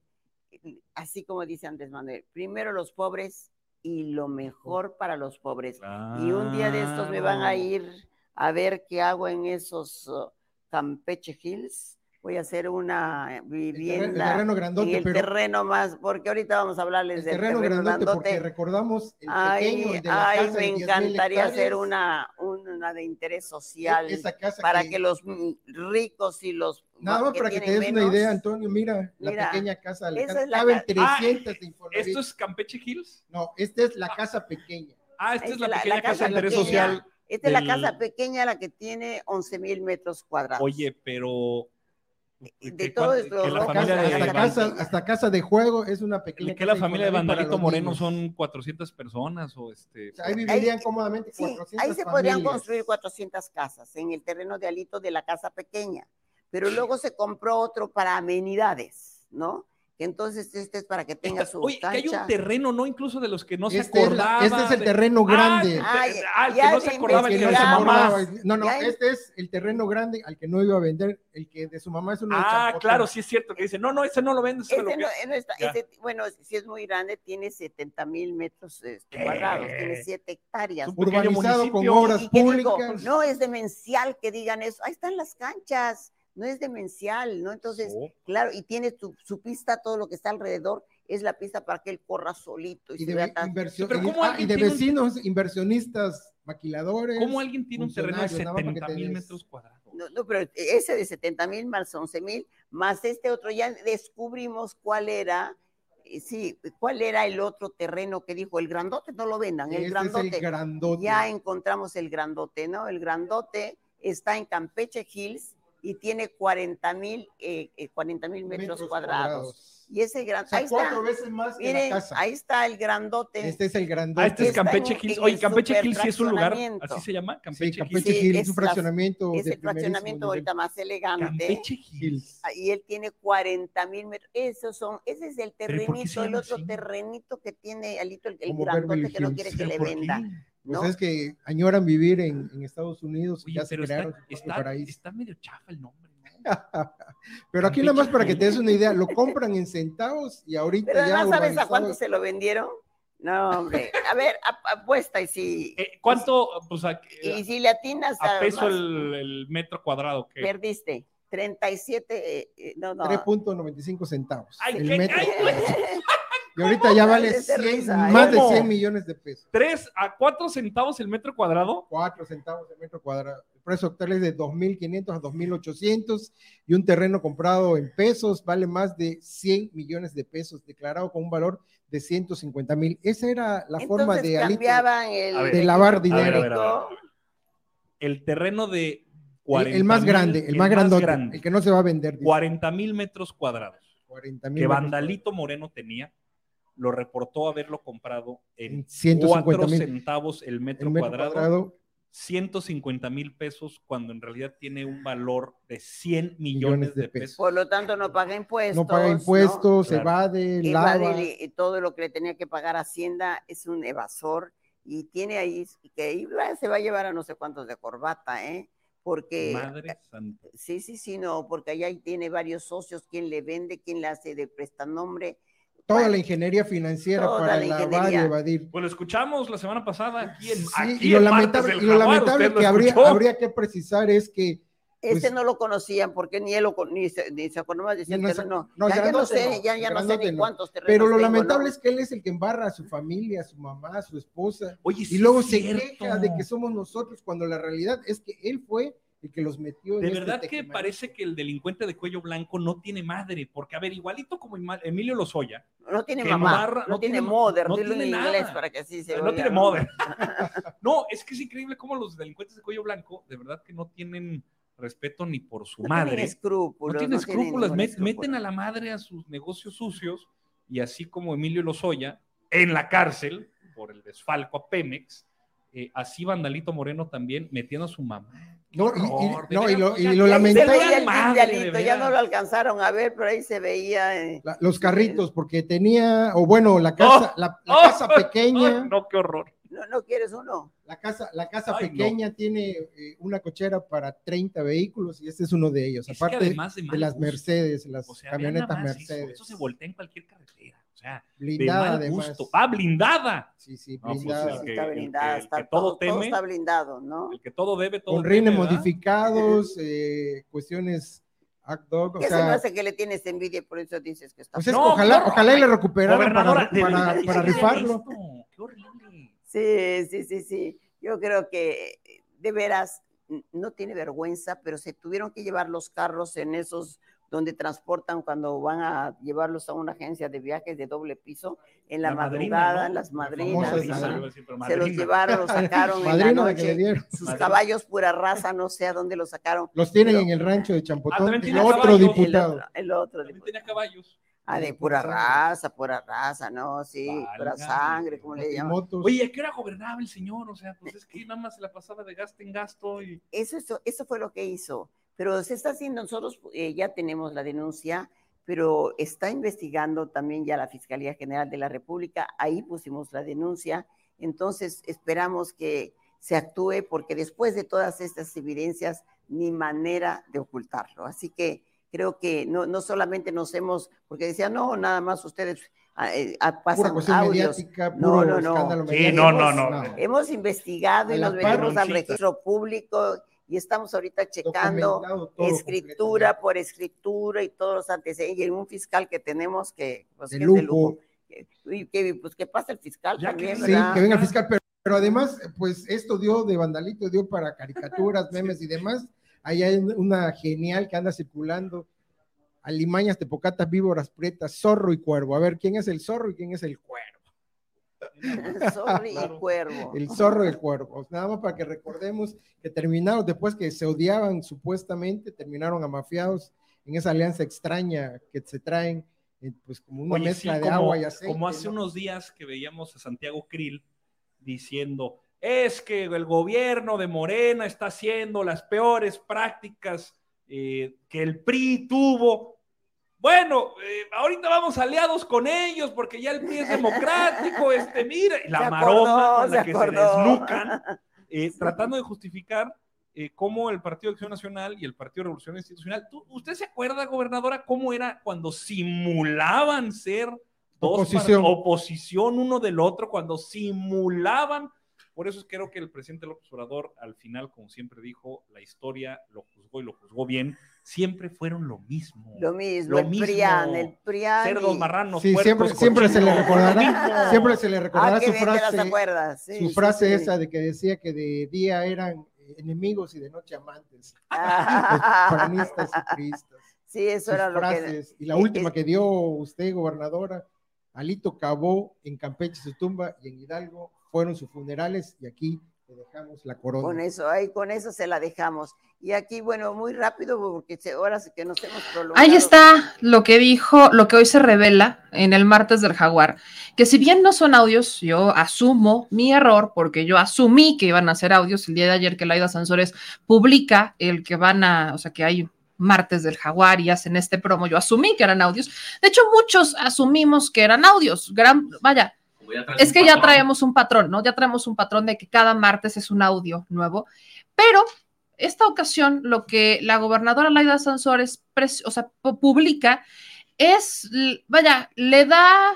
así como dice Andrés Manuel, primero los pobres y lo mejor para los pobres. Y un día de estos me van a ir a ver qué hago en esos uh, Campeche Hills. Voy a hacer una vivienda terreno grandote, en el pero- terreno más, porque ahorita vamos a hablarles El del terreno grandote, porque recordamos el Ay, pequeño, el de la ay, casa de me 10,000 encantaría hacer una, una de interés social E-, Esa casa para que- que, los mm, ricos y los Nada más para que te des una idea, Antonio, mira, la pequeña casa, la esa casa- es la caben ca- 300 de Ah. ¿Esto es Campeche Hills? No, esta es la casa pequeña. Ah, esta es la pequeña casa de interés pequeña. social. Esta es la casa pequeña, la que tiene 11 mil metros cuadrados. Oye, pero. De todo esto, que la familia de hasta, casa, hasta casa de juego es una pequeña que la familia de Vandalito Moreno niños. son 400 personas o este. O sea, ahí vivirían Ahí- cómodamente Sí, 400 ahí se podrían familias. construir 400 casas en el terreno de Alito de la casa pequeña, pero luego se compró otro para amenidades, ¿no? Que entonces este es para que tenga Esta- su oye, que hay un terreno, ¿no? Incluso de los que no se Este es la- acordaba. este es el de- terreno grande. Ah, Ay, ah, el que no se acordaba El que se su mamá. No, no, Ya- este es el terreno grande al que no iba a vender, el que de su mamá es uno de Ah, claro, sí es cierto que dice, no, no, ese no lo vende, ese me lo Este no- quedo". no está- este- bueno, si es muy grande, tiene 70 mil metros este, cuadrados, tiene 7 hectáreas. Urbanizado con municipio. obras ¿Y qué digo? públicas. No es demencial que digan eso. Ahí están las canchas. No es demencial, ¿no? Entonces, Oh. claro, y tiene su, su pista, todo lo que está alrededor es la pista para que él corra solito y, y se de, vea tan- inversión, Pero y- ¿cómo ah, y de un- vecinos, inversionistas, maquiladores. ¿Cómo alguien tiene un terreno de funcionarios, nada más para que 70 te mil metros cuadrados? No, no, pero ese de 70 mil más 11 mil, más este otro, ya descubrimos cuál era, eh, sí, cuál era el otro terreno que dijo, el grandote no lo vendan, el Este grandote. es el grandote. Ya encontramos el grandote, ¿no? El grandote está en Campeche Hills y tiene 40 mil eh, eh, 40 mil metros, cuadrados. Y ese gran, O sea, ahí está. cuatro veces más que Miren, la casa. ahí está el grandote. Este es el Ah, grandote. este es Está Campeche Hills. Oye, Campeche Hills sí es un lugar, así se llama, Sí, Campeche Campeche Hills. Sí, Hills, es un fraccionamiento Es de el fraccionamiento ahorita más elegante. Campeche Hills. Ah, Y él tiene 40 mil metros. Esos son, ese es el ¿Pero por qué se terrenito, el otro así? terrenito que tiene Alito, el, el grandote que no quiere que ¿Pero le por qué? Pues ¿no? es que añoran vivir en, en Estados Unidos y Oye, ya se está, crearon está, paraíso. está medio chafa el nombre, ¿no? *laughs* Pero aquí nada más para que te des una idea, lo compran en centavos y ahorita Pero ya además, ¿sabes a cuánto se lo vendieron? No, hombre. A ver, ap- apuesta y si, Eh, ¿Cuánto, pues, a, y si le atinas a a peso el, el metro cuadrado? Que, perdiste. 37, eh, eh, no, no. 3.95 centavos. Ay, el ¿qué? metro. Ay, Y ahorita ya vale Es de 100, risa, ¿eh? más de ¿Cómo? 100 millones de pesos. ¿Tres a cuatro centavos el metro cuadrado? 4 centavos el metro cuadrado. El precio actual es de 2.500 a 2.800 y un terreno comprado en pesos vale más de 100 millones de pesos, declarado con un valor de 150 mil. Esa era la forma de, cambiaban el, ver. de lavar dinero. a ver, a ver, a ver. El terreno de El, 40 el más mil- grande, el más grandote, grande, el que no se va a vender. dice. 40 mil metros cuadrados 40 mil que Vandalito Moreno tenía, lo reportó haberlo comprado en En 150 4 mil. centavos el metro, el metro cuadrado, cuadrado, 150 mil pesos, cuando en realidad tiene un valor de 100 millones, Millones de de pesos. Por lo tanto, no paga impuestos. no paga impuestos, Claro. evade, lava. y- todo lo que le tenía que pagar Hacienda es un evasor y tiene ahí que se va a llevar a no sé cuántos de corbata, ¿eh? Porque Madre santa. sí, sí, sí, no, porque allá ahí tiene varios socios, quien le vende, quien le hace de prestanombre. Toda Bueno, la ingeniería financiera toda para la lavar y evadir. Pues lo escuchamos la semana pasada aquí en, Sí, aquí y lo en lamentable, del y lo Jaguar, lamentable ¿usted lo que habría, habría que precisar es que Este Pues- no lo conocían porque ni él lo ni se, ni se acordaba de Ya no no, no, no, ya, ya no sé, no, ya, ya no sé ni no. cuántos terrenos Pero lo tengo, lamentable ¿no? es que él es el que embarra a su familia, a su mamá, a su esposa. Oye, sí y luego es se cierto. queja de que somos nosotros, cuando la realidad es que él fue el que los metió en De este verdad que parece que el delincuente de cuello blanco no tiene madre, porque a ver, igualito como Emilio Lozoya, No tiene mamá, no, no tiene tiene- mother, no tiene inglés nada. para que así se no oiga, tiene mother. *laughs* no, es que es increíble cómo los delincuentes de cuello blanco, de verdad que no tienen respeto ni por su No madre. tienen escrúpulos. no tienen escrúpulos, met- meten a la madre a sus negocios sucios y así como Emilio Lozoya en la cárcel por el desfalco a Pemex, eh, así Vandalito Moreno también metiendo a su mamá. No, y- y- no, y lo, y lo lamentable, Madre, ya no lo alcanzaron a ver, pero ahí se veía. eh, la- los carritos, porque tenía, o bueno, la casa, la, la Oh, casa ay, *laughs* pequeña, no, qué horror. ¿No, no quieres uno? la casa, la casa Ay, no. pequeña tiene eh, una cochera para 30 vehículos y este es uno de ellos, Es aparte además de las Mercedes, las O sea, vean camionetas eso, Mercedes, Eso, se voltea en cualquier carretera. Sea, blindada de mal además. gusto. Ah, blindada. Sí, sí, No, pues, blindada. el que- está el el que todo todo, todo teme. está blindado, ¿no? El que todo debe, todo con rines modificados, eh, cuestiones act dog, o ¿Qué se me hace que le tienes envidia y por eso dices que está pues es- No, ojalá, ojalá y le recuperaran para, para- verdad, para ¿qué es rifarlo. esto? Qué horrible. Sí, sí, sí, sí. Yo creo que eh, de veras no tiene vergüenza, pero se tuvieron que llevar los carros en esos donde transportan cuando van a llevarlos a una agencia de viajes de doble piso en la, La madrina, madrugada, ¿no? las La madrinas. Se los llevaron, los sacaron en la noche. Sus Madrina. caballos pura raza, no sé a dónde los sacaron. Los tienen Pero- en el rancho de Ah, Champotón, también el otro caballos. Diputado. el otro También diputado. tenía caballos. Ah, de pura pura raza, pura raza, ¿no? Sí, pura Válgame. sangre, como le llaman. Motos. Oye, ¿a qué hora gobernaba el señor? O sea, pues es que nada más se la pasaba de gasto en gasto y Eso, eso, eso fue lo que hizo. Pero se está haciendo, nosotros eh, ya tenemos la denuncia, pero está investigando también ya la Fiscalía General de la República. Ahí pusimos la denuncia. Entonces esperamos que se actúe porque después de todas estas evidencias, ni manera de ocultarlo. Así que creo que no, no solamente nos hemos, porque decían, no, nada más ustedes ah, eh, ah, pura pasan cuestión audios. No, no, no. escándalo Sí, no, no, no. Hemos investigado y A nos metimos al registro público y estamos ahorita checando escritura por escritura y todos los antecedentes. Y un fiscal que tenemos que, pues, De que es de lujo. lujo. Que, y que, pues que pasa el fiscal Ya que también, Sí, que venga el fiscal, pero, pero además, pues esto dio de vandalito, dio para caricaturas, *laughs* memes y demás. Ahí hay una genial que anda circulando. Alimañas, tepocatas, víboras, pretas, zorro y cuervo. A ver, ¿quién es el zorro y quién es el cuervo? *laughs* Zorro y Claro. cuervo. El zorro y el cuervo. Nada más para que recordemos que terminaron, después que se odiaban supuestamente, terminaron amafiados en esa alianza extraña que se traen, eh, pues como una Oye, mezcla sí, de como, agua y aceite. como hace ¿no? unos días que veíamos a Santiago Krill diciendo, es que el gobierno de Morena está haciendo las peores prácticas eh, que el PRI tuvo. Bueno, eh, ahorita vamos aliados con ellos porque ya el PRI es democrático, este, mira, y la maroma acordó, con la que se acordó. desnucan, eh, tratando de justificar eh, cómo el Partido de Acción Nacional y el Partido de Revolución Institucional, ¿tú- ¿usted se acuerda, gobernadora, cómo era cuando simulaban ser dos Oposición. uno del otro cuando simulaban. Por eso creo que el presidente López Obrador, al final, como siempre dijo, la historia lo juzgó y lo juzgó bien. Siempre fueron lo mismo. Lo mismo, Lo el mismo. PRIAN, el PRIAN. Cerdos, y- marranos, Sí, puercos, siempre, siempre se le recordará, siempre se le recordará Ah, su frase, acuerdas, sí, su sí, frase sí. esa de que decía que de día eran enemigos y de noche amantes. *laughs* Ah. Panistas y priistas. Sí, eso Sus era lo que... frases. Y la última que dio usted, gobernadora, Alito cavó en Campeche su tumba y en Hidalgo fueron sus funerales y aquí le dejamos la corona. Con eso, ahí con eso se la dejamos. Y aquí, bueno, muy rápido, porque ahora sí que nos hemos prolongado. Ahí está lo que dijo, lo que hoy se revela en el martes del jaguar, que si bien no son audios, yo asumo mi error, porque yo asumí que iban a ser audios el día de ayer que Laida Sansores publica el que van a, o sea, que hay martes del jaguar y hacen este promo, yo asumí que eran audios. De hecho, muchos asumimos que eran audios. Gran, vaya, es que ya traemos un patrón, ¿no? Ya traemos un patrón de que cada martes es un audio nuevo, pero esta ocasión lo que la gobernadora Laida Sansores o sea, pu- publica es, vaya, le da,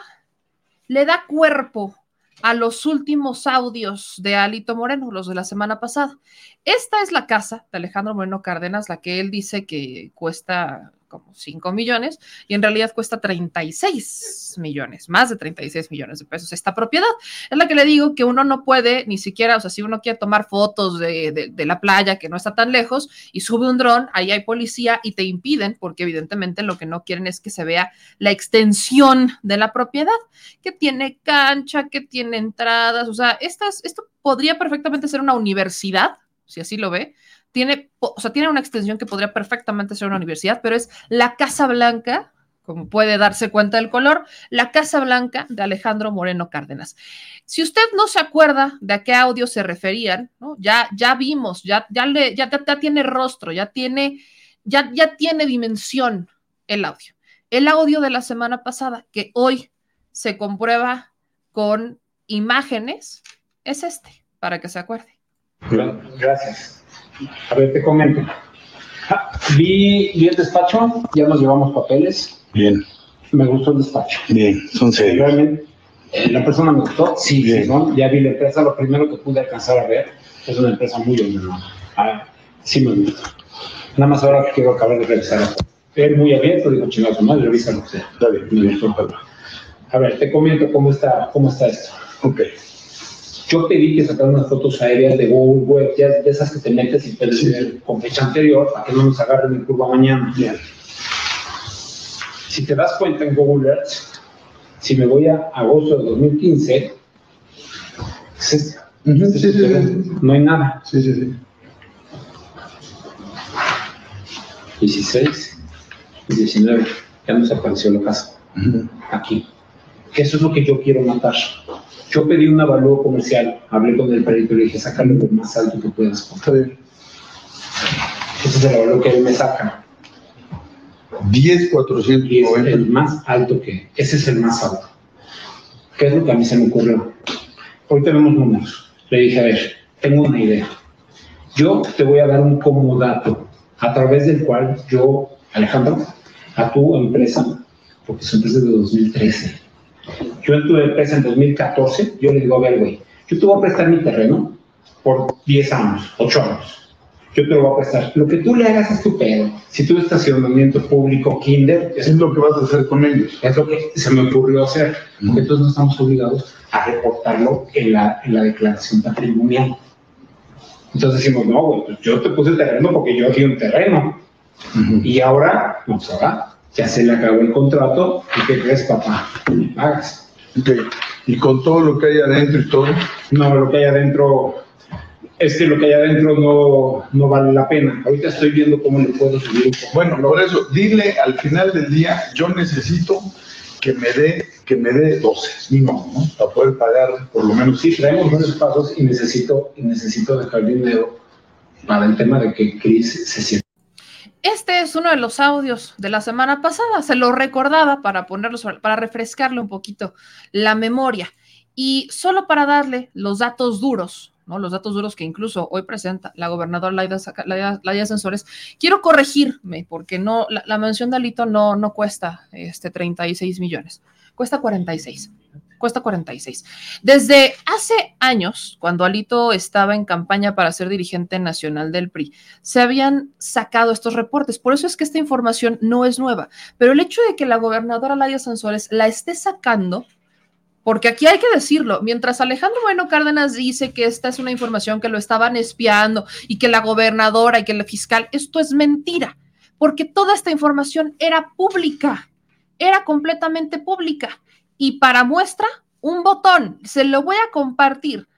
le da cuerpo a los últimos audios de Alito Moreno, los de la semana pasada. Esta es la casa de Alejandro Moreno Cárdenas, la que él dice que cuesta como 5 millones y en realidad cuesta 36 millones, más de 36 millones de pesos esta propiedad. Es la que le digo que uno no puede ni siquiera, o sea, si uno quiere tomar fotos de, de- de la playa que no está tan lejos y sube un dron, ahí hay policía y te impiden porque evidentemente lo que no quieren es que se vea la extensión de la propiedad, que tiene cancha, que tiene entradas, o sea, estas, esto podría perfectamente ser una universidad, si así lo ve, tiene, o sea, tiene una extensión que podría perfectamente ser una universidad, pero es la Casa Blanca, como puede darse cuenta del color, la Casa Blanca de Alejandro Moreno Cárdenas. Si usted no se acuerda de a qué audio se referían, ya, ya vimos, ya, ya, le, ya- ya tiene rostro, ya tiene, ya, ya tiene dimensión el audio. El audio de la semana pasada, que hoy se comprueba con imágenes, es este, para que se acuerde. Gracias. A ver, te comento. Ah, Vi, vi el despacho, ya nos llevamos papeles. Bien, Me gustó el despacho. bien, son serios. Realmente, eh, la persona me gustó. Sí, Bien. sí, ¿no? Ya vi la empresa. Lo primero que pude alcanzar a ver es una empresa muy ordenada. Ah, sí me gusta. Nada más ahora que quiero acabar de revisar. Él muy abierto, digo, chingados, madre, revísalo. Está bien, Me gustó. A ver, te comento cómo está, cómo está esto. Ok. Yo pedí que sacaran unas fotos aéreas de Google Web, ya de esas que te metes y puedes ver con fecha anterior para que no nos agarren en curva mañana. Bien. Si te das cuenta en Google Earth, si me voy a agosto de 2015, es esta. Ujú, Este sí, sí, terreno. sí. no hay nada. Sí, sí, sí. 16, 19, ya nos apareció la casa. Aquí. Que eso es lo que yo quiero matar. Yo pedí un avalúo comercial, hablé con el perito y le dije, sácalo lo más alto que puedas. Bien. Ese es el avalúo que él me saca. 10, Y es el 490. más alto que, ese es el más alto. ¿Qué es lo que a mí se me ocurrió? Hoy tenemos números. Le dije, a ver, tengo una idea. Yo te voy a dar un comodato a través del cual yo, Alejandro, a tu empresa, porque su empresa es de 2013. Yo en tu empresa en 2014, yo le digo, a ver, güey, yo te voy a prestar mi terreno por 10 años, 8 años. Yo te lo voy a prestar. Lo que tú le hagas es tu pedo. Si tu estacionamiento público, kinder, Es lo que vas a hacer con ellos. es lo que se me ocurrió hacer, porque entonces no estamos obligados a reportarlo en la, en la declaración patrimonial. Entonces decimos, no, güey, pues yo te puse terreno porque yo aquí un terreno. Y ahora, pues ahora, ya se le acabó el contrato, ¿y qué crees, papá? Me pagas. Y con todo lo que hay adentro y todo. No, lo que hay adentro, es que lo que hay adentro no, no vale la pena. Ahorita estoy viendo cómo le puedo subir un poco. Bueno, por eso, dile al final del día, yo necesito que me dé, que me dé 12, mínimo, ¿no? Para poder pagar por lo menos. Sí, traemos varios pasos y necesito, y necesito dejar dinero para el tema de que Chris se sienta. Este es uno de los audios de la semana pasada. Se lo recordaba para ponerlo para refrescarle un poquito la memoria. Y solo para darle los datos duros, ¿no? Los datos duros que incluso hoy presenta la gobernadora Laida Sensores. Quiero corregirme porque no, la, la mención de Alito no, no cuesta este 36 millones. cuesta 46 cuesta 46. Desde hace años, cuando Alito estaba en campaña para ser dirigente nacional del PRI, se habían sacado estos reportes. Por eso es que esta información no es nueva. Pero el hecho de que la gobernadora Ladia Sanzuárez la esté sacando, porque aquí hay que decirlo, mientras Alejandro Bueno Cárdenas dice que esta es una información que lo estaban espiando y que la gobernadora y que el fiscal, esto es mentira, porque toda esta información era pública, era completamente pública. Y para muestra, un botón, se lo voy a compartir,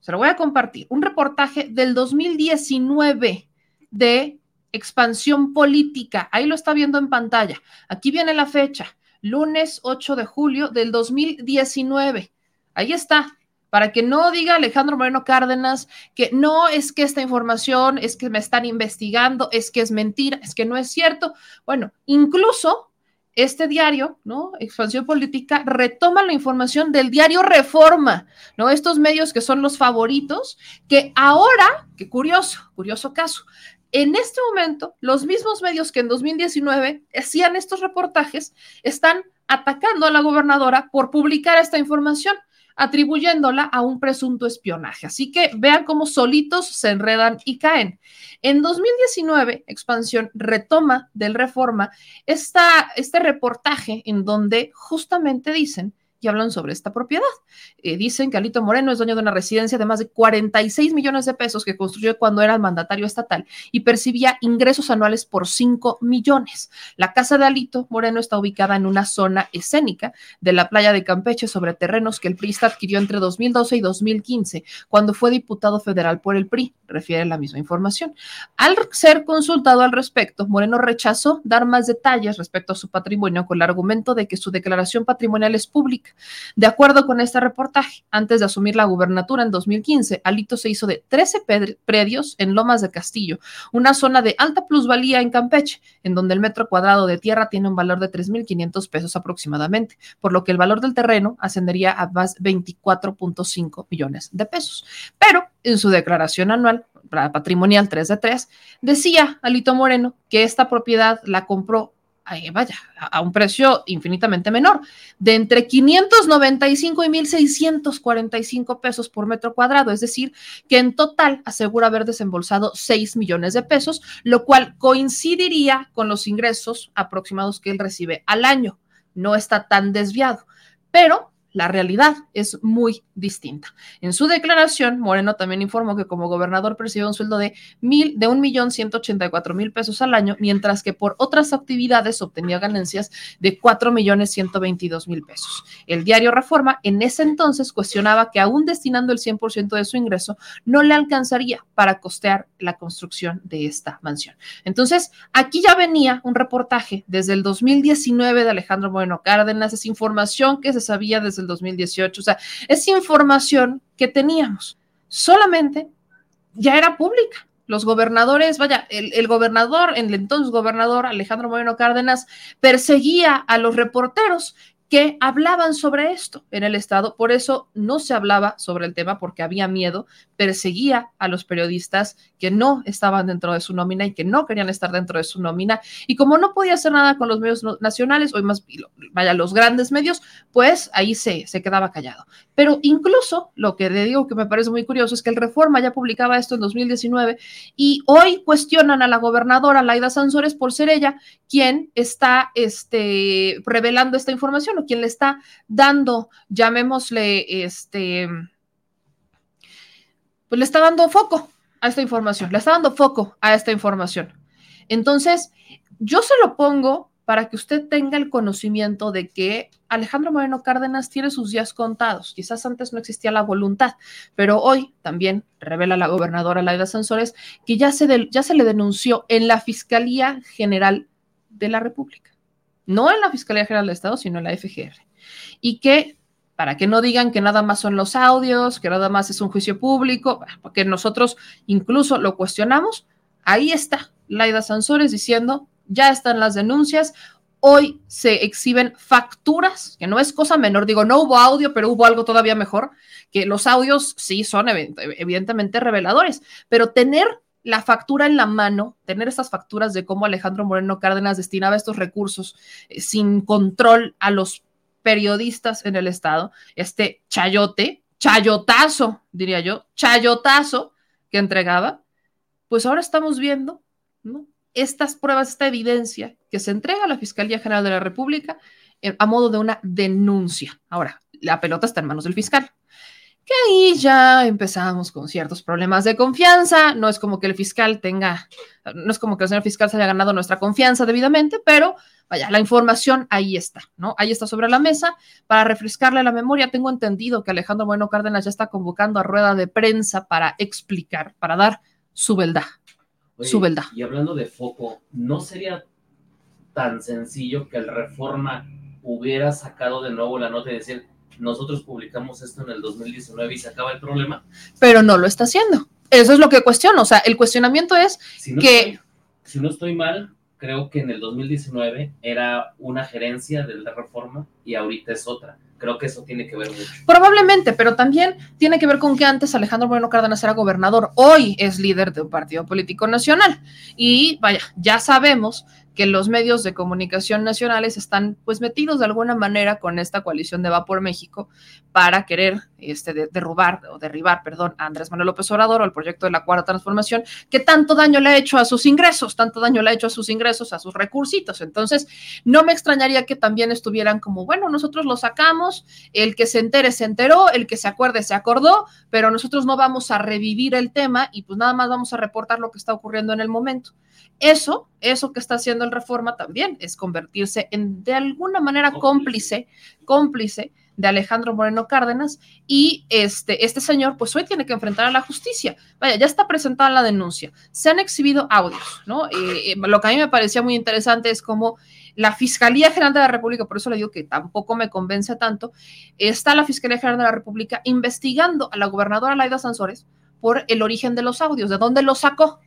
se lo voy a compartir, un reportaje del 2019 de expansión política. Ahí lo está viendo en pantalla. Aquí viene la fecha, lunes 8 de julio del 2019. Ahí está. Para que no diga Alejandro Moreno Cárdenas que no es que esta información es que me están investigando, es que es mentira, es que no es cierto. Bueno, incluso este diario, ¿no? Expansión Política, retoma la información del diario Reforma, ¿no? Estos medios que son los favoritos, que ahora, qué curioso, curioso caso, en este momento, los mismos medios que en 2019 hacían estos reportajes están atacando a la gobernadora por publicar esta información atribuyéndola a un presunto espionaje. Así que vean cómo solitos se enredan y caen. En 2019, Expansión retoma del Reforma esta, este reportaje en donde justamente dicen y hablan sobre esta propiedad. Eh, dicen que Alito Moreno es dueño de una residencia de más de 46 millones de pesos que construyó cuando era mandatario estatal y percibía ingresos anuales por 5 millones. La casa de Alito Moreno está ubicada en una zona escénica de la playa de Campeche sobre terrenos que el PRI adquirió entre 2012 y 2015, cuando fue diputado federal por el PRI, refiere la misma información. Al ser consultado al respecto, Moreno rechazó dar más detalles respecto a su patrimonio con el argumento de que su declaración patrimonial es pública de acuerdo con este reportaje, antes de asumir la gubernatura en 2015, Alito se hizo de 13 predios en Lomas de Castillo, una zona de alta plusvalía en Campeche, en donde el metro cuadrado de tierra tiene un valor de 3.500 pesos aproximadamente, por lo que el valor del terreno ascendería a más 24.5 millones de pesos. Pero en su declaración anual, patrimonial 3 de 3, decía Alito Moreno que esta propiedad la compró vaya, a un precio infinitamente menor, de entre 595 y 1.645 pesos por metro cuadrado, es decir, que en total asegura haber desembolsado 6 millones de pesos, lo cual coincidiría con los ingresos aproximados que él recibe al año. No está tan desviado, pero la realidad es muy distinta. En su declaración, Moreno también informó que como gobernador percibe un sueldo de mil, de un millón ciento ochenta cuatro mil pesos al año, mientras que por otras actividades obtenía ganancias de cuatro millones ciento veintidós mil pesos. El diario Reforma en ese entonces cuestionaba que aún destinando el 100% de su ingreso no le alcanzaría para costear la construcción de esta mansión. Entonces, aquí ya venía un reportaje desde el 2019 de Alejandro Moreno Cárdenas, es información que se sabía desde el 2018, o sea, es información que teníamos, solamente ya era pública. Los gobernadores, vaya, el, el gobernador, el entonces gobernador Alejandro Moreno Cárdenas, perseguía a los reporteros que hablaban sobre esto en el Estado. Por eso no se hablaba sobre el tema porque había miedo, perseguía a los periodistas que no estaban dentro de su nómina y que no querían estar dentro de su nómina. Y como no podía hacer nada con los medios nacionales, o más, vaya, los grandes medios, pues ahí se, se quedaba callado. Pero incluso lo que le digo que me parece muy curioso es que el Reforma ya publicaba esto en 2019 y hoy cuestionan a la gobernadora Laida Sansores por ser ella quien está este, revelando esta información quien le está dando, llamémosle, este, pues le está dando foco a esta información, le está dando foco a esta información. Entonces, yo se lo pongo para que usted tenga el conocimiento de que Alejandro Moreno Cárdenas tiene sus días contados. Quizás antes no existía la voluntad, pero hoy también revela la gobernadora Laida Sansores que ya se, ya se le denunció en la Fiscalía General de la República no en la Fiscalía General del Estado, sino en la FGR. Y que, para que no digan que nada más son los audios, que nada más es un juicio público, porque nosotros incluso lo cuestionamos, ahí está Laida Sansores diciendo, ya están las denuncias, hoy se exhiben facturas, que no es cosa menor, digo, no hubo audio, pero hubo algo todavía mejor, que los audios sí son evidentemente reveladores, pero tener la factura en la mano, tener estas facturas de cómo Alejandro Moreno Cárdenas destinaba estos recursos eh, sin control a los periodistas en el Estado, este chayote, chayotazo, diría yo, chayotazo que entregaba, pues ahora estamos viendo estas pruebas, esta evidencia que se entrega a la Fiscalía General de la República eh, a modo de una denuncia. Ahora, la pelota está en manos del fiscal. Que ahí ya empezamos con ciertos problemas de confianza. No es como que el fiscal tenga, no es como que el señor fiscal se haya ganado nuestra confianza debidamente, pero vaya, la información ahí está, ¿no? Ahí está sobre la mesa. Para refrescarle la memoria, tengo entendido que Alejandro Bueno Cárdenas ya está convocando a rueda de prensa para explicar, para dar su verdad. Oye, su verdad. Y hablando de foco, ¿no sería tan sencillo que el Reforma hubiera sacado de nuevo la nota y decir, nosotros publicamos esto en el 2019 y se acaba el problema? Pero no lo está haciendo. Eso es lo que cuestiono. O sea, el cuestionamiento es Si no, que estoy, si no estoy mal, creo que en el 2019 era una gerencia de la Reforma y ahorita es otra. Creo que eso tiene que ver mucho. Probablemente, pero también tiene que ver con que antes Alejandro Moreno Cárdenas era gobernador, hoy es líder de un partido político nacional. Y vaya, ya sabemos que los medios de comunicación nacionales están pues metidos de alguna manera con esta coalición de Va por México para querer este, de- o derribar, perdón, a Andrés Manuel López Obrador o al proyecto de la Cuarta Transformación, que tanto daño le ha hecho a sus ingresos, tanto daño le ha hecho a sus ingresos, a sus recursitos. Entonces, no me extrañaría que también estuvieran como, bueno, nosotros lo sacamos, el que se entere se enteró, el que se acuerde se acordó, pero nosotros no vamos a revivir el tema y pues nada más vamos a reportar lo que está ocurriendo en el momento. Eso, eso que está haciendo el Reforma también es convertirse en de alguna manera cómplice, cómplice de Alejandro Moreno Cárdenas y este, este señor pues hoy tiene que enfrentar a la justicia. Vaya, ya está presentada la denuncia, se han exhibido audios, ¿no? Eh, eh, lo que a mí me parecía muy interesante es como la Fiscalía General de la República, por eso le digo que tampoco me convence tanto, está la Fiscalía General de la República investigando a la gobernadora Laida Sansores por el origen de los audios, de dónde los sacó.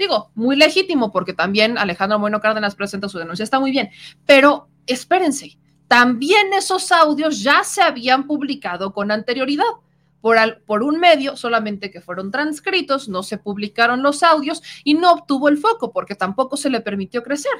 Digo, muy legítimo porque también Alejandro Bueno Cárdenas presenta su denuncia, está muy bien, pero espérense, también esos audios ya se habían publicado con anterioridad por, al- por un medio, solamente que fueron transcritos, no se publicaron los audios y no obtuvo el foco porque tampoco se le permitió crecer.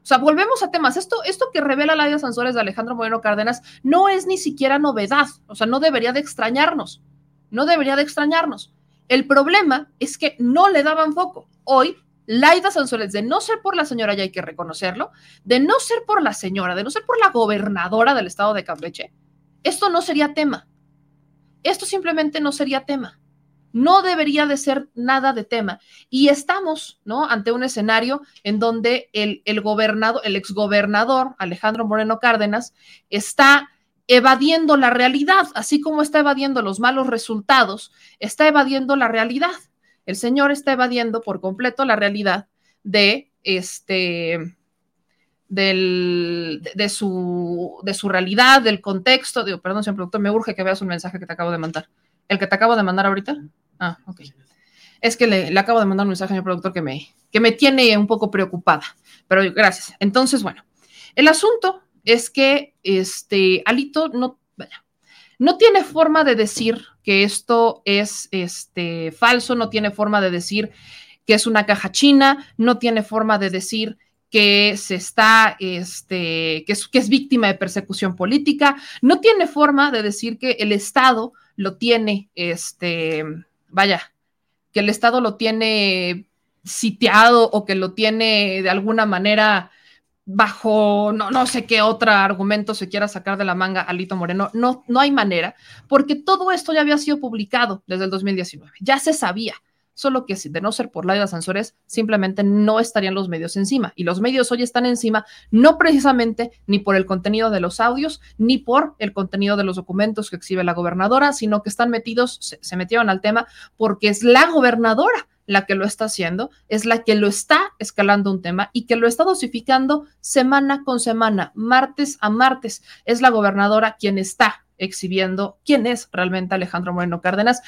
O sea, volvemos a temas. Esto, esto que revela Laida Sansores de Alejandro Moreno Cárdenas no es ni siquiera novedad. O sea, no debería de extrañarnos. No debería de extrañarnos. El problema es que no le daban foco. Hoy, Laida Sansores, de no ser por la señora, ya hay que reconocerlo, de no ser por la señora, de no ser por la gobernadora del estado de Campeche, esto no sería tema. Esto simplemente no sería tema. No debería de ser nada de tema. Y estamos, ¿no? Ante un escenario en donde el, el gobernador, el exgobernador Alejandro Moreno Cárdenas está evadiendo la realidad, así como está evadiendo los malos resultados, está evadiendo la realidad. El señor está evadiendo por completo la realidad de este del, de, su, de su realidad, del contexto. Digo, perdón, señor productor, me urge que veas un mensaje que te acabo de mandar. ¿El que te acabo de mandar ahorita? Ah, ok. Es que le, acabo de mandar un mensaje, señor productor, que me, que me tiene un poco preocupada. Pero gracias. Entonces, bueno, el asunto es que este Alito no, vaya, no tiene forma de decir que esto es este, falso, no tiene forma de decir que es una caja china, no tiene forma de decir que se está, este, que es, que es víctima de persecución política, no tiene forma de decir que el Estado lo tiene, este, vaya, que el Estado lo tiene sitiado o que lo tiene de alguna manera bajo no, no sé qué otro argumento se quiera sacar de la manga Alito Moreno. No, no hay manera, porque todo esto ya había sido publicado desde el 2019, ya se sabía. Solo que si de no ser por Laida Sansores, simplemente no estarían los medios encima. Y los medios hoy están encima no precisamente ni por el contenido de los audios, ni por el contenido de los documentos que exhibe la gobernadora, sino que están metidos, se, se metieron al tema porque es la gobernadora la que lo está haciendo, es la que lo está escalando un tema y que lo está dosificando semana con semana, martes a martes. Es la gobernadora quien está exhibiendo quién es realmente Alejandro Moreno Cárdenas.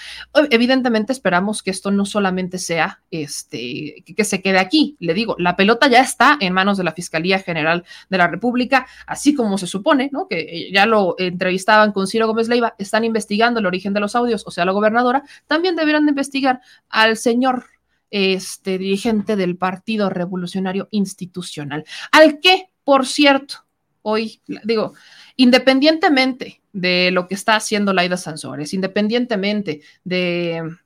Evidentemente esperamos que esto no solamente sea este que, se quede aquí, le digo, la pelota ya está en manos de la Fiscalía General de la República, así como se supone, ¿no? Que ya lo entrevistaban con Ciro Gómez Leiva, están investigando el origen de los audios, o sea, la gobernadora, también deberán de investigar al señor este dirigente del Partido Revolucionario Institucional, al que, por cierto, hoy, digo, independientemente de lo que está haciendo Laida Sansores, independientemente de,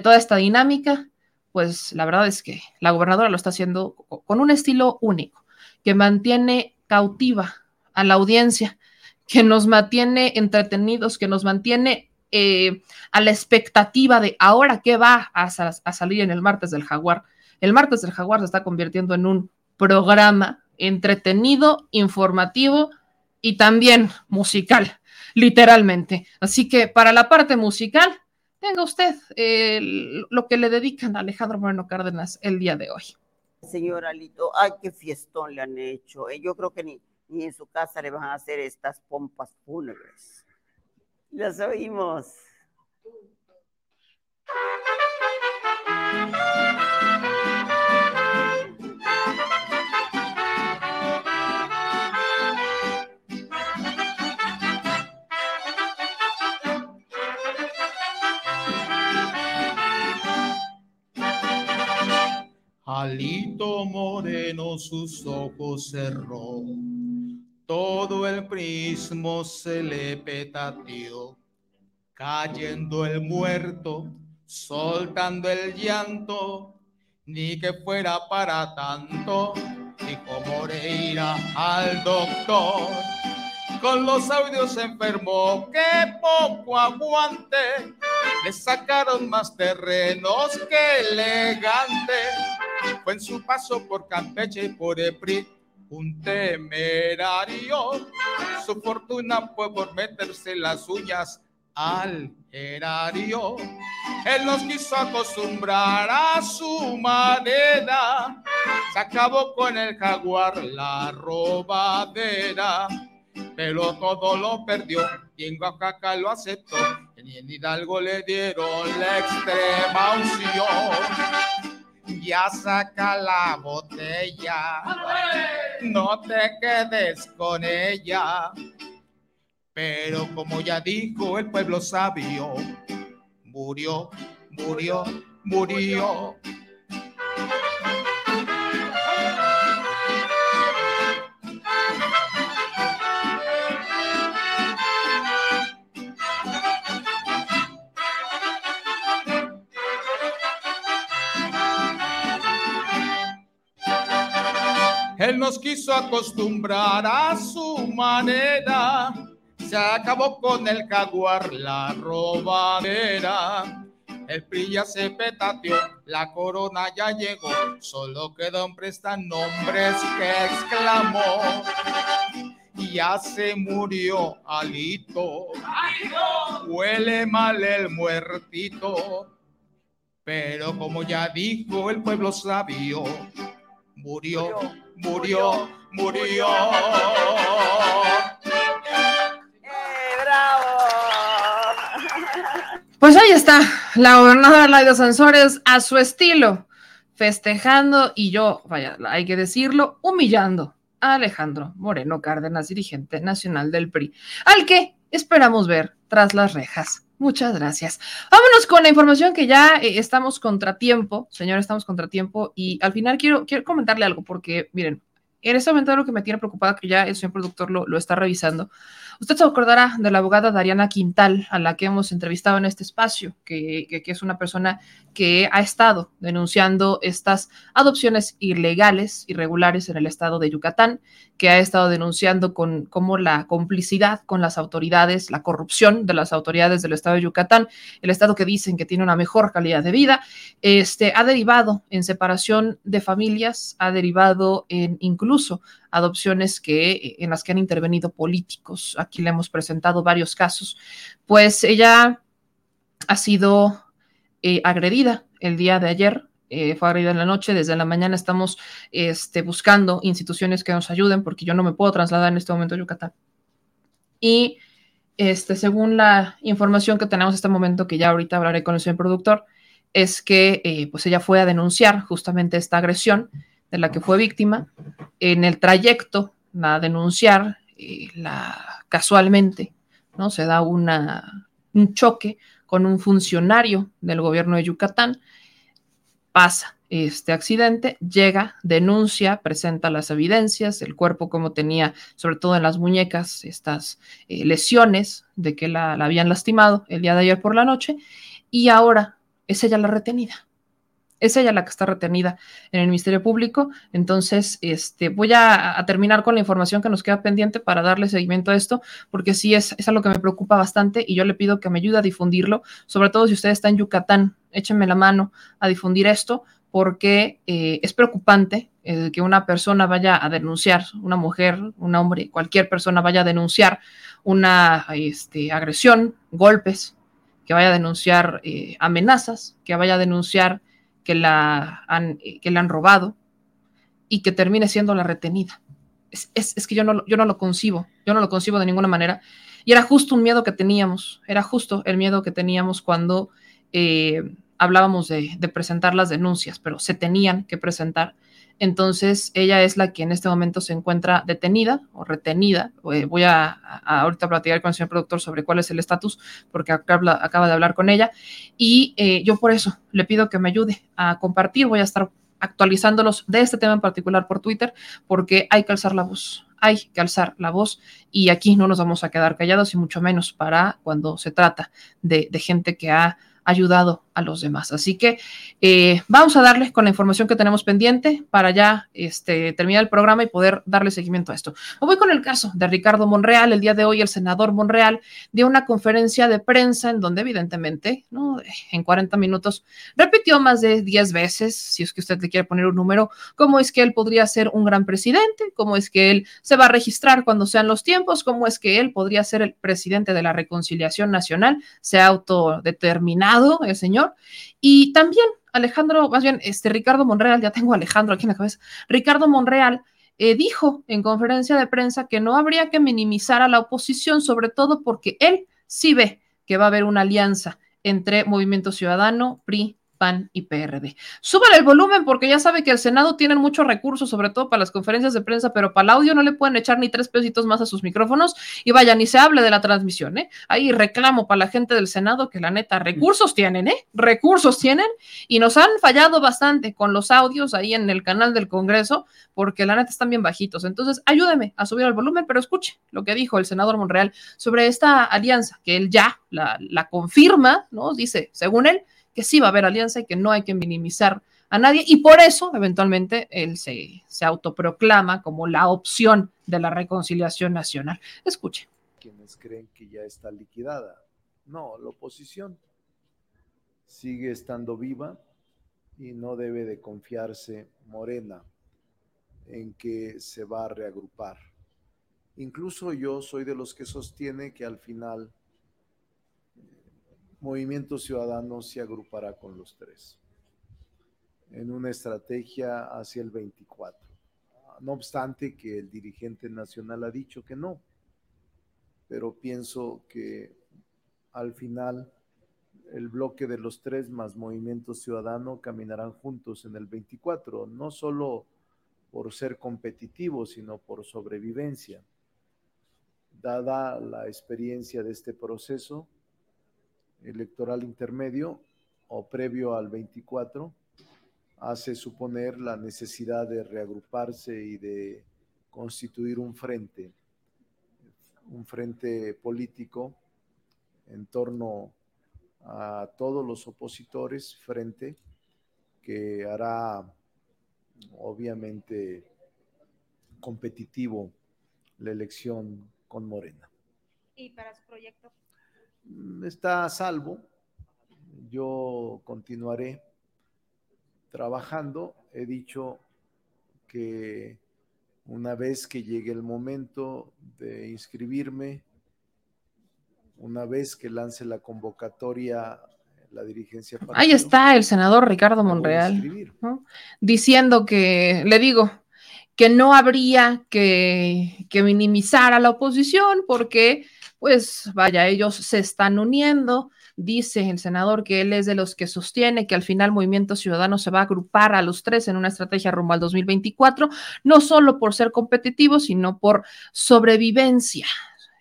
toda esta dinámica, pues la verdad es que la gobernadora lo está haciendo con un estilo único, que mantiene cautiva a la audiencia, que nos mantiene entretenidos, que nos mantiene eh, a la expectativa de ahora qué va a, a, salir en el martes del jaguar. El martes del jaguar se está convirtiendo en un programa entretenido, informativo y también musical, literalmente. Así que para la parte musical, tenga usted lo que le dedican a Alejandro Moreno Cárdenas el día de hoy. Señor Alito, ay, qué fiestón le han hecho. Eh, yo creo que ni, ni en su casa le van a hacer estas pompas fúnebres. Las oímos. Alito Moreno sus ojos cerró, todo el prismo se le petateó, cayendo el muerto, soltando el llanto, ni que fuera para tanto, dijo Moreira al doctor. Con los audios se enfermó, que poco aguante, le sacaron más terrenos que elegante fue en su paso por Campeche y por Epri un temerario. Su fortuna fue por meterse las uñas al erario. Él nos quiso acostumbrar a su manera. Se acabó con el jaguar la robadera. Pero todo lo perdió y en Oaxaca lo aceptó. Y en Hidalgo le dieron la extrema unción ya saca la botella. No te quedes con ella. Pero como ya dijo el pueblo sabio, murió, murió, murió. Él nos quiso acostumbrar a su manera. Se acabó con el jaguar la robadera. El PRI ya se petateó, la corona ya llegó, solo quedó un nombres que exclamó. Ya se murió Alito, huele mal el muertito, pero como ya dijo el pueblo sabio, murió, murió. ¡Eh, bravo! *laughs* Pues ahí está, la gobernadora Laida Sansores a su estilo, festejando y yo, vaya, hay que decirlo, humillando a Alejandro Moreno Cárdenas, dirigente nacional del PRI, al que esperamos ver tras las rejas. Muchas gracias. Vámonos con la información que ya eh, estamos contratiempo, señor, estamos contratiempo y al final quiero, quiero comentarle algo porque, miren, en este momento lo que me tiene preocupada, que ya el señor productor lo, lo, está revisando, usted se acordará de la abogada Dariana Quintal, a la que hemos entrevistado en este espacio, que, es una persona que ha estado denunciando estas adopciones ilegales, irregulares en el estado de Yucatán, que ha estado denunciando con cómo la complicidad con las autoridades, la corrupción de las autoridades del estado de Yucatán, el estado que dicen que tiene una mejor calidad de vida, este, ha derivado en separación de familias, ha derivado en incluso adopciones que, en las que han intervenido políticos. Aquí le hemos presentado varios casos. Pues ella ha sido eh, agredida el día de ayer eh, fue agredida en la noche, desde la mañana estamos este, buscando instituciones que nos ayuden porque yo no me puedo trasladar en este momento a Yucatán. Y este, según la información que tenemos en este momento, que ya ahorita hablaré con el señor productor, es que eh, pues ella fue a denunciar justamente esta agresión de la que fue víctima. En el trayecto a denunciar, eh, la, casualmente, ¿no? Se da un choque con un funcionario del gobierno de Yucatán, pasa este accidente, llega, denuncia, presenta las evidencias, el cuerpo como tenía, sobre todo en las muñecas, estas eh, lesiones de que la, la habían lastimado el día de ayer por la noche, y ahora es ella la retenida es ella la que está retenida en el Ministerio Público. Entonces, este, voy a, terminar con la información que nos queda pendiente para darle seguimiento a esto, porque sí es, es algo que me preocupa bastante y yo le pido que me ayude a difundirlo, sobre todo si usted está en Yucatán, échenme la mano a difundir esto, porque eh, es preocupante eh, que una persona vaya a denunciar, una mujer, un hombre, cualquier persona vaya a denunciar una este, agresión, golpes, que vaya a denunciar eh, amenazas, que vaya a denunciar que la han, que le han robado y que termine siendo la retenida. Es, es, que yo no, yo no lo concibo, yo no lo concibo de ninguna manera. Y era justo un miedo que teníamos, era justo el miedo que teníamos cuando eh, hablábamos de, presentar las denuncias, pero se tenían que presentar. Entonces, ella es la que en este momento se encuentra detenida o retenida. Eh, voy a, a, ahorita platicar con el señor productor sobre cuál es el estatus, porque acaba, de hablar con ella. Y eh, yo por eso le pido que me ayude a compartir. Voy a estar actualizándolos de este tema en particular por Twitter, porque hay que alzar la voz. Hay que alzar la voz y aquí no nos vamos a quedar callados y mucho menos para cuando se trata de gente que ha ayudado a los demás. Así que eh, vamos a darles con la información que tenemos pendiente para ya este, terminar el programa y poder darle seguimiento a esto. Me voy con el caso de Ricardo Monreal. El día de hoy el senador Monreal dio una conferencia de prensa en donde evidentemente, ¿no? en 40 minutos, repitió más de 10 veces, si es que usted le quiere poner un número, cómo es que él podría ser un gran presidente, cómo es que él se va a registrar cuando sean los tiempos, cómo es que él podría ser el presidente de la reconciliación nacional, se ha autodeterminado el señor y también Alejandro, más bien, este Ricardo Monreal, ya tengo a Alejandro aquí en la cabeza, Ricardo Monreal eh, dijo en conferencia de prensa que no habría que minimizar a la oposición, sobre todo porque él sí ve que va a haber una alianza entre Movimiento Ciudadano, PRI, Y PRD. Súbale el volumen porque ya sabe que el Senado tiene muchos recursos, sobre todo para las conferencias de prensa, pero para el audio no le pueden echar ni tres pesitos más a sus micrófonos y vaya, ni se hable de la transmisión, ¿eh? Ahí reclamo para la gente del Senado que la neta, recursos tienen, ¿eh? Recursos tienen y nos han fallado bastante con los audios ahí en el canal del Congreso porque la neta están bien bajitos. Entonces, ayúdeme a subir el volumen, pero escuche lo que dijo el senador Monreal sobre esta alianza que él ya la confirma, ¿no? Dice, según él, que sí va a haber alianza y que no hay que minimizar a nadie y por eso eventualmente él se, se autoproclama como la opción de la reconciliación nacional. Escuche. Quienes creen que ya está liquidada. No, la oposición sigue estando viva y no debe de confiarse Morena en que se va a reagrupar. Incluso yo soy de los que sostiene que al final Movimiento Ciudadano se agrupará con los tres en una estrategia hacia el 24. No obstante que el dirigente nacional ha dicho que no, pero pienso que al final el bloque de los tres más Movimiento Ciudadano caminarán juntos en el 24, no solo por ser competitivos, sino por sobrevivencia. Dada la experiencia de este proceso, electoral intermedio o previo al 24 hace suponer la necesidad de reagruparse y de constituir un frente, un frente político en torno a todos los opositores, frente que hará obviamente competitivo la elección con Morena. ¿Y para su proyecto? Está a salvo. Yo continuaré trabajando. He dicho que una vez que llegue el momento de inscribirme, una vez que lance la convocatoria la dirigencia. Partido, Ahí está el senador Ricardo Monreal ¿no? diciendo que, le digo, que no habría que, que minimizar a la oposición porque pues vaya, ellos se están uniendo. Dice el senador que él es de los que sostiene que al final Movimiento Ciudadano se va a agrupar a los tres en una estrategia rumbo al 2024, no solo por ser competitivo, sino por sobrevivencia.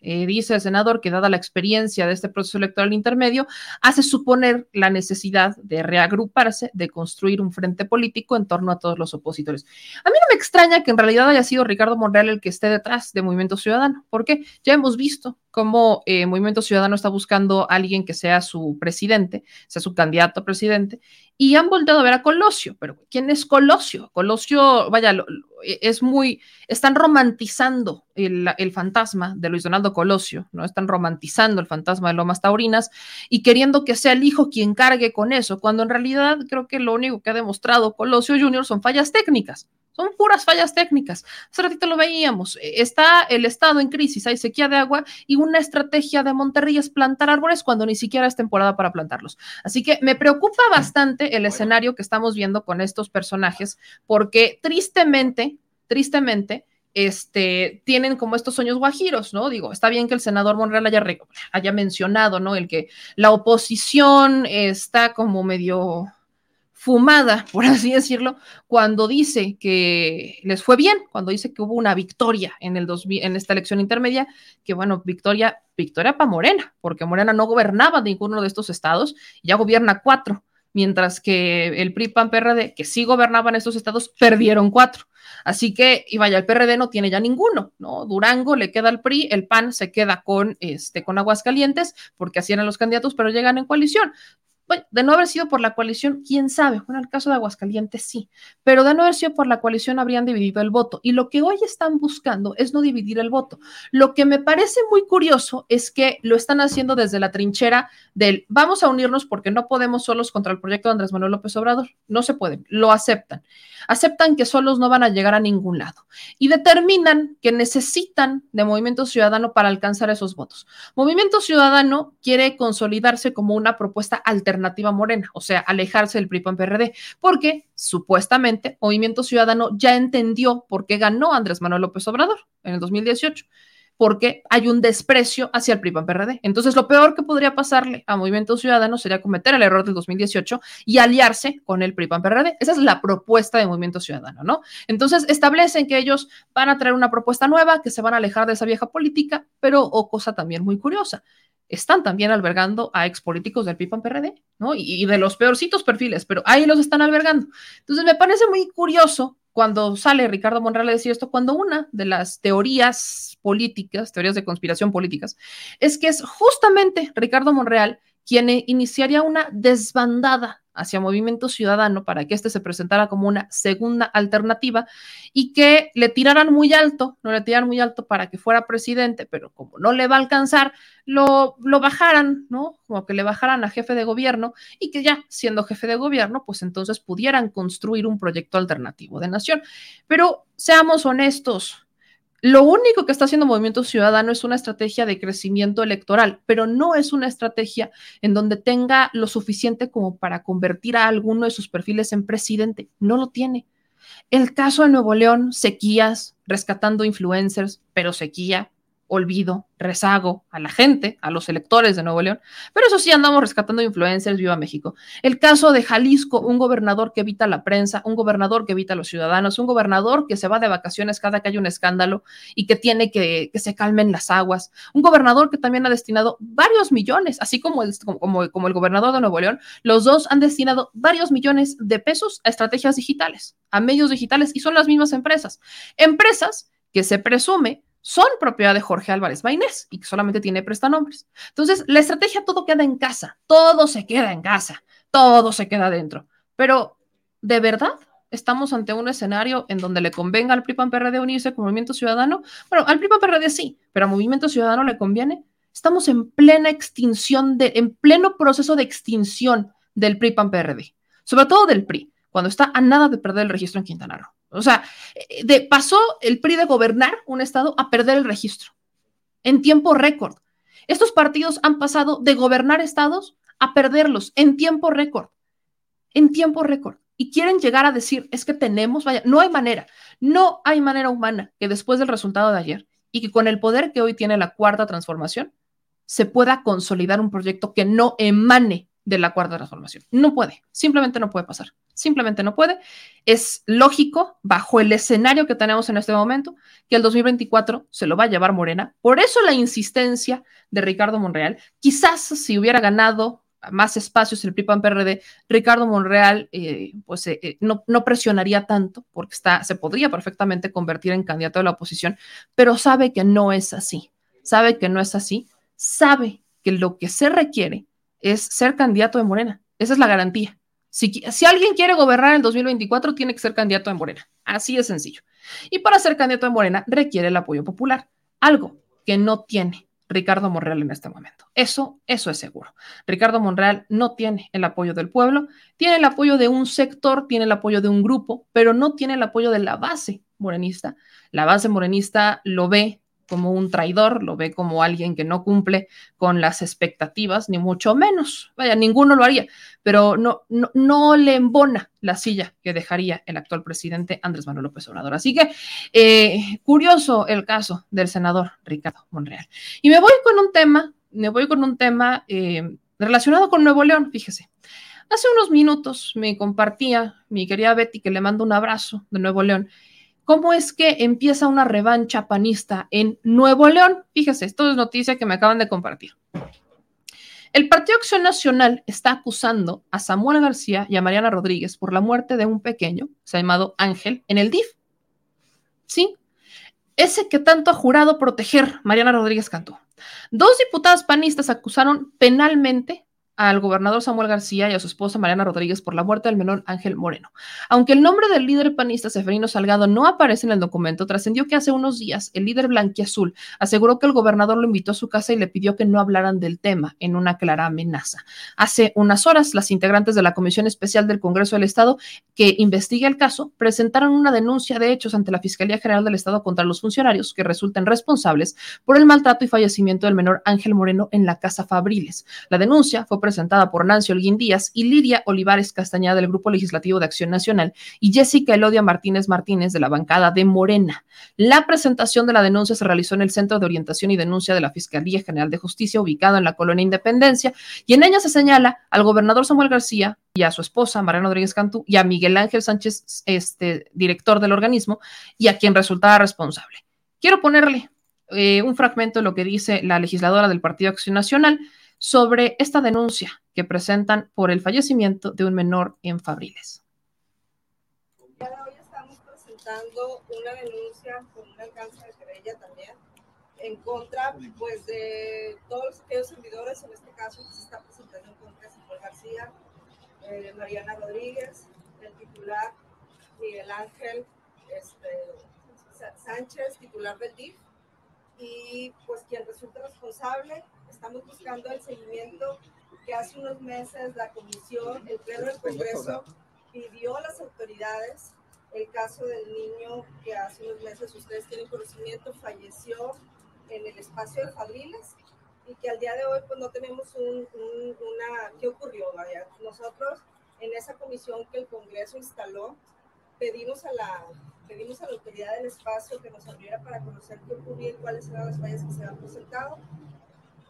Eh, dice el senador que dada la experiencia de este proceso electoral intermedio, hace suponer la necesidad de reagruparse, de construir un frente político en torno a todos los opositores. A mí no me extraña que en realidad haya sido Ricardo Monreal el que esté detrás de Movimiento Ciudadano, porque ya hemos visto cómo eh, Movimiento Ciudadano está buscando a alguien que sea su presidente, sea su candidato a presidente, y han volteado a ver a Colosio, pero ¿quién es Colosio? Colosio, vaya, lo- lo- es muy, están romantizando el, el fantasma de Luis Donaldo Colosio, ¿no? Están romantizando el fantasma de Lomas Taurinas y queriendo que sea el hijo quien cargue con eso, cuando en realidad creo que lo único que ha demostrado Colosio Jr. son fallas técnicas. Son puras fallas técnicas. Hace ratito lo veíamos. eh, Está el estado en crisis, hay sequía de agua y una estrategia de Monterrey es plantar árboles cuando ni siquiera es temporada para plantarlos. Así que me preocupa bastante el escenario que estamos viendo con estos personajes, porque tristemente, tristemente, este, tienen como estos sueños guajiros, ¿no? Digo, está bien que el senador Monreal haya, mencionado, ¿no? El que la oposición está como medio fumada, *laughs* por así decirlo, cuando dice que les fue bien, cuando dice que hubo una victoria en, el 2000 en esta elección intermedia, que bueno, victoria, victoria para Morena, porque Morena no gobernaba ninguno de estos estados, ya gobierna cuatro, mientras que el PRI, PAN, PRD, que sí gobernaban estos estados, perdieron cuatro. Así que, y vaya, el PRD no tiene ya ninguno, ¿no? Durango le queda al PRI, el PAN se queda con, este, con Aguascalientes, porque así eran los candidatos, pero llegan en coalición. Bueno, de no haber sido por la coalición, quién sabe. Bueno, el caso de Aguascalientes sí, pero de no haber sido por la coalición habrían dividido el voto. Y lo que hoy están buscando es no dividir el voto. Lo que me parece muy curioso es que lo están haciendo desde la trinchera del vamos a unirnos porque no podemos solos contra el proyecto de Andrés Manuel López Obrador. No se pueden, lo aceptan. Aceptan que solos no van a llegar a ningún lado y determinan que necesitan de Movimiento Ciudadano para alcanzar esos votos. Movimiento Ciudadano quiere consolidarse como una propuesta alternativa a morena, o sea, alejarse del PRI PAN PRD, porque supuestamente Movimiento Ciudadano ya entendió por qué ganó Andrés Manuel López Obrador en el 2018 porque hay un desprecio hacia el PRI PAN PRD. Entonces, lo peor que podría pasarle a Movimiento Ciudadano sería cometer el error del 2018 y aliarse con el PRI PAN PRD. Esa es la propuesta de Movimiento Ciudadano, ¿no? Entonces, establecen que ellos van a traer una propuesta nueva, que se van a alejar de esa vieja política, pero, o cosa también muy curiosa, están también albergando a expolíticos del PIPAN PRD, ¿no? Y, de los peorcitos perfiles, pero ahí los están albergando. Entonces me parece muy curioso cuando sale Ricardo Monreal a decir esto, cuando una de las teorías políticas, teorías de conspiración políticas, es que es justamente Ricardo Monreal quien iniciaría una desbandada hacia Movimiento Ciudadano para que éste se presentara como una segunda alternativa y que le tiraran muy alto, no le tiraran muy alto para que fuera presidente, pero como no le va a alcanzar, lo, lo bajaran, ¿no? Como que le bajaran a jefe de gobierno y que ya siendo jefe de gobierno, pues entonces pudieran construir un proyecto alternativo de nación. Pero seamos honestos, lo único que está haciendo Movimiento Ciudadano es una estrategia de crecimiento electoral, pero no es una estrategia en donde tenga lo suficiente como para convertir a alguno de sus perfiles en presidente. No lo tiene. El caso de Nuevo León, sequías, rescatando influencers, pero sequía, olvido, rezago a la gente, a los electores de Nuevo León. Pero eso sí, andamos rescatando influencers, viva México. El caso de Jalisco, un gobernador que evita la prensa, un gobernador que evita a los ciudadanos, un gobernador que se va de vacaciones cada que hay un escándalo y que tiene que que se calmen las aguas, un gobernador que también ha destinado varios millones, así como el, como, como el gobernador de Nuevo León, los dos han destinado varios millones de pesos a estrategias digitales, a medios digitales y son las mismas empresas. Empresas que se presume son propiedad de Jorge Álvarez Maínez y que solamente tiene prestanombres. Entonces, la estrategia todo queda en casa, todo se queda en casa, todo se queda dentro. Pero, ¿de verdad estamos ante un escenario en donde le convenga al PRI-PAN PRD unirse con Movimiento Ciudadano? Bueno, al PRI-PAN PRD sí, pero a Movimiento Ciudadano le conviene. Estamos en plena extinción, de, en pleno proceso de extinción del PRI-PAN PRD, sobre todo del PRI, cuando está a nada de perder el registro en Quintana Roo. O sea, de, pasó el PRI de gobernar un estado a perder el registro en tiempo récord. Estos partidos han pasado de gobernar estados a perderlos en tiempo récord. En tiempo récord. Y quieren llegar a decir, es que tenemos, vaya, no hay manera, no hay manera humana que después del resultado de ayer y que con el poder que hoy tiene la cuarta transformación, se pueda consolidar un proyecto que no emane de la cuarta transformación. No puede, simplemente no puede pasar. Simplemente no puede. Es lógico, bajo el escenario que tenemos en este momento, que el 2024 se lo va a llevar Morena. Por eso la insistencia de Ricardo Monreal. Quizás si hubiera ganado más espacios el PRI PRD, Ricardo Monreal eh, pues eh, eh, no, no, presionaría tanto porque está, se podría perfectamente convertir en candidato de la oposición, pero sabe que no es así, sabe que no es así, sabe que lo que se requiere es ser candidato de Morena. Esa es la garantía. Si, si alguien quiere gobernar en 2024, tiene que ser candidato de Morena. Así de sencillo. Y para ser candidato de Morena requiere el apoyo popular, algo que no tiene Ricardo Monreal en este momento. Eso, eso es seguro. Ricardo Monreal no tiene el apoyo del pueblo, tiene el apoyo de un sector, tiene el apoyo de un grupo, pero no tiene el apoyo de la base morenista. La base morenista lo ve como un traidor, lo ve como alguien que no cumple con las expectativas, ni mucho menos. Vaya, ninguno lo haría, pero no, no, no le embona la silla que dejaría el actual presidente Andrés Manuel López Obrador. Así que eh, curioso el caso del senador Ricardo Monreal. Y me voy con un tema, me voy con un tema eh, relacionado con Nuevo León, fíjese. Hace unos minutos me compartía mi querida Betty, que le mando un abrazo de Nuevo León, ¿Cómo es que empieza una revancha panista en Nuevo León? Fíjese, esto es noticia que me acaban de compartir. El Partido Acción Nacional está acusando a Samuel García y a Mariana Rodríguez por la muerte de un pequeño, se llamado Ángel, en el DIF. ¿Sí? Ese que tanto ha jurado proteger Mariana Rodríguez Cantú. Dos diputadas panistas acusaron penalmente al gobernador Samuel García y a su esposa Mariana Rodríguez por la muerte del menor Ángel Moreno. Aunque el nombre del líder panista Seferino Salgado no aparece en el documento, trascendió que hace unos días el líder blanquiazul aseguró que el gobernador lo invitó a su casa y le pidió que no hablaran del tema en una clara amenaza. Hace unas horas, las integrantes de la Comisión Especial del Congreso del Estado que investiga el caso presentaron una denuncia de hechos ante la Fiscalía General del Estado contra los funcionarios que resulten responsables por el maltrato y fallecimiento del menor Ángel Moreno en la Casa Fabriles. La denuncia fue presentada por Nancy Holguín Díaz y Lidia Olivares Castañeda del Grupo Legislativo de Acción Nacional y Jessica Elodia Martínez Martínez de la bancada de Morena. La presentación de la denuncia se realizó en el Centro de Orientación y Denuncia de la Fiscalía General de Justicia ubicado en la colonia Independencia y en ella se señala al gobernador Samuel García y a su esposa Mariana Rodríguez Cantú y a Miguel Ángel Sánchez, este director del organismo y a quien resultaba responsable. Quiero ponerle eh, un fragmento de lo que dice la legisladora del Partido Acción Nacional sobre esta denuncia que presentan por el fallecimiento de un menor en Fabriles. Hoy estamos presentando una denuncia con un alcance de querella también en contra pues, de todos aquellos servidores, en este caso que se está presentando en contra de Samuel García, eh, Mariana Rodríguez, el titular Miguel Ángel este, Sánchez, titular del DIF, y pues quien resulta responsable estamos buscando el seguimiento que hace unos meses la comisión, el pleno del Congreso pidió a las autoridades el caso del niño que hace unos meses ustedes tienen conocimiento falleció en el espacio de Fabriles y que al día de hoy pues no tenemos un, una qué ocurrió vaya nosotros en esa comisión que el Congreso instaló pedimos a la pedimos a la autoridad del espacio que nos abriera para conocer qué ocurrió y cuáles eran las fallas que se han presentado.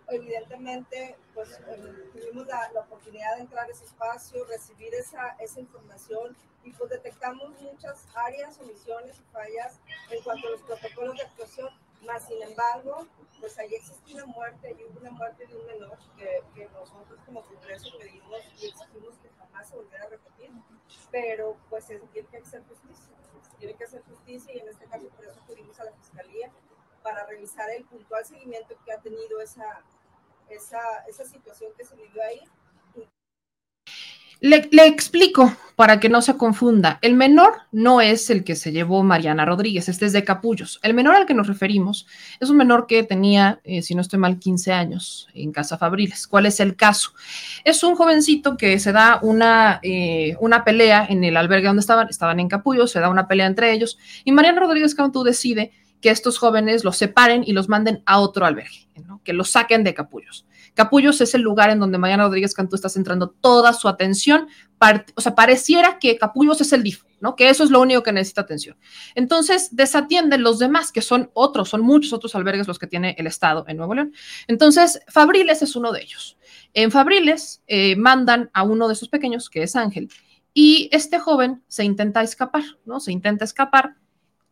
Evidentemente, pues eh, tuvimos la, la, oportunidad de entrar a ese espacio, recibir esa, esa información y pues detectamos muchas áreas, omisiones y fallas en cuanto a los protocolos de actuación, más sin embargo, pues ahí existió una muerte, hay una muerte de un menor que, que nosotros como Congreso pedimos y exigimos que jamás se volviera a repetir, pero pues es, tiene que hacer justicia, tiene que hacer justicia y en este caso por eso acudimos a la Fiscalía para revisar el puntual seguimiento que ha tenido esa, esa, esa situación que se vivió ahí. Le, explico para que no se confunda. El menor no es el que se llevó Mariana Rodríguez, este es de Capullos. El menor al que nos referimos es un menor que tenía, eh, si no estoy mal, 15 años en Casa Fabriles. ¿Cuál es el caso? Es un jovencito que se da una, eh, una pelea en el albergue donde estaban, estaban en Capullos, se da una pelea entre ellos y Mariana Rodríguez Cantú decide que estos jóvenes los separen y los manden a otro albergue, que los saquen de capullos. Capullos es el lugar en donde Mariana Rodríguez Cantú está centrando toda su atención. o sea, pareciera que Capullos es el DIF, ¿no? Que eso es lo único que necesita atención. Entonces, desatienden los demás, que son otros, son muchos otros albergues los que tiene el Estado en Nuevo León. Entonces, Fabriles es uno de ellos. En Fabriles eh, mandan a uno de esos pequeños, que es Ángel, y este joven se intenta escapar, ¿no? Se intenta escapar.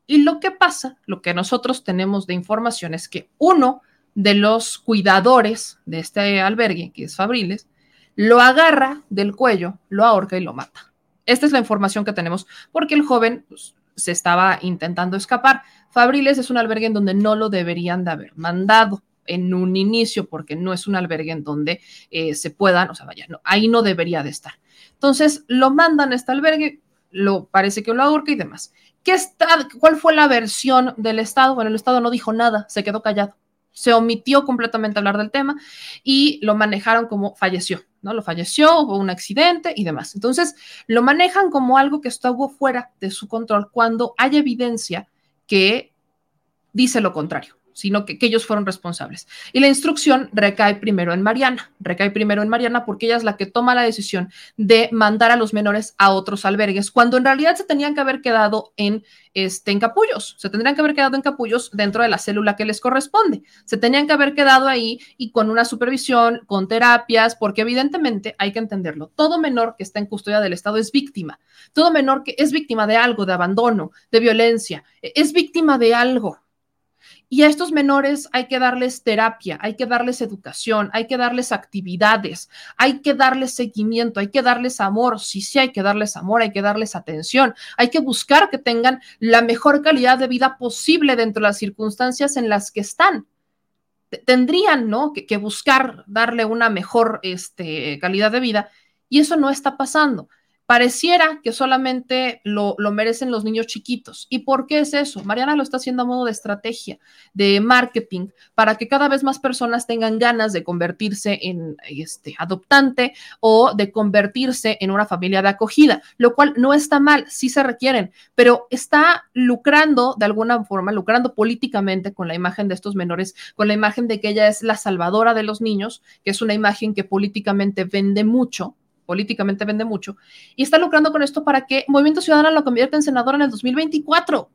Y lo que pasa, lo que nosotros tenemos de información es que uno de los cuidadores de este albergue, que es Fabriles, lo agarra del cuello, lo ahorca y lo mata. Esta es la información que tenemos porque el joven pues, se estaba intentando escapar. Fabriles es un albergue en donde no lo deberían de haber mandado en un inicio porque no es un albergue en donde eh, se puedan, o sea, vaya, ahí no debería de estar. Entonces lo mandan a este albergue, lo parece que lo ahorca y demás. ¿Qué está, ¿Cuál fue la versión del Estado? Bueno, el Estado no dijo nada, se quedó callado se omitió completamente hablar del tema y lo manejaron como falleció, ¿no? Lo falleció, hubo un accidente y demás. Entonces, lo manejan como algo que estuvo fuera de su control cuando hay evidencia que dice lo contrario sino que, ellos fueron responsables. Y la instrucción recae primero en Mariana, recae primero en Mariana porque ella es la que toma la decisión de mandar a los menores a otros albergues, cuando en realidad se tenían que haber quedado en, este, en capullos, se tendrían que haber quedado en capullos dentro de la célula que les corresponde, se tenían que haber quedado ahí y con una supervisión, con terapias, porque evidentemente hay que entenderlo, todo menor que está en custodia del Estado es víctima, todo menor que es víctima de algo, de abandono, de violencia, es víctima de algo. Y a estos menores hay que darles terapia, hay que darles educación, hay que darles actividades, hay que darles seguimiento, hay que darles amor. Sí, sí, hay que darles amor, hay que darles atención, hay que buscar que tengan la mejor calidad de vida posible dentro de las circunstancias en las que están. Tendrían, ¿no? Que, buscar darle una mejor este, calidad de vida y eso no está pasando. Pareciera que solamente lo, merecen los niños chiquitos. ¿Y por qué es eso? Mariana lo está haciendo a modo de estrategia, de marketing, para que cada vez más personas tengan ganas de convertirse en este, adoptante o de convertirse en una familia de acogida, lo cual no está mal, sí se requieren, pero está lucrando de alguna forma, lucrando políticamente con la imagen de estos menores, con la imagen de que ella es la salvadora de los niños, que es una imagen que políticamente vende mucho políticamente vende mucho, y está lucrando con esto para que Movimiento Ciudadano lo convierta en senadora en el 2024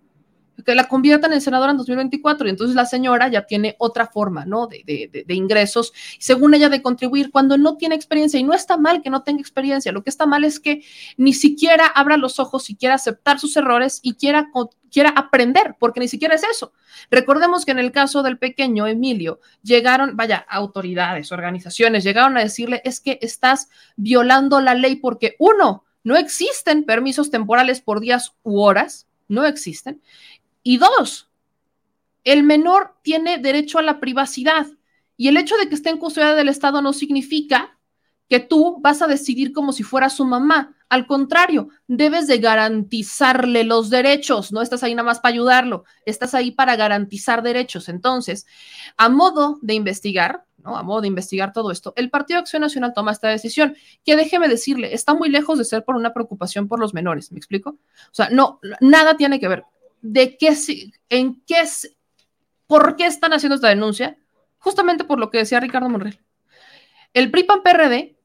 que la conviertan en senadora en 2024 y entonces la señora ya tiene otra forma, ¿no? De, de, de, ingresos, según ella, de contribuir cuando no tiene experiencia y no está mal que no tenga experiencia, lo que está mal es que ni siquiera abra los ojos y quiera aceptar sus errores y quiera, quiera aprender, porque ni siquiera es eso. Recordemos que en el caso del pequeño Emilio, llegaron, vaya, autoridades, organizaciones, llegaron a decirle, es que estás violando la ley porque uno, no existen permisos temporales por días u horas, no existen. Y dos, el menor tiene derecho a la privacidad y el hecho de que esté en custodia del Estado no significa que tú vas a decidir como si fuera su mamá. Al contrario, debes de garantizarle los derechos, no estás ahí nada más para ayudarlo, estás ahí para garantizar derechos. Entonces, a modo de investigar, ¿no? A modo de investigar todo esto, el Partido Acción Nacional toma esta decisión, que déjeme decirle, está muy lejos de ser por una preocupación por los menores, ¿me explico? O sea, no, nada tiene que ver de qué, en qué, por qué están haciendo esta denuncia, justamente por lo que decía Ricardo Monreal. El PRI-PAN-PRD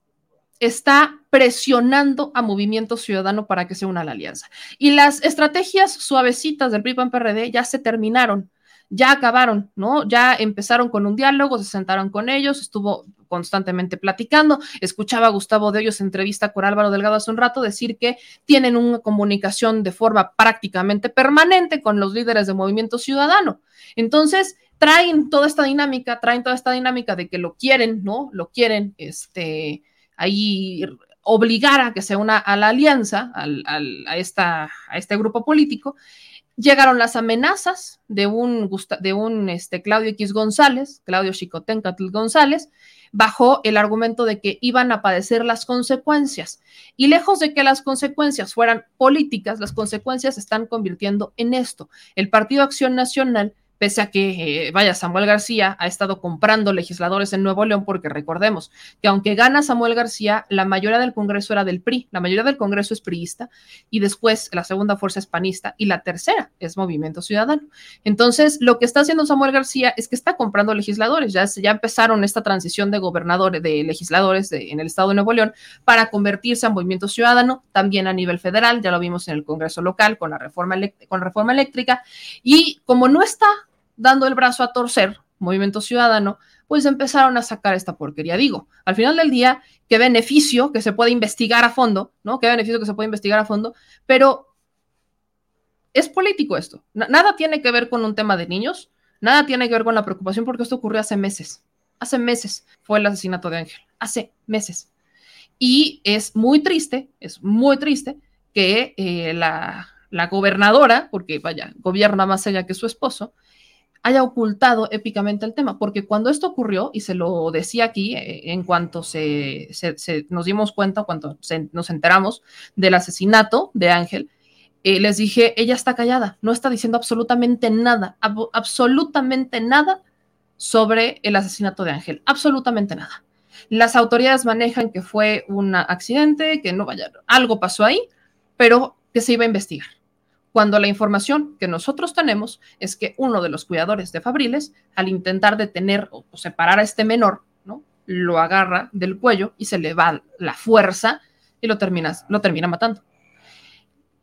está presionando a Movimiento Ciudadano para que se una a la alianza. Y las estrategias suavecitas del PRI-PAN-PRD ya se terminaron ya acabaron, ¿no? Ya empezaron con un diálogo, se sentaron con ellos, estuvo constantemente platicando. Escuchaba a Gustavo de en entrevista con Álvaro Delgado hace un rato decir que tienen una comunicación de forma prácticamente permanente con los líderes del movimiento ciudadano. Entonces, traen toda esta dinámica, traen toda esta dinámica de que lo quieren, ¿no? Lo quieren, este, ahí obligar a que se una a la alianza, a, esta, a este grupo político, Llegaron las amenazas de un, de un este, Claudio X González, Claudio Chicotencatl González, bajo el argumento de que iban a padecer las consecuencias. Y lejos de que las consecuencias fueran políticas, las consecuencias se están convirtiendo en esto. El Partido Acción Nacional pese a que, eh, vaya, Samuel García ha estado comprando legisladores en Nuevo León, porque recordemos que aunque gana Samuel García, la mayoría del Congreso era del PRI, la mayoría del Congreso es priista, y después la segunda fuerza es panista, y la tercera es Movimiento Ciudadano. Entonces, lo que está haciendo Samuel García es que está comprando legisladores, ya, ya empezaron esta transición de gobernadores, de legisladores en el estado de Nuevo León, para convertirse en Movimiento Ciudadano, también a nivel federal, ya lo vimos en el Congreso local con la reforma, con la reforma eléctrica, y como no está dando el brazo a torcer, Movimiento Ciudadano, pues empezaron a sacar esta porquería. Digo, al final del día, qué beneficio que se puede investigar a fondo, ¿no? Qué beneficio que se puede investigar a fondo, pero es político esto. Nada tiene que ver con un tema de niños, nada tiene que ver con la preocupación porque esto ocurrió hace meses. Hace meses fue el asesinato de Ángel, hace meses. Y es muy triste, es muy triste que eh, la, la gobernadora, porque vaya, gobierna más allá que su esposo, haya ocultado épicamente el tema, porque cuando esto ocurrió, y se lo decía aquí, eh, en cuanto se, nos dimos cuenta, cuando nos enteramos del asesinato de Ángel, eh, les dije, ella está callada, no está diciendo absolutamente nada, absolutamente nada sobre el asesinato de Ángel, absolutamente nada. Las autoridades manejan que fue un accidente, que no vaya, algo pasó ahí, pero que se iba a investigar cuando la información que nosotros tenemos es que uno de los cuidadores de Fabriles, al intentar detener o separar a este menor, ¿no? lo agarra del cuello y se le va la fuerza y lo, terminas, lo termina matando.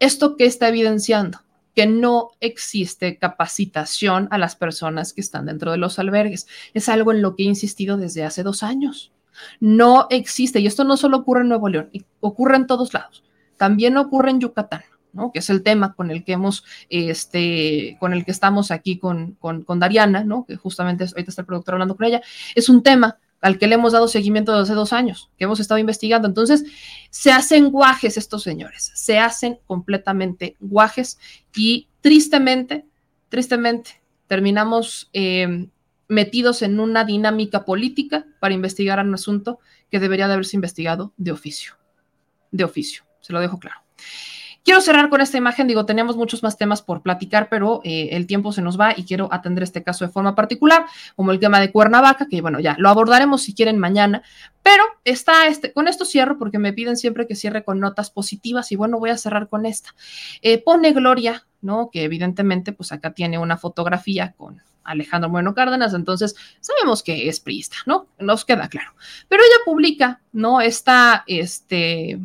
¿Esto qué está evidenciando? Que no existe capacitación a las personas que están dentro de los albergues. Es algo en lo que he insistido desde hace dos años. No existe, y esto no solo ocurre en Nuevo León, ocurre en todos lados. También ocurre en Yucatán que es el tema con el que hemos, este, con el que estamos aquí con, con, Dariana, ¿no? que justamente ahorita está el productor hablando con ella, es un tema al que le hemos dado seguimiento desde hace dos años, que hemos estado investigando. Entonces, se hacen guajes estos señores, se hacen completamente guajes y tristemente, tristemente, terminamos eh, metidos en una dinámica política para investigar un asunto que debería de haberse investigado de oficio, de oficio, se lo dejo claro. Quiero cerrar con esta imagen, digo, teníamos muchos más temas por platicar, pero eh, el tiempo se nos va y quiero atender este caso de forma particular, como el tema de Cuernavaca, que bueno, ya lo abordaremos si quieren mañana, pero está este, con esto cierro porque me piden siempre que cierre con notas positivas y bueno, voy a cerrar con esta. Eh, pone Gloria, ¿no? Que evidentemente, pues acá tiene una fotografía con Alejandro Bueno Cárdenas, entonces sabemos que es priista, ¿no? Nos queda claro. Pero ella publica, ¿no? Esta, este,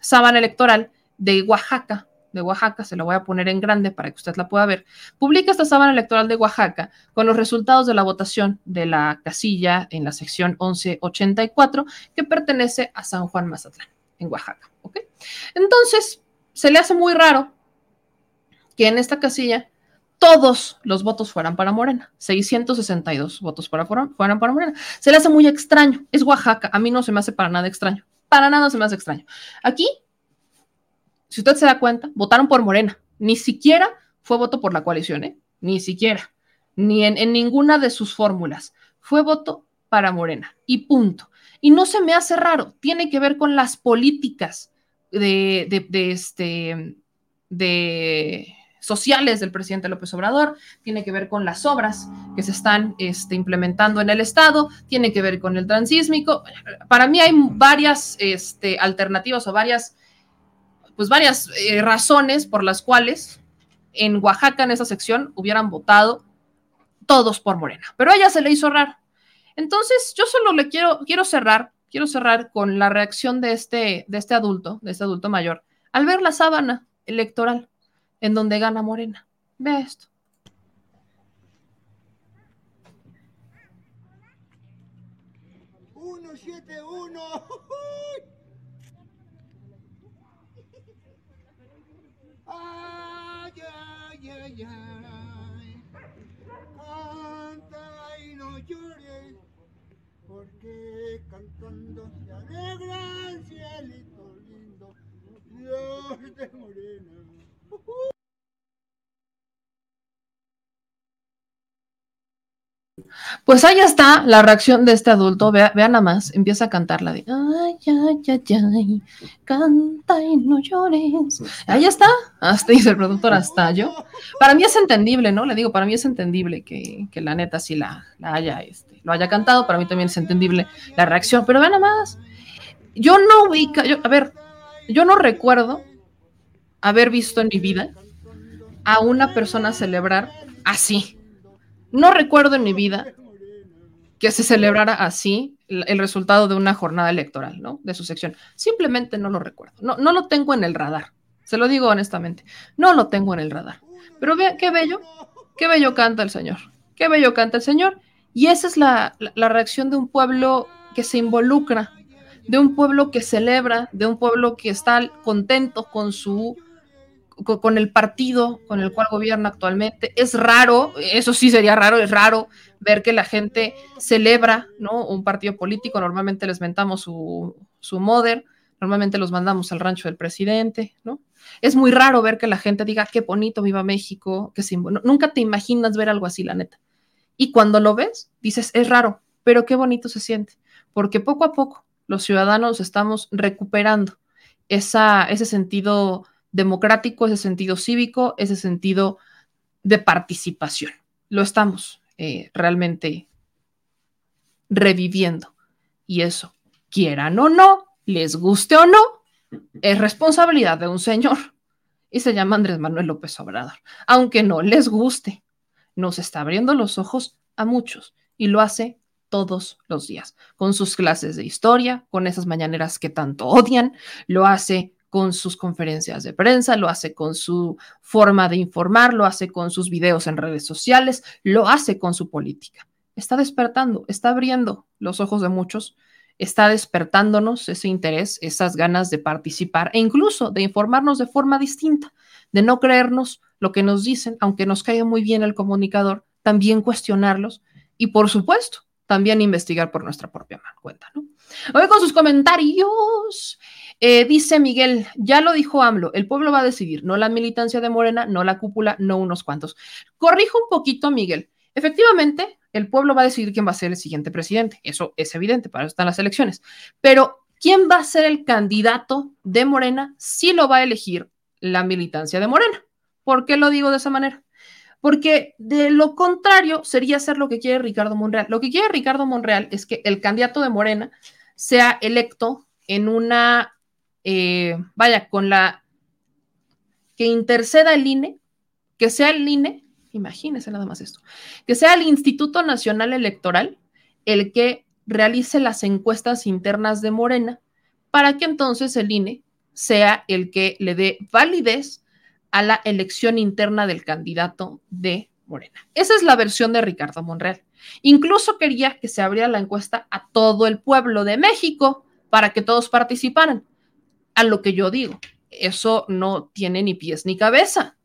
sábana electoral de Oaxaca, de Oaxaca, se la voy a poner en grande para que usted la pueda ver, publica esta sábana electoral de Oaxaca con los resultados de la votación de la casilla en la sección 1184 que pertenece a San Juan Mazatlán, en Oaxaca. Entonces, se le hace muy raro que en esta casilla todos los votos fueran para Morena, 662 votos para, fueran para Morena. Se le hace muy extraño, es Oaxaca, a mí no se me hace para nada extraño, para nada se me hace extraño. Aquí si usted se da cuenta, votaron por Morena. Ni siquiera fue voto por la coalición, ¿eh? Ni siquiera. Ni en, ninguna de sus fórmulas. Fue voto para Morena. Y punto. Y no se me hace raro. Tiene que ver con las políticas de, este, de sociales del presidente López Obrador, tiene que ver con las obras que se están este, implementando en el Estado, tiene que ver con el transísmico. Para mí hay varias este, alternativas o varias pues varias eh, razones por las cuales en Oaxaca, en esa sección, hubieran votado todos por Morena. Pero a ella se le hizo raro. Entonces, yo solo le quiero, quiero cerrar, quiero cerrar con la reacción de este, de este adulto, de este adulto mayor, al ver la sábana electoral en donde gana Morena. Vea esto. Uno, siete, uno. Ay, Canta y no llores, porque cantando se alegra el cielito lindo, Dios de morena. Pues ahí está la reacción de este adulto. Vea, vean nada más, empieza a cantar la de ay, ay, ay, ay, canta y no llores. Ahí está, hasta dice el productor, hasta yo. Para mí es entendible, ¿no? Le digo, para mí es entendible que, que la neta sí la, la haya, este, lo haya cantado. Para mí también es entendible la reacción, pero vean nada más. Yo no ubica, yo, a ver, yo no recuerdo haber visto en mi vida a una persona celebrar así. No recuerdo en mi vida que se celebrara así el, resultado de una jornada electoral, ¿no? De su sección. Simplemente no lo recuerdo. No, lo tengo en el radar. Se lo digo honestamente. No lo tengo en el radar. Pero vean qué bello, qué bello canta el Señor. Qué bello canta el Señor. Y esa es la, la- la reacción de un pueblo que se involucra, de un pueblo que celebra, de un pueblo que está contento con su con el partido con el cual gobierna actualmente. Es raro, eso sí sería raro, es raro ver que la gente celebra, ¿no? Un partido político, normalmente les mentamos su, su normalmente los mandamos al rancho del presidente, ¿no? Es muy raro ver que la gente diga, qué bonito, viva México, que simbo-". No- nunca te imaginas ver algo así, la neta. Y cuando lo ves, dices, es raro, pero qué bonito se siente, porque poco a poco los ciudadanos estamos recuperando esa, ese sentido democrático, ese sentido cívico, ese sentido de participación. Lo estamos eh, realmente reviviendo. Y eso, quieran o no, les guste o no, es responsabilidad de un señor. Y se llama Andrés Manuel López Obrador. Aunque no les guste, nos está abriendo los ojos a muchos y lo hace todos los días, con sus clases de historia, con esas mañaneras que tanto odian, lo hace con sus conferencias de prensa, lo hace con su forma de informar, lo hace con sus videos en redes sociales, lo hace con su política. Está despertando, está abriendo los ojos de muchos, está despertándonos ese interés, esas ganas de participar e incluso de informarnos de forma distinta, de no creernos lo que nos dicen, aunque nos caiga muy bien el comunicador, también cuestionarlos y por supuesto también investigar por nuestra propia cuenta, ¿no? Hoy con sus comentarios. Eh, dice Miguel, ya lo dijo AMLO, el pueblo va a decidir, no la militancia de Morena, no la cúpula, no unos cuantos. Corrijo un poquito, Miguel. Efectivamente, el pueblo va a decidir quién va a ser el siguiente presidente. Eso es evidente, para eso están las elecciones. Pero, ¿quién va a ser el candidato de Morena? Sí lo va a elegir la militancia de Morena. ¿Por qué lo digo de esa manera? Porque de lo contrario sería hacer lo que quiere Ricardo Monreal. Lo que quiere Ricardo Monreal es que el candidato de Morena sea electo en una, eh, vaya, con la que interceda el INE, que sea el INE, imagínense nada más esto, que sea el Instituto Nacional Electoral el que realice las encuestas internas de Morena para que entonces el INE sea el que le dé validez a la elección interna del candidato de Morena. Esa es la versión de Ricardo Monreal. Incluso quería que se abriera la encuesta a todo el pueblo de México para que todos participaran. A lo que yo digo, eso no tiene ni pies ni cabeza.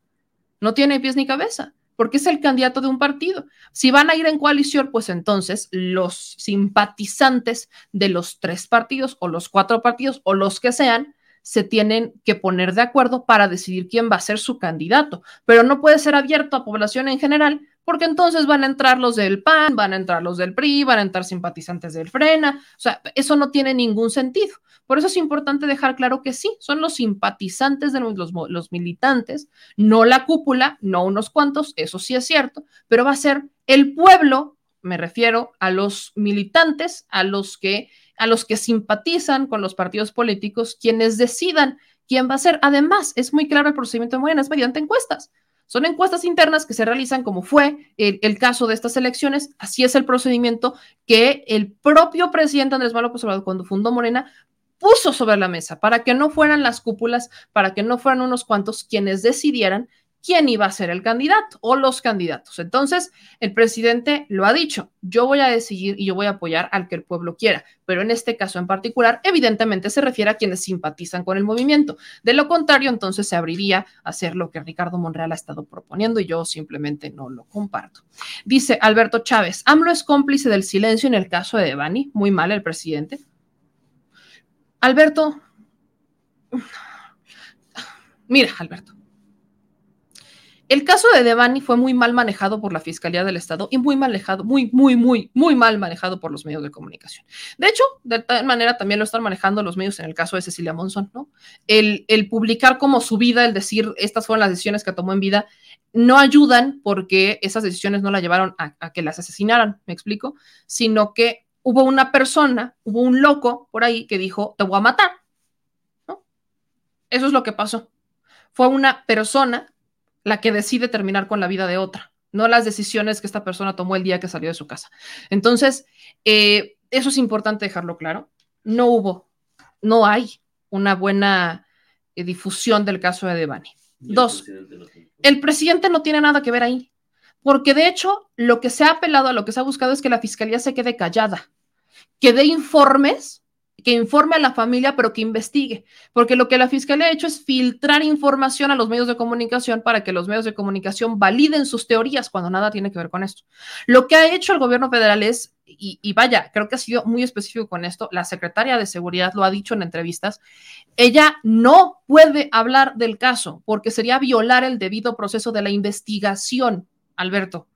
No tiene pies ni cabeza, porque es el candidato de un partido. Si van a ir en coalición, pues entonces los simpatizantes de los tres partidos o los cuatro partidos o los que sean, se tienen que poner de acuerdo para decidir quién va a ser su candidato, pero no puede ser abierto a población en general, porque entonces van a entrar los del PAN, van a entrar los del PRI, van a entrar simpatizantes del Frena, o sea, eso no tiene ningún sentido. Por eso es importante dejar claro que sí, son los simpatizantes de los, los militantes, no la cúpula, no unos cuantos, eso sí es cierto, pero va a ser el pueblo, me refiero a los militantes, a los que a los que simpatizan con los partidos políticos, quienes decidan quién va a ser. Además, es muy claro el procedimiento de Morena, es mediante encuestas. Son encuestas internas que se realizan como fue el, el, caso de estas elecciones. Así es el procedimiento que el propio presidente Andrés Manuel López Obrador, cuando fundó Morena, puso sobre la mesa para que no fueran las cúpulas, para que no fueran unos cuantos quienes decidieran quién iba a ser el candidato o los candidatos. Entonces, el presidente lo ha dicho, yo voy a decidir y yo voy a apoyar al que el pueblo quiera, pero en este caso en particular, evidentemente se refiere a quienes simpatizan con el movimiento. De lo contrario, entonces se abriría a hacer lo que Ricardo Monreal ha estado proponiendo y yo simplemente no lo comparto. Dice Alberto Chávez, AMLO es cómplice del silencio en el caso de Devani, muy mal el presidente. Alberto, mira, Alberto, El caso de Devani fue muy mal manejado por la Fiscalía del Estado y muy mal manejado, muy, muy, muy, muy mal manejado por los medios de comunicación. De hecho, de tal manera también lo están manejando los medios en el caso de Cecilia Monzón, ¿no? El, el publicar como su vida, el decir estas fueron las decisiones que tomó en vida, no ayudan porque esas decisiones no la llevaron a, a que las asesinaran, me explico, sino que hubo una persona, hubo un loco por ahí que dijo, te voy a matar, ¿no? Eso es lo que pasó. Fue una persona la que decide terminar con la vida de otra, no las decisiones que esta persona tomó el día que salió de su casa. Entonces, eh, eso es importante dejarlo claro. No hubo, no hay una buena eh, difusión del caso de Devani. Dos, el presidente no tiene nada que ver ahí, porque de hecho lo que se ha apelado a lo que se ha buscado es que la fiscalía se quede callada, que dé informes que informe a la familia, pero que investigue, porque lo que la fiscalía ha hecho es filtrar información a los medios de comunicación para que los medios de comunicación validen sus teorías cuando nada tiene que ver con esto. Lo que ha hecho el gobierno federal es, y, y vaya, creo que ha sido muy específico con esto, la secretaria de Seguridad lo ha dicho en entrevistas, ella no puede hablar del caso porque sería violar el debido proceso de la investigación, Alberto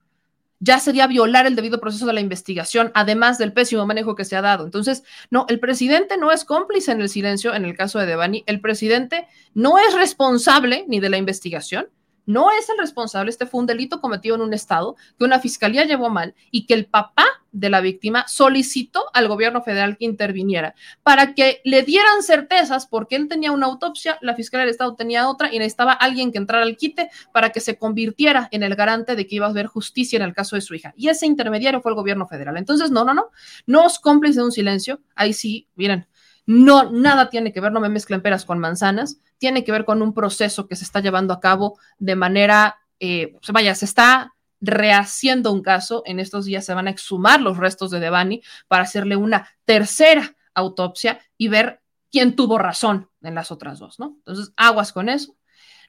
ya sería violar el debido proceso de la investigación, además del pésimo manejo que se ha dado. Entonces, no, el presidente no es cómplice en el silencio en el caso de Devani, el presidente no es responsable ni de la investigación, no es el responsable, este fue un delito cometido en un estado que una fiscalía llevó mal y que el papá de la víctima solicitó al gobierno federal que interviniera para que le dieran certezas porque él tenía una autopsia, la fiscalía del estado tenía otra y necesitaba alguien que entrara al quite para que se convirtiera en el garante de que iba a haber justicia en el caso de su hija. Y ese intermediario fue el gobierno federal. Entonces, no, no, no, no os cómplice de un silencio. Ahí sí, miren, no, nada tiene que ver, no me mezclen peras con manzanas, tiene que ver con un proceso que se está llevando a cabo de manera, eh, vaya, se está rehaciendo un caso, en estos días se van a exhumar los restos de Devani para hacerle una tercera autopsia y ver quién tuvo razón en las otras dos, ¿no? Entonces, aguas con eso.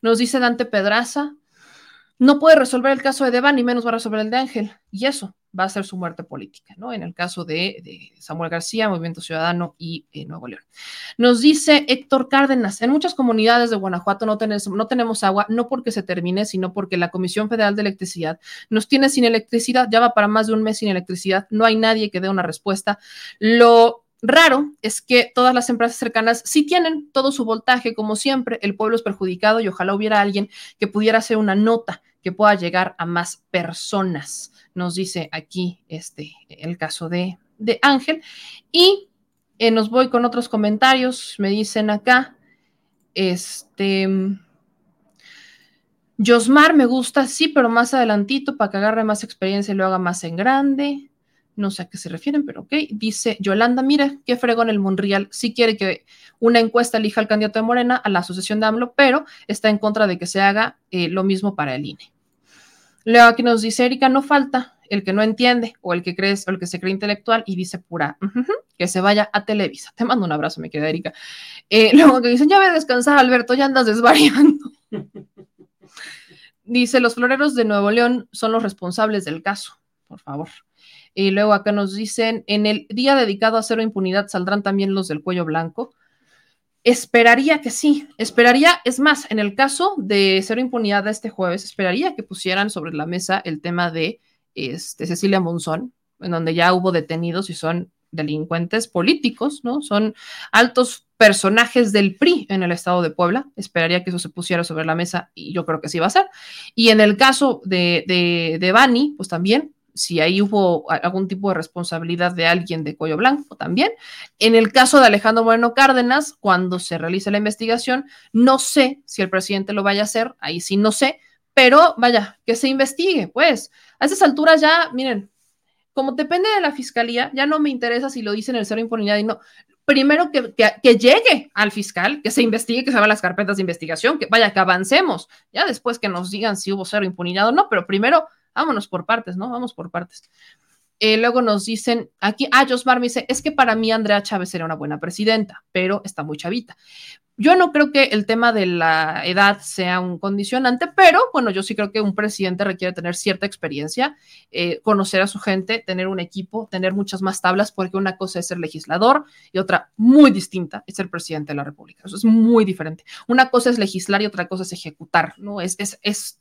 Nos dice Dante Pedraza, no puede resolver el caso de Devani, menos va a resolver el de Ángel, y eso va a ser su muerte política, ¿no? En el caso de, Samuel García, Movimiento Ciudadano y eh, Nuevo León. Nos dice Héctor Cárdenas, en muchas comunidades de Guanajuato no, tenés, no tenemos agua, no porque se termine, sino porque la Comisión Federal de Electricidad nos tiene sin electricidad, ya va para más de un mes sin electricidad, no hay nadie que dé una respuesta. Lo raro es que todas las empresas cercanas sí tienen todo su voltaje, como siempre, el pueblo es perjudicado y ojalá hubiera alguien que pudiera hacer una nota que pueda llegar a más personas nos dice aquí este, el caso de, de Ángel. Y eh, nos voy con otros comentarios. Me dicen acá, este, Josmar me gusta, sí, pero más adelantito para que agarre más experiencia y lo haga más en grande. No sé a qué se refieren, pero ok. Dice Yolanda, mira, qué fregón el Monreal. Sí quiere que una encuesta elija al candidato de Morena a la asociación de AMLO, pero está en contra de que se haga eh, lo mismo para el INE. Luego aquí nos dice Erika, no falta el que no entiende o el que crees o el que se cree intelectual y dice pura, que se vaya a Televisa. Te mando un abrazo, mi querida Erika. Eh, *laughs* luego que dicen, ya ve a descansar, Alberto, ya andas desvariando. *laughs* dice, los floreros de Nuevo León son los responsables del caso, por favor. Y luego acá nos dicen, en el día dedicado a cero impunidad saldrán también los del cuello blanco. Esperaría que sí, esperaría, es más, en el caso de cero impunidad de este jueves, esperaría que pusieran sobre la mesa el tema de este, Cecilia Monzón, en donde ya hubo detenidos y son delincuentes políticos, ¿no? Son altos personajes del PRI en el estado de Puebla. Esperaría que eso se pusiera sobre la mesa y yo creo que sí va a ser. Y en el caso de, de, de Bani, pues también si ahí hubo algún tipo de responsabilidad de alguien de cuello blanco también. En el caso de Alejandro Moreno Cárdenas, cuando se realice la investigación, no sé si el presidente lo vaya a hacer, ahí sí no sé, pero vaya, que se investigue, pues. A esas alturas ya, miren, como depende de la fiscalía, ya no me interesa si lo dicen el cero impunidad y no. Primero que, que, llegue al fiscal, que se investigue, que se hagan las carpetas de investigación, que vaya, que avancemos. Ya después que nos digan si hubo cero impunidad o no, pero primero vámonos por partes, ¿no? Vamos por partes. Eh, luego nos dicen aquí, ah, Josmar me dice, es que para mí Andrea Chávez sería una buena presidenta, pero está muy chavita. Yo no creo que el tema de la edad sea un condicionante, pero bueno, yo sí creo que un presidente requiere tener cierta experiencia, eh, conocer a su gente, tener un equipo, tener muchas más tablas, porque una cosa es ser legislador y otra muy distinta es ser presidente de la República. Eso es muy diferente. Una cosa es legislar y otra cosa es ejecutar, ¿no? Es, es, es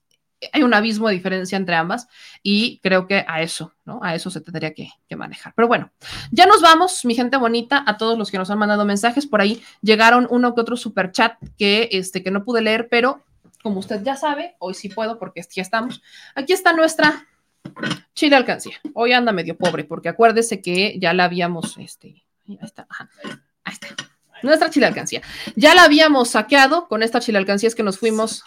hay un abismo de diferencia entre ambas y creo que a eso, ¿no? A eso se tendría que, manejar. Pero bueno, ya nos vamos, mi gente bonita, a todos los que nos han mandado mensajes. Por ahí llegaron uno que otro super chat que, este, que no pude leer, pero como usted ya sabe, hoy sí puedo porque ya estamos. Aquí está nuestra chile alcancía. Hoy anda medio pobre porque acuérdese que ya la habíamos, este, ahí está, ajá, ahí está. Nuestra chile alcancía. Ya la habíamos saqueado con esta chile alcancía, es que nos fuimos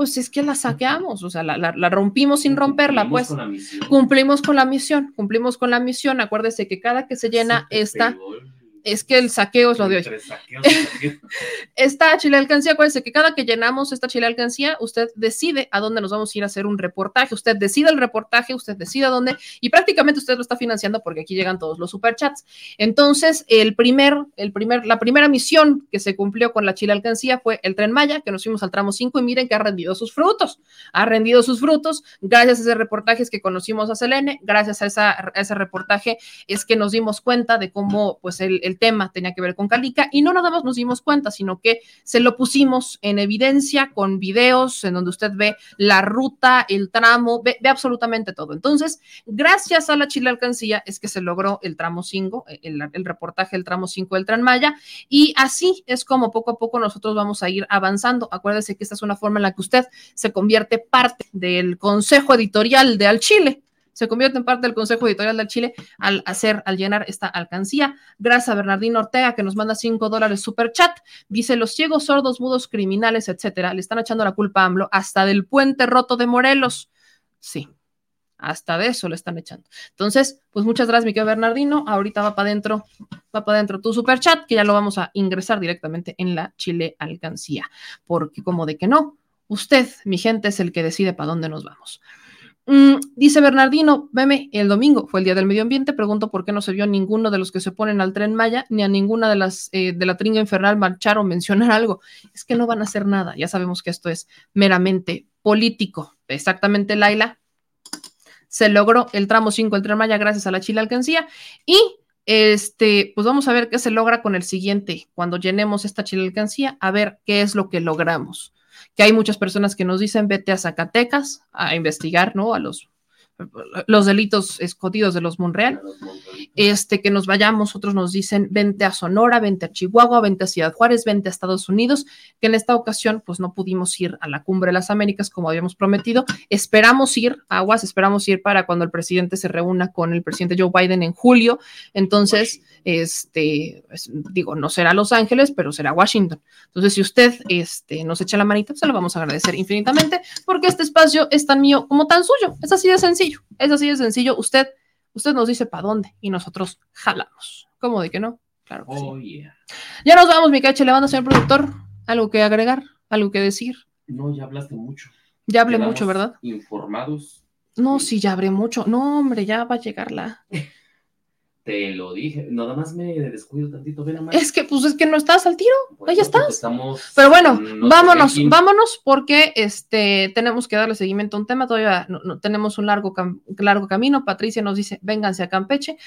pues es que la saqueamos, o sea, la, la, la rompimos sin romperla, pues Cumplimos con la misión. cumplimos con la misión, cumplimos con la misión. Acuérdese que cada que se llena esta, es que el saqueo es lo de hoy. *laughs* Esta chile alcancía, acuérdese que cada que llenamos esta chile alcancía, usted decide a dónde nos vamos a ir a hacer un reportaje. Usted decide el reportaje, usted decide a dónde, y prácticamente usted lo está financiando porque aquí llegan todos los superchats. Entonces, el primer, el primer, la primera misión que se cumplió con la chile alcancía fue el tren Maya, que nos fuimos al tramo 5 y miren que ha rendido sus frutos. Ha rendido sus frutos gracias a ese reportaje es que conocimos a Selene, gracias a, esa, a ese reportaje es que nos dimos cuenta de cómo pues el, el tema tenía que ver con Calica y no nada más nos dimos cuenta, sino que se lo pusimos en evidencia con videos en donde usted ve la ruta, el tramo, ve, absolutamente todo. Entonces, gracias a la Chile Alcancía es que se logró el tramo 5, el, el reportaje del tramo 5 del Tren Maya y así es como poco a poco nosotros vamos a ir avanzando. Acuérdese que esta es una forma en la que usted se convierte parte del consejo editorial de Al Chile se convierte en parte del Consejo Editorial del Chile al hacer, al llenar esta alcancía. Gracias a Bernardino Ortega, que nos manda 5 dólares super chat. Dice: Los ciegos, sordos, mudos, criminales, etcétera, le están echando la culpa a AMLO hasta del puente roto de Morelos. Sí, hasta de eso le están echando. Entonces, pues muchas gracias, mi querido Bernardino. Ahorita va para adentro, va para adentro tu super chat, que ya lo vamos a ingresar directamente en la Chile Alcancía. Porque, como de que no, usted, mi gente, es el que decide para dónde nos vamos. Mm, dice Bernardino, veme, el domingo fue el Día del Medio Ambiente, pregunto por qué no se vio ninguno de los que se ponen al tren Maya, ni a ninguna de las eh, de la tringa infernal marchar o mencionar algo. Es que no van a hacer nada, ya sabemos que esto es meramente político. Exactamente, Laila. Se logró el tramo 5 del tren Maya gracias a la Chile Alcancía y este, pues vamos a ver qué se logra con el siguiente, cuando llenemos esta Chile Alcancía, a ver qué es lo que logramos que hay muchas personas que nos dicen vete a Zacatecas a investigar, ¿no? A los, los delitos escondidos de los Monreal, este, que nos vayamos, otros nos dicen vente a Sonora, vente a Chihuahua, vente a Ciudad Juárez, vente a Estados Unidos, que en esta ocasión pues no pudimos ir a la cumbre de las Américas como habíamos prometido, esperamos ir, aguas, esperamos ir para cuando el presidente se reúna con el presidente Joe Biden en julio, entonces, este, pues, digo, no será Los Ángeles, pero será Washington. Entonces, si usted este, nos echa la manita, se lo vamos a agradecer infinitamente, porque este espacio es tan mío como tan suyo, es así de sencillo, es así de sencillo, usted, usted nos dice para dónde y nosotros jalamos. ¿Cómo de que no? Claro que Oh, sí. yeah. Ya nos vamos, mi cache, le mando, señor productor, algo que agregar, algo que decir. No, ya hablaste mucho. Ya hablé Quedamos mucho, ¿verdad? Informados. No, sí, ya hablé mucho. No, hombre, ya va a llegar la. *laughs* Te lo dije. Nada más me descuido tantito. Ven a más. Es que, pues, es que no estás al tiro. Ahí estás. Estamos Pero bueno, vámonos, vámonos porque este tenemos que darle seguimiento a un tema. Todavía no, no- tenemos un largo, cam- largo camino. Patricia nos dice, vénganse a Campeche.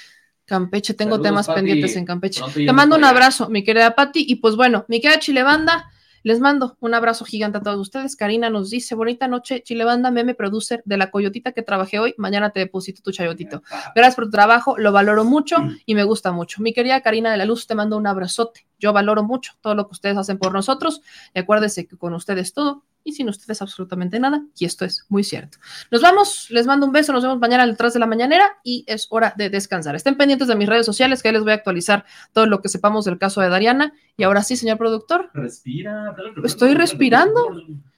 Campeche, tengo Saludos, temas Pati. pendientes en Campeche. Te mando un allá. abrazo, mi querida Patti. Y pues bueno, mi querida Chilebanda, les mando un abrazo gigante a todos ustedes. Karina nos dice, bonita noche, Chilebanda, meme producer de la coyotita que trabajé hoy. Mañana te deposito tu chayotito. Gracias por tu trabajo, lo valoro mucho y me gusta mucho. Mi querida Karina de la Luz, te mando un abrazote. Yo valoro mucho todo lo que ustedes hacen por nosotros. Y acuérdense que con ustedes todo y sin ustedes absolutamente nada. Y esto es muy cierto. Nos vamos, les mando un beso, nos vemos mañana detrás de la mañanera y es hora de descansar. Estén pendientes de mis redes sociales que ahí les voy a actualizar todo lo que sepamos del caso de Dariana. Y ahora sí, señor productor, Respira. estoy respirando.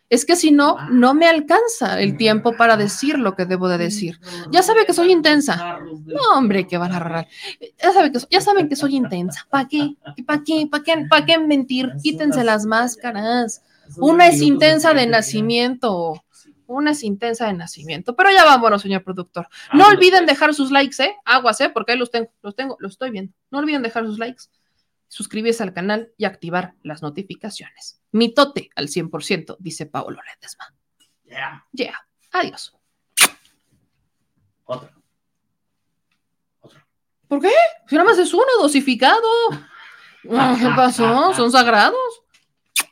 Es que si no, no me alcanza el tiempo para decir lo que debo de decir. Ya sabe que soy intensa. No, hombre, que van a agarrar. Ya, sabe que, ya saben que soy intensa. ¿Para qué? ¿Para qué? ¿Para qué? ¿Para qué mentir? *laughs* Quítense las máscaras. Una es intensa de nacimiento. Una es intensa de nacimiento. Pero ya vámonos, señor productor. No olviden dejar sus likes, ¿eh? Aguas, ¿eh? Porque ahí los tengo, los tengo, los estoy viendo. No olviden dejar sus likes, suscribirse al canal y activar las notificaciones. Mitote al 100%, dice Paolo Ledesma. Yeah. Yeah. Adiós. Otra. ¿Por qué? Si nada más es uno dosificado. *laughs* Ah, ¿Qué pasó? Son sagrados.